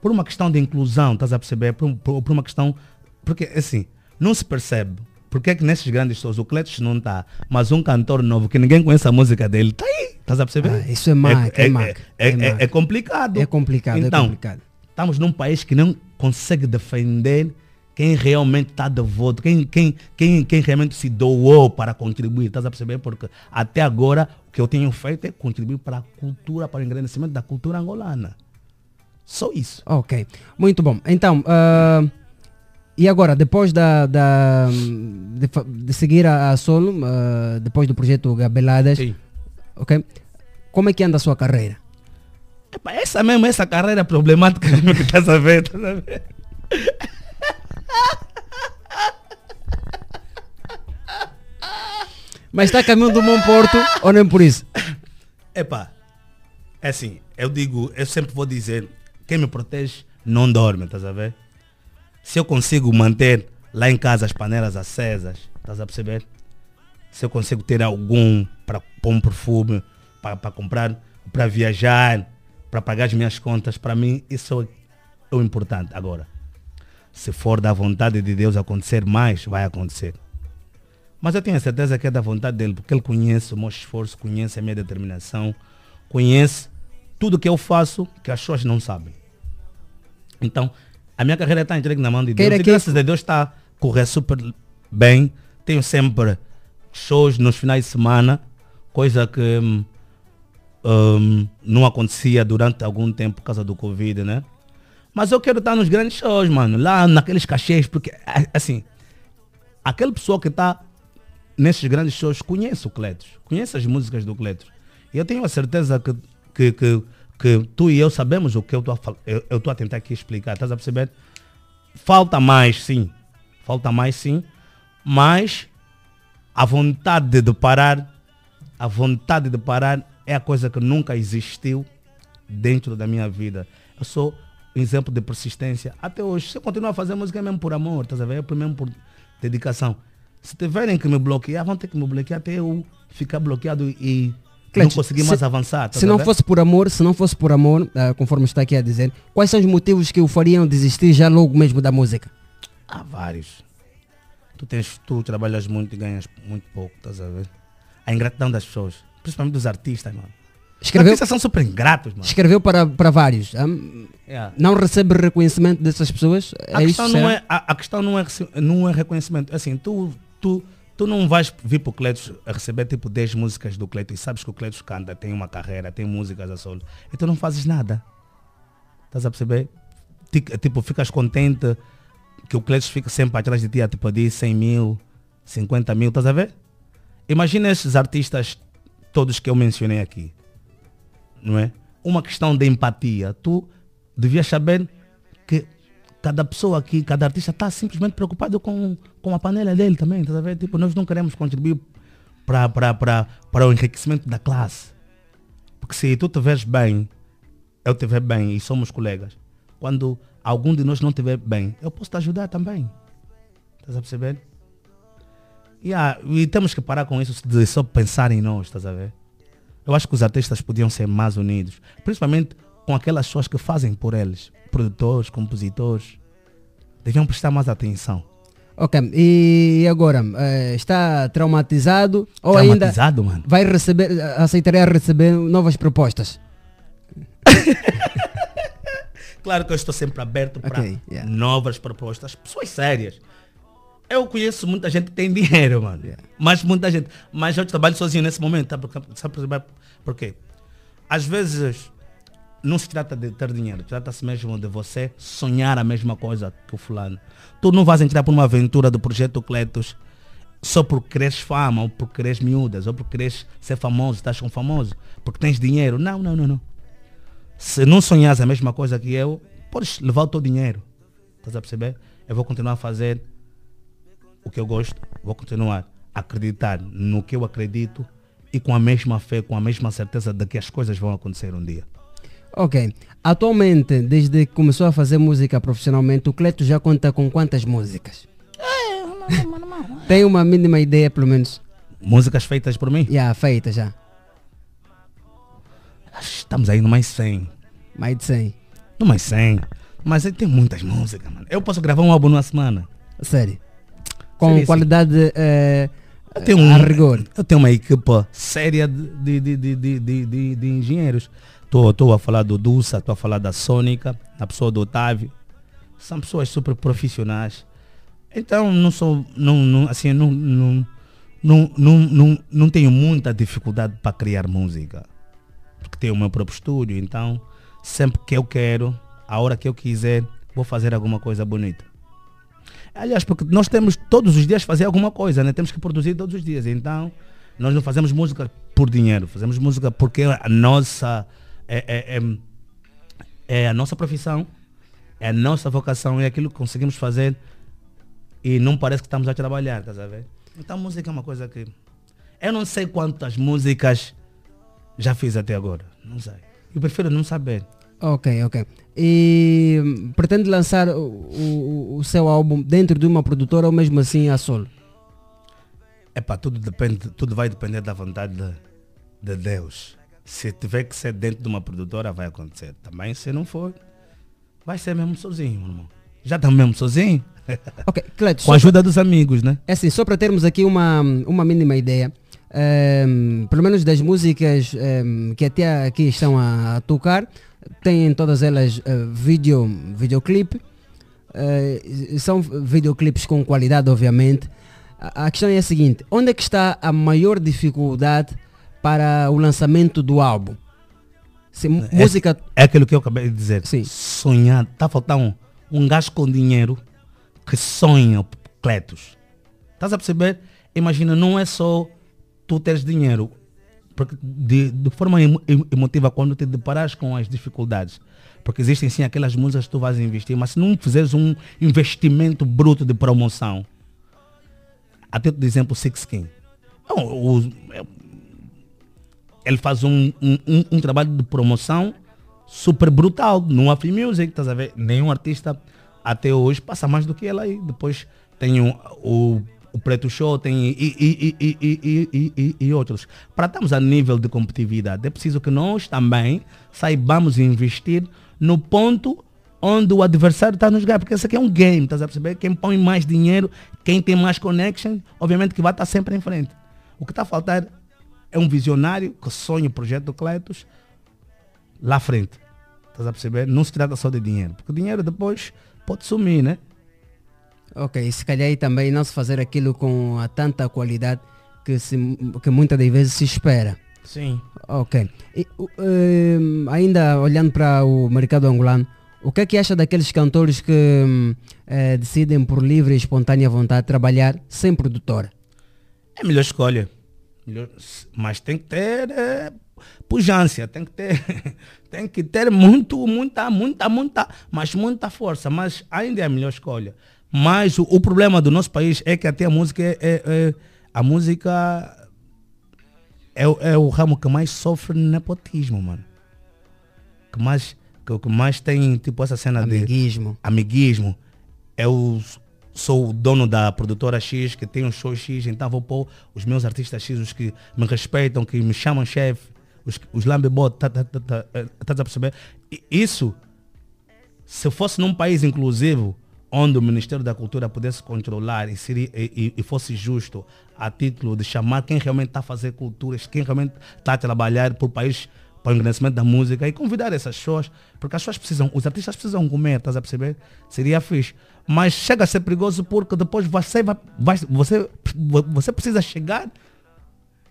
Por uma questão de inclusão, estás a perceber? Por, por- por uma questão. Porque assim, não se percebe. Porque é que nesses grandes shows o Cletus não está, mas um cantor novo que ninguém conhece a música dele, está aí. Estás a perceber? Ah, isso é marca, é marca, É, é é- marca. é complicado. É complicado, é então, complicado. Estamos num país que não consegue defender quem realmente está devoto, quem, quem, quem, quem realmente se doou para contribuir. Estás a perceber? Porque até agora o que eu tenho feito é contribuir para a cultura, para o engrandecimento da cultura angolana. Só isso. Ok, muito bom. Então, ah, e agora, depois da, da- de, de seguir a, a solo, ah, depois do projeto Gabeladas, ok? Como é que anda a sua carreira? Epa, essa mesmo, essa carreira problemática que estás a ver, estás a ver? Mas está a caminho do Bom Porto ou nem por isso? Epá, é assim, eu digo, eu sempre vou dizer, quem me protege não dorme, estás a ver? Se eu consigo manter lá em casa as panelas acesas, estás a perceber? Se eu consigo ter algum para pôr um perfume, para comprar, para viajar, para pagar as minhas contas, para mim isso é o importante. Agora, se for da vontade de Deus acontecer mais, vai acontecer. Mas eu tenho a certeza que é da vontade dele, porque ele conhece o meu esforço, conhece a minha determinação, conhece tudo que eu faço que as pessoas não sabem. Então, a minha carreira está entregue na mão de Deus. Queira E que- graças a Deus está a correr super bem. Tenho sempre shows nos finais de semana, coisa que hum, hum, não acontecia durante algum tempo por causa do Covid, né? Mas eu quero estar nos grandes shows, mano. Lá naqueles cachês, porque a- assim, aquele pessoal que está nesses grandes shows conhece o Cletos, conhece as músicas do Cletos. E eu tenho a certeza que, que, que, que tu e eu sabemos o que eu estou a, a tentar aqui explicar, estás a perceber? Falta mais, sim. Falta mais, sim. Mas a vontade de parar, a vontade de parar é a coisa que nunca existiu dentro da minha vida. Eu sou um exemplo de persistência. Até hoje, se eu continuar a fazer música é mesmo por amor, estás a ver? É mesmo por dedicação. Se tiverem que me bloquear, vão ter que me bloquear até eu ficar bloqueado e não Cletos, conseguir se- avançar. estás Se não fosse por amor, se não fosse por amor, ah, conforme está aqui a dizer, quais são os motivos que o fariam desistir já logo mesmo da música? Há vários. Tu, tens, tu trabalhas muito e ganhas muito pouco, estás a ver? A ingratidão das pessoas, principalmente dos artistas, mano. Escreveu- artistas são super ingratos, mano. Escreveu para, para vários. hum, Yeah. Não recebe reconhecimento dessas pessoas? A É questão, isso, não será? é, a, a questão não, é, não é reconhecimento. Assim, tu, tu, tu não vais vir para o Cletos a receber tipo 10 músicas do Cletos e sabes que o Cletos canta, tem uma carreira, tem músicas a solo. E tu não fazes nada. Estás a perceber? Ti- Tipo, ficas contente que o Cletos fica sempre atrás de ti a tipo de 100 mil, 50 mil, estás a ver? Imagina esses artistas todos que eu mencionei aqui. Não é? Uma questão de empatia. Tu devias saber que cada pessoa aqui, cada artista está simplesmente preocupado com, com a panela dele também, tá ver? Tipo, nós não queremos contribuir para o enriquecimento da classe. Porque se tu te vês bem, eu te ver bem e somos colegas, quando algum de nós não te bem, eu posso te ajudar também. Estás a perceber? Yeah, e temos que parar com isso de só pensar em nós, estás a ver? Eu acho que os artistas podiam ser mais unidos, principalmente com aquelas pessoas que fazem por eles, produtores, compositores, deviam prestar mais atenção. Ok, e agora, eh, está traumatizado ou Traumatizado, ainda mano? vai receber, aceitaria receber novas propostas? Claro que eu estou sempre aberto para yeah. novas propostas, pessoas sérias. Eu conheço muita gente que tem dinheiro, mano. Mas muita gente. Mas eu trabalho sozinho nesse momento, tá? Porque, sabe por quê? Às vezes não se trata de ter dinheiro, trata-se mesmo de você sonhar a mesma coisa que o fulano. Tu não vais entrar por uma aventura do projeto Cletos só por quereres fama, ou por quereres miúdas, ou por quereres ser famoso, estás com famoso, porque tens dinheiro. Não, não, não, não. Se não sonhas a mesma coisa que eu, podes levar o teu dinheiro. Estás a perceber? Eu vou continuar a fazer o que eu gosto, vou continuar a acreditar no que eu acredito e com a mesma fé, com a mesma certeza de que as coisas vão acontecer um dia. Ok. Atualmente, desde que começou a fazer música profissionalmente, o Cleto já conta com quantas músicas? Tem uma mínima ideia, pelo menos? Músicas feitas por mim? Já, feita já. Estamos aí no mais 100. Mais de 100. No mais 100. Mas aí tem muitas músicas, mano. Eu posso gravar um álbum numa semana. Sério? Com Seria qualidade eh, Eu tenho, a um, rigor. eu tenho uma equipa séria de, de, de, de, de, de, de engenheiros. Estou a falar do Dulce, estou a falar da Sônica, da pessoa do Otávio. São pessoas super profissionais. Então não sou. Não, não, assim, não, não, não, não, não, não tenho muita dificuldade para criar música. Porque tenho o meu próprio estúdio, então sempre que eu quero, a hora que eu quiser, vou fazer alguma coisa bonita. Aliás, porque nós temos todos os dias fazer alguma coisa, né? Temos que produzir todos os dias. Então, nós não fazemos música por dinheiro, fazemos música porque a nossa é, é, é, é a nossa profissão, é a nossa vocação, é aquilo que conseguimos fazer e não parece que estamos a trabalhar, estás a ver? Então música é uma coisa que. Eu não sei quantas músicas já fiz até agora. Não sei. Eu prefiro não saber. Ok, ok. E hum, pretende lançar o, o, o seu álbum dentro de uma produtora ou mesmo assim a solo? É pá, tudo depende, tudo vai depender da vontade de, de Deus. Se tiver que ser dentro de uma produtora, vai acontecer. Também se não for, vai ser mesmo sozinho, meu irmão. Já estamos mesmo sozinho. Ok, Cleto, Com a ajuda dos amigos, né? É assim, só para termos aqui uma, uma mínima ideia, ehm, pelo menos das músicas ehm, que até aqui estão a, a tocar, têm todas elas eh, vídeo, videoclipe, eh, são videoclipes com qualidade, obviamente. A, a questão é a seguinte, onde é que está a maior dificuldade para o lançamento do álbum? Se, É- música... É, aquilo que eu acabei de dizer. Sonhar. Está faltando um, um gajo com dinheiro que sonha Cletos. Estás a perceber? Imagina, não é só tu teres dinheiro. Porque de, de forma emo- em- emotiva, quando te deparas com as dificuldades, porque existem sim aquelas músicas que tu vais investir, mas se não fizeres um investimento bruto de promoção, até de exemplo, Six King. Não, o- ele faz um, um, um- um trabalho de promoção super brutal no Afri Music, estás a ver? Nenhum artista até hoje passa mais do que ele aí. Depois tem o, o, o Preto Show, tem e, e, e, e, e, e, e, outros. Para estarmos a nível de competitividade, é preciso que nós também saibamos investir no ponto onde o adversário está nos ganhando, porque esse aqui é um game, estás a perceber? Quem põe mais dinheiro, quem tem mais connection, obviamente que vai estar sempre em frente. O que está a faltar é um visionário que sonha o projeto do Cletus lá à frente. Estás a perceber? Não se trata só de dinheiro, porque o dinheiro depois pode sumir, né? Ok, se calhar aí também não se fazer aquilo com a tanta qualidade que, se, que muitas das vezes se espera. Sim. Ok. E, o- ehm, ainda olhando para o mercado angolano, o que é que acha daqueles cantores que hum, eh, decidem por livre e espontânea vontade trabalhar sem produtora? É a melhor escolha. Mas tem que ter é, pujança, tem que ter, tem que ter muito, muita, muita, muita, mas muita força. Mas ainda é a melhor escolha. Mas o, o problema do nosso país é que até a música é, é- é- a música é, o- é o ramo que mais sofre nepotismo, mano. Que mais, que, que mais tem tipo essa cena Amiguismo. de amiguismo. Eu sou o dono da produtora X, que tem um show X, então vou pôr os meus artistas X, os que me respeitam, que me chamam chefe, os, os lambebot, tá, tá, tá, tá, eh, estás a perceber? Isso, se fosse num país inclusivo, onde o Ministério da Cultura pudesse controlar e, seria, e- e fosse justo a título de chamar quem realmente está a fazer culturas, quem realmente está a trabalhar por país para o engrandecimento da música e convidar essas pessoas, porque as pessoas precisam, os artistas precisam comer, estás a perceber? Seria fixe. Mas chega a ser perigoso porque depois você vai, vai- você, você precisa chegar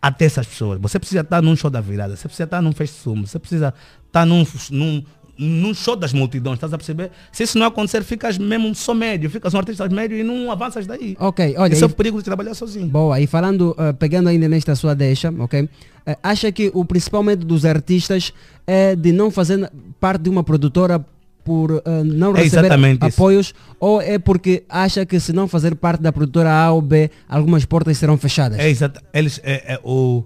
até essas pessoas. Você precisa estar num show da virada, você precisa estar num fest sumo, você precisa estar num, num, num show das multidões, estás a perceber? Se isso não acontecer, ficas mesmo só médio, ficas um artista médio e não avanças daí. Ok, olha. Esse é o perigo de trabalhar sozinho. Boa, e falando, eh, pegando ainda nesta sua deixa, ok? Eh, acha que o principal medo dos artistas é de não fazer parte de uma produtora por eh, não É receber exatamente isso. apoios ou é porque acha que se não fazer parte da produtora A ou B, algumas portas serão fechadas? É exato. Eles é, é o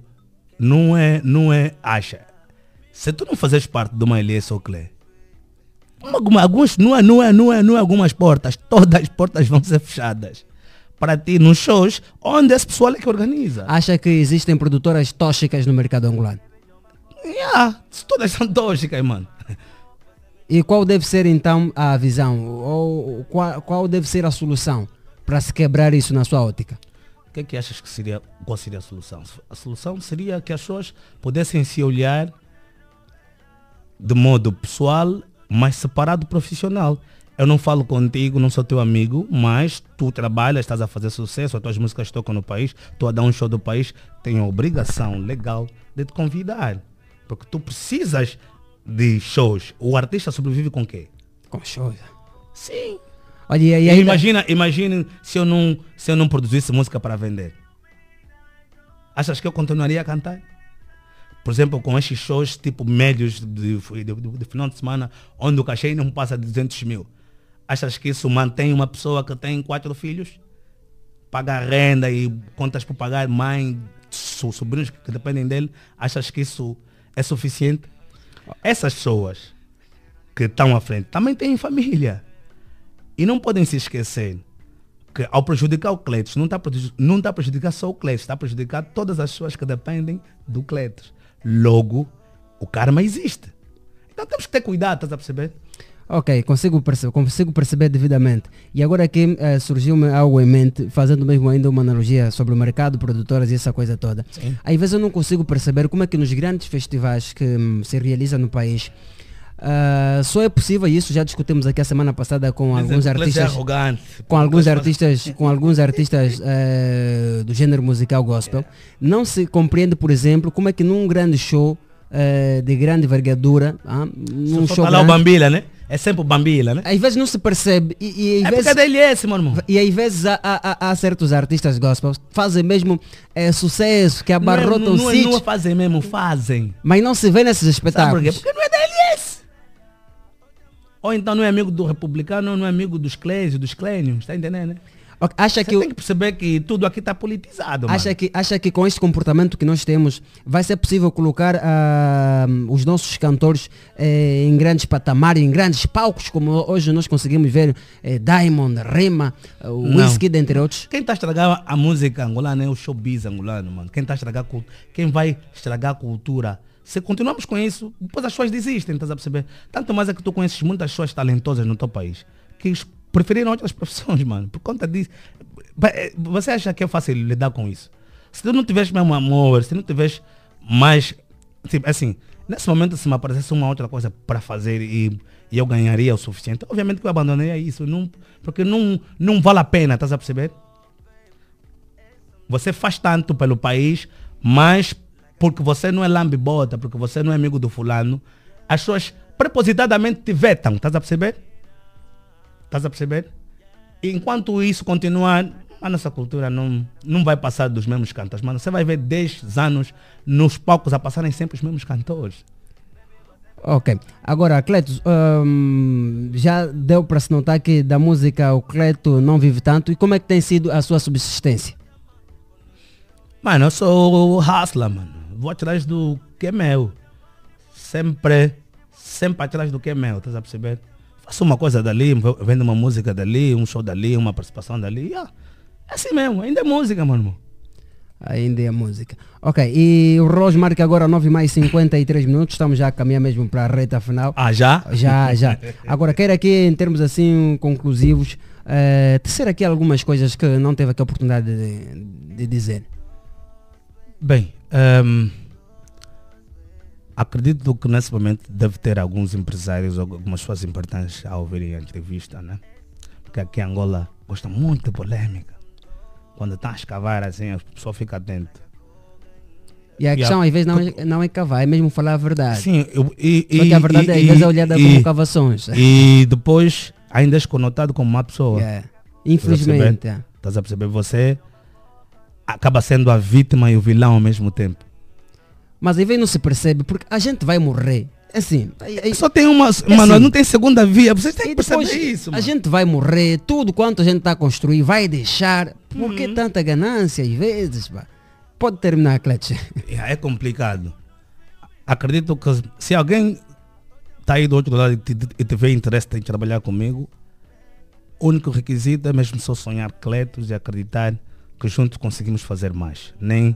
não é não é acha. Se tu não fazes parte de uma Elias ou Clé, alguma- alguns não é não é não é não é algumas portas, todas as portas vão ser fechadas para ti nos shows onde esse pessoal é que organiza. Acha que existem produtoras tóxicas no mercado angolano? Yeah, todas são tóxicas, mano. E qual deve ser então a visão? Ou qual, qual deve ser a solução para se quebrar isso na sua ótica? O que é que achas que seria, qual seria a solução? A solução seria que as pessoas pudessem se olhar de modo pessoal, mas separado do profissional. Eu não falo contigo, não sou teu amigo, mas tu trabalhas, estás a fazer sucesso, as tuas músicas tocam no país, tu a dar um show do país, tenho a obrigação legal de te convidar. Porque tu precisas de shows. O artista sobrevive com quê? Com shows. Sim. Olha, e ainda- imagina, imagine se eu não, se eu não produzisse música para vender. Achas que eu continuaria a cantar? Por exemplo, com estes shows tipo médios de, de, de- de final de semana, onde o cachê não passa de 200 mil. Achas que isso mantém uma pessoa que tem quatro filhos? Paga renda e contas por pagar, mãe, so- sobrinhos que dependem dele. Achas que isso é suficiente? Essas pessoas que estão à frente também têm família. E não podem se esquecer que ao prejudicar o Cletus, não está não tá prejudicar só o Cletus, está a prejudicar todas as pessoas que dependem do Cletus. Logo, o karma existe. Então temos que ter cuidado, estás a perceber? Ok, consigo perceber, consigo perceber devidamente. E agora aqui eh, surgiu-me algo em mente, fazendo mesmo ainda uma analogia sobre o mercado, produtoras e essa coisa toda. Sim. Às vezes eu não consigo perceber como é que nos grandes festivais que hum, se realizam no país, ah, só é possível, isso já discutimos aqui a semana passada com Mas alguns é- é artistas, com alguns artistas, com alguns artistas eh, do gênero musical gospel, não se compreende, por exemplo, como é que num grande show eh, de grande envergadura, ah, num show lá o grande, Bambila, né? É sempre o Bambila, né? Às vezes não se percebe. E, e às É vezes, porque é DLS, meu irmão. E às vezes há, há- há- certos artistas gospel fazem mesmo eh, sucesso, que abarrotam não, é, não, é- sítios, não fazem mesmo, fazem. mas não se vê nesses Sabe por quê? espetáculos. Porque não é DLS. Ou então não é amigo do republicano, não é amigo dos clésio, dos clênios, tá entendendo, né? Acha Você que, tem que perceber que tudo aqui tá politizado, acha, mano. que, acha que com este comportamento que nós temos vai ser possível colocar ah, os nossos cantores eh, em grandes patamares, em grandes palcos, como hoje nós conseguimos ver eh, Diamond, Rema, eh, o Não. Whisky, entre outros? Quem tá estragando a música angolana é o showbiz angolano, mano. Quem tá estragar quem vai estragar a cultura. Se continuamos com isso, depois as pessoas desistem, estás a perceber? Tanto mais é que tu conheces muitas pessoas talentosas no teu país que preferiram outras profissões, mano. Por conta disso. Eh, Você acha que é fácil lidar com isso? Se tu não tiveres mesmo amor, se não tiveres mais. Tipo, assim, nesse momento, se me aparecesse uma outra coisa para fazer e, e eu ganharia o suficiente, obviamente que eu abandonaria isso. Não, porque não, não vale a pena, estás a perceber? Você faz tanto pelo país, mas porque você não é lambibota, porque você não é amigo do fulano, as pessoas propositadamente te vetam, estás a perceber? Estás a perceber? E enquanto isso continuar, a nossa cultura não, não vai passar dos mesmos cantores. Mano, você vai ver 10 anos nos palcos a passarem sempre os mesmos cantores. Ok. Agora, Cleto, hum, já deu para se notar que da música o Cleto não vive tanto. E como é que tem sido a sua subsistência? Mano, eu sou hustler, mano. Vou atrás do que é meu. Sempre, sempre atrás do que é meu, estás a perceber? Faço uma coisa dali, vendo uma música dali, um show dali, uma participação dali. ah, É assim mesmo, ainda é música, mano. irmão. Ainda é música. Ok, e o relógio marca agora 9 mais 53 minutos. Estamos já a caminhar mesmo para a reta final. Ah, já? Já, já. Agora, quero aqui, em termos assim conclusivos, eh, tecer aqui algumas coisas que não teve aqui a oportunidade de, de dizer. Bem, ehm, acredito que nesse momento deve ter alguns empresários ou algumas pessoas importantes a ouvirem a entrevista, né? Porque aqui em Angola gosta muito de polêmica. Quando está a escavar assim, a pessoa fica atenta. E a Yeah. questão às vezes não é, não é cavar, é mesmo falar a verdade. Sim, eu, e, Porque a verdade às vezes é olhada como cavações. E depois ainda és conotado como uma pessoa. Yeah. Infelizmente, é. Estás a perceber? Você acaba sendo a vítima e o vilão ao mesmo tempo. Mas às vezes não se percebe, porque a gente vai morrer. Assim, Só tem uma. É mano, assim. não tem segunda via. Vocês têm que perceber isso. A mano. gente vai morrer, tudo quanto a gente está a construir vai deixar. Por Uhum. que tanta ganância às vezes? pá? Pode terminar, Clet. É é complicado. Acredito que se alguém está aí do outro lado e te- e tiver interesse em trabalhar comigo, o único requisito é mesmo só sonhar cletos e acreditar que juntos conseguimos fazer mais. Nem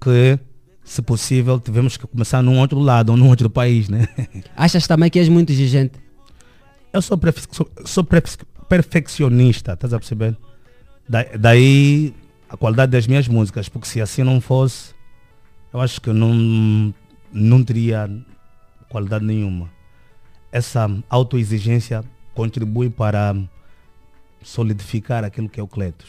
que, se possível, tivemos que começar num outro lado ou num outro país, né? Achas também que és muito exigente? Eu sou, perfe- sou, sou perfe- perfeccionista, estás a perceber? Da- daí a qualidade das minhas músicas, porque se assim não fosse, eu acho que não, não teria qualidade nenhuma. Essa autoexigência contribui para solidificar aquilo que é o Cletos.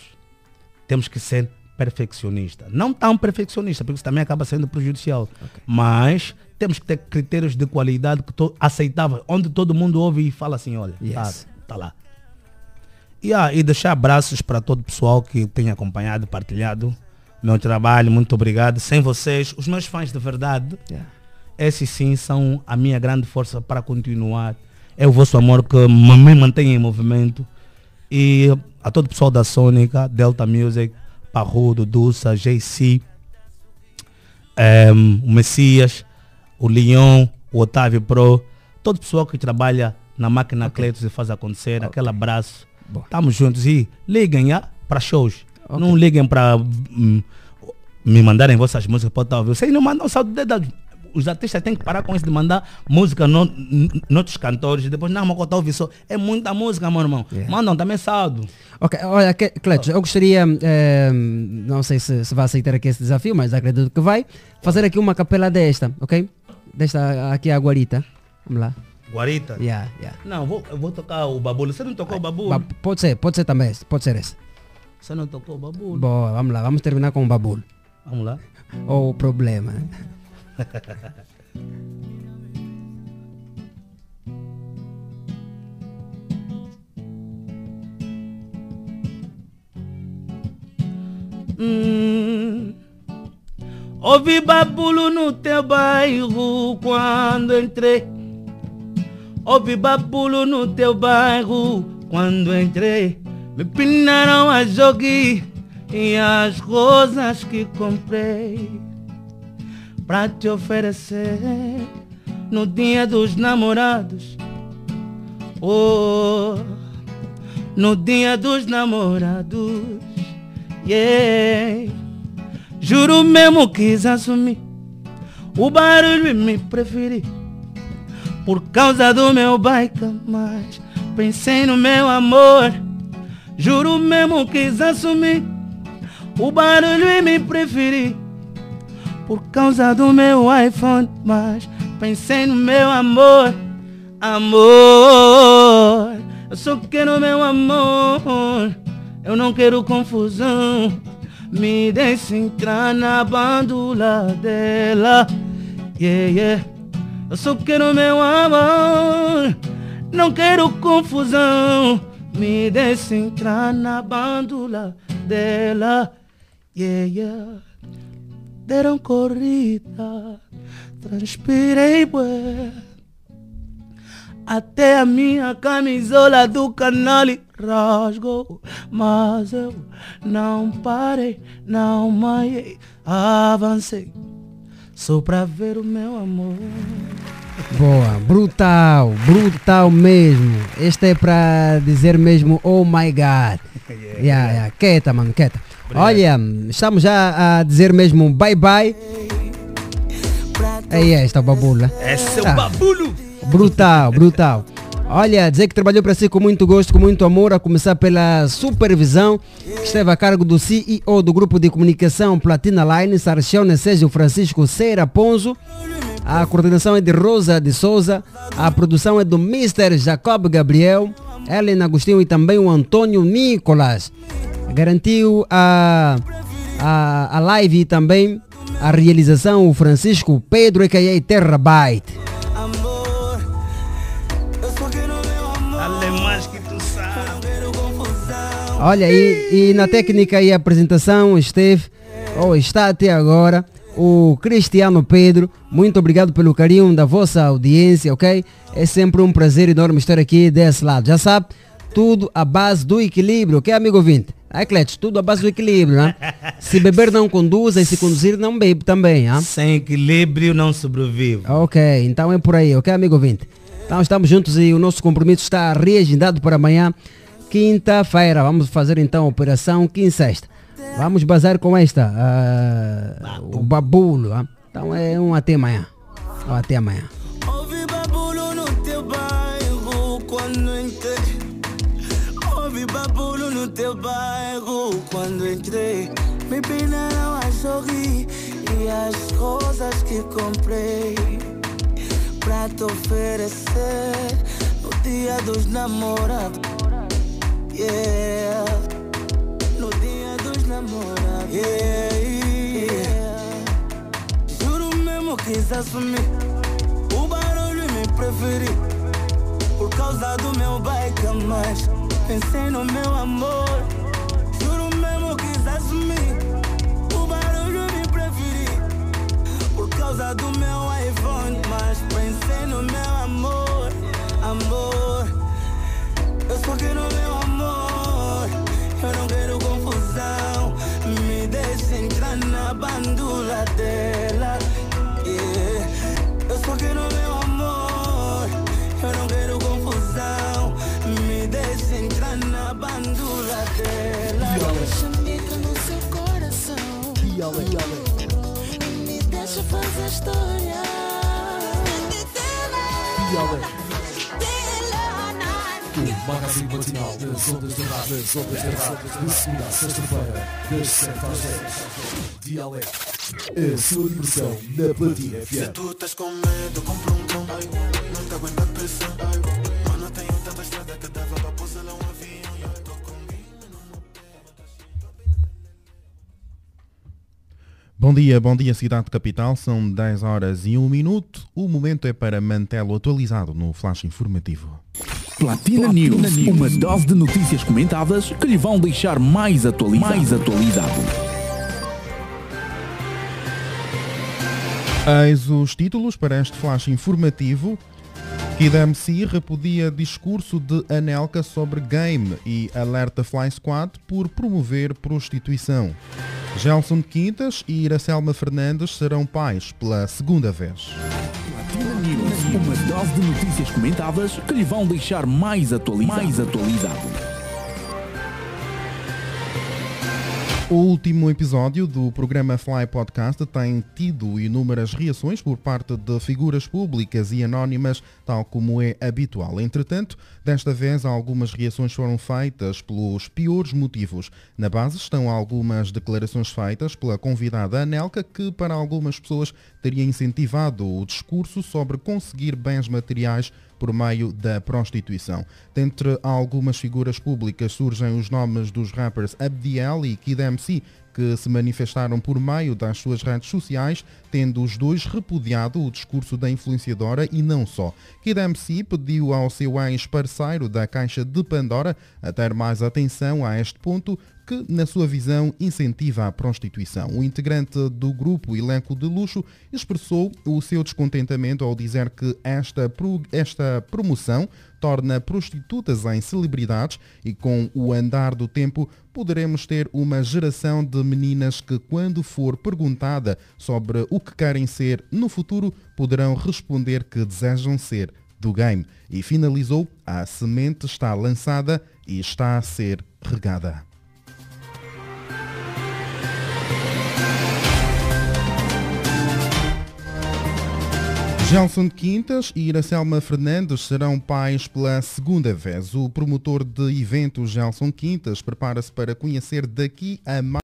Temos que ser perfeccionista. Não tão perfeccionista, porque isso também acaba sendo prejudicial. Mas temos que ter critérios de qualidade que to, aceitável, onde todo mundo ouve e fala assim, olha, tá, Yes. tá lá. E, ah, e deixar abraços para todo o pessoal que tem acompanhado, partilhado meu trabalho, muito obrigado. Sem vocês, os meus fãs de verdade, esses sim são a minha grande força para continuar. É o vosso amor que me me mantém em movimento. E a todo o pessoal da Sônica, Delta Music, Parrudo, Dulce, JC, em, o Messias, o Leon, o Otávio Pro, todo o pessoal que trabalha na máquina Cleitos e faz acontecer, aquele abraço. Estamos juntos e liguem para shows. Não liguem para hum, me mandarem vossas músicas para ouvindo. Vocês não mandam dedo. Os artistas têm que parar com isso de mandar música no, noutros cantores. Depois, não, estou ouvindo só. É muita música, meu irmão. Mandam também saldo. Ok, olha, Cletos, eu gostaria, eh, não sei se, se vai aceitar aqui esse desafio, mas acredito que vai, fazer aqui uma capela desta, ok? Desta aqui a guarita. Vamos lá. Guarita? Yeah, yeah. Não, vou, eu vou tocar o babulo. Você não tocou o babulo? Ba- pode ser, pode ser também, esse, pode ser esse. Você não tocou o babulo? Boa, vamos lá, vamos terminar com o babulo. Vamos lá. Ou o problema. hum, ouvi babulo no teu bairro quando entrei. Ouvi babulo no teu bairro quando entrei. Me pinaram a joguinha e as rosas que comprei pra te oferecer no dia dos namorados. Oh, no dia dos namorados. Yeah. Juro mesmo quis assumir o barulho e me preferi por causa do meu bike, mas pensei no meu amor. Juro mesmo quis assumir o barulho e me preferi por causa do meu iPhone, mas pensei no meu amor. Amor, eu só quero meu amor. Eu não quero confusão. Me deixe entrar na bandula dela. Yeah, yeah. Eu só quero meu amor. Não quero confusão. Me deixe entrar na bandula dela. Yeah, yeah. Deram corrida. Transpirei, bué. Até a minha camisola do canal rasgou, mas eu não parei, não maiei, avancei, só pra ver o meu amor. Boa, brutal, brutal mesmo. Este é para dizer mesmo, oh my god. Yeah, yeah. Quieta, mano, quieta. Olha, estamos já a dizer mesmo bye bye. Aí é, babulo. né? Esse é o Ah. babulo. Brutal, brutal. Olha, dizer que trabalhou para si com muito gosto, com muito amor, a começar pela supervisão que esteve a cargo do CEO do grupo de comunicação Platina Line, Sarchione Sérgio Francisco Ceira Ponzo. A coordenação é de Rosa de Souza, a produção é do Mr. Jacob Gabriel, Ellen Agostinho e também o Antônio Nicolas. Garantiu a, a, a live e também a realização o Francisco Pedro, a.k.a. Tu sabe. Olha aí, e na técnica e apresentação esteve, ou está até agora, o Cristiano Pedro. Muito obrigado pelo carinho da vossa audiência, ok? É sempre um prazer enorme estar aqui desse lado. Já sabe, tudo à base do equilíbrio, ok, amigo ouvinte? É, Cletes, tudo à base do equilíbrio, né? Se beber não conduz, e se conduzir não bebe também, ah? Sem equilíbrio não sobrevive. Ok, então é por aí, ok, amigo ouvinte? Então estamos juntos e o nosso compromisso está reagendado para amanhã, quinta-feira. Vamos fazer então a operação quinta-sexta. Vamos bazar com esta, ah, o babulo. ah. Então é um até amanhã. Um até amanhã. Teu bairro quando entrei. Me pinaram a sorrir e as rosas que comprei pra te oferecer no dia dos namorados. Yeah, no dia dos namorados. Yeah, yeah. Juro mesmo quis assumir o barulho me preferi Por causa do meu bike mas Pensei no meu amor. Juro mesmo quis assumir O barulho me preferi Por causa do meu iPhone Mas pensei no meu amor Amor. Eu só quero meu amor. Eu não quero confusão. Me deixe entrar na bandula dela. Yeah. Eu só quero meu coração. Me deixa fazer história. O magazine matinal das ondas da rádio, das ondas da rádio, de segunda a sexta-feira, das 7 às 10. Dialeto, a sua diversão na Platina FM. Tu estás com medo, compra um cão. Não te aguenta a pressão. Bom dia, bom dia Cidade Capital, são 10 horas e 1 minuto. O momento é para mantê-lo atualizado no flash informativo. Platina, Platina News, News, uma dose de notícias comentadas que lhe vão deixar mais atualizado. Mais atualizado. Eis os títulos para este flash informativo. Kidamsi repudia discurso de Anelka sobre game e alerta Fly Squad por promover prostituição. Gelson Quintas e Iracelma Fernandes serão pais pela segunda vez. Uma dose de notícias comentadas que lhe vão deixar mais atualizado. Mais atualizado. O último episódio do programa Fly Podcast tem tido inúmeras reações por parte de figuras públicas e anónimas, tal como é habitual. Entretanto, desta vez algumas reações foram feitas pelos piores motivos. Na base estão algumas declarações feitas pela convidada Anelka, que para algumas pessoas teria incentivado o discurso sobre conseguir bens materiais por meio da prostituição. Dentre algumas figuras públicas surgem os nomes dos rappers Abdiel e Kid MC, que se manifestaram por meio das suas redes sociais, tendo os dois repudiado o discurso da influenciadora e não só. Kid MC pediu ao seu ex-parceiro da Caixa de Pandora a ter mais atenção a este ponto, que, na sua visão, incentiva a prostituição. O integrante do grupo Elenco de Luxo expressou o seu descontentamento ao dizer que esta, pro, esta promoção torna prostitutas em celebridades e com o andar do tempo poderemos ter uma geração de meninas que, quando for perguntada sobre o que querem ser no futuro, poderão responder que desejam ser do game. E finalizou: a semente está lançada e está a ser regada. Gelson Quintas e Iracelma Fernandes serão pais pela segunda vez. O promotor de eventos Gelson Quintas prepara-se para conhecer daqui a mais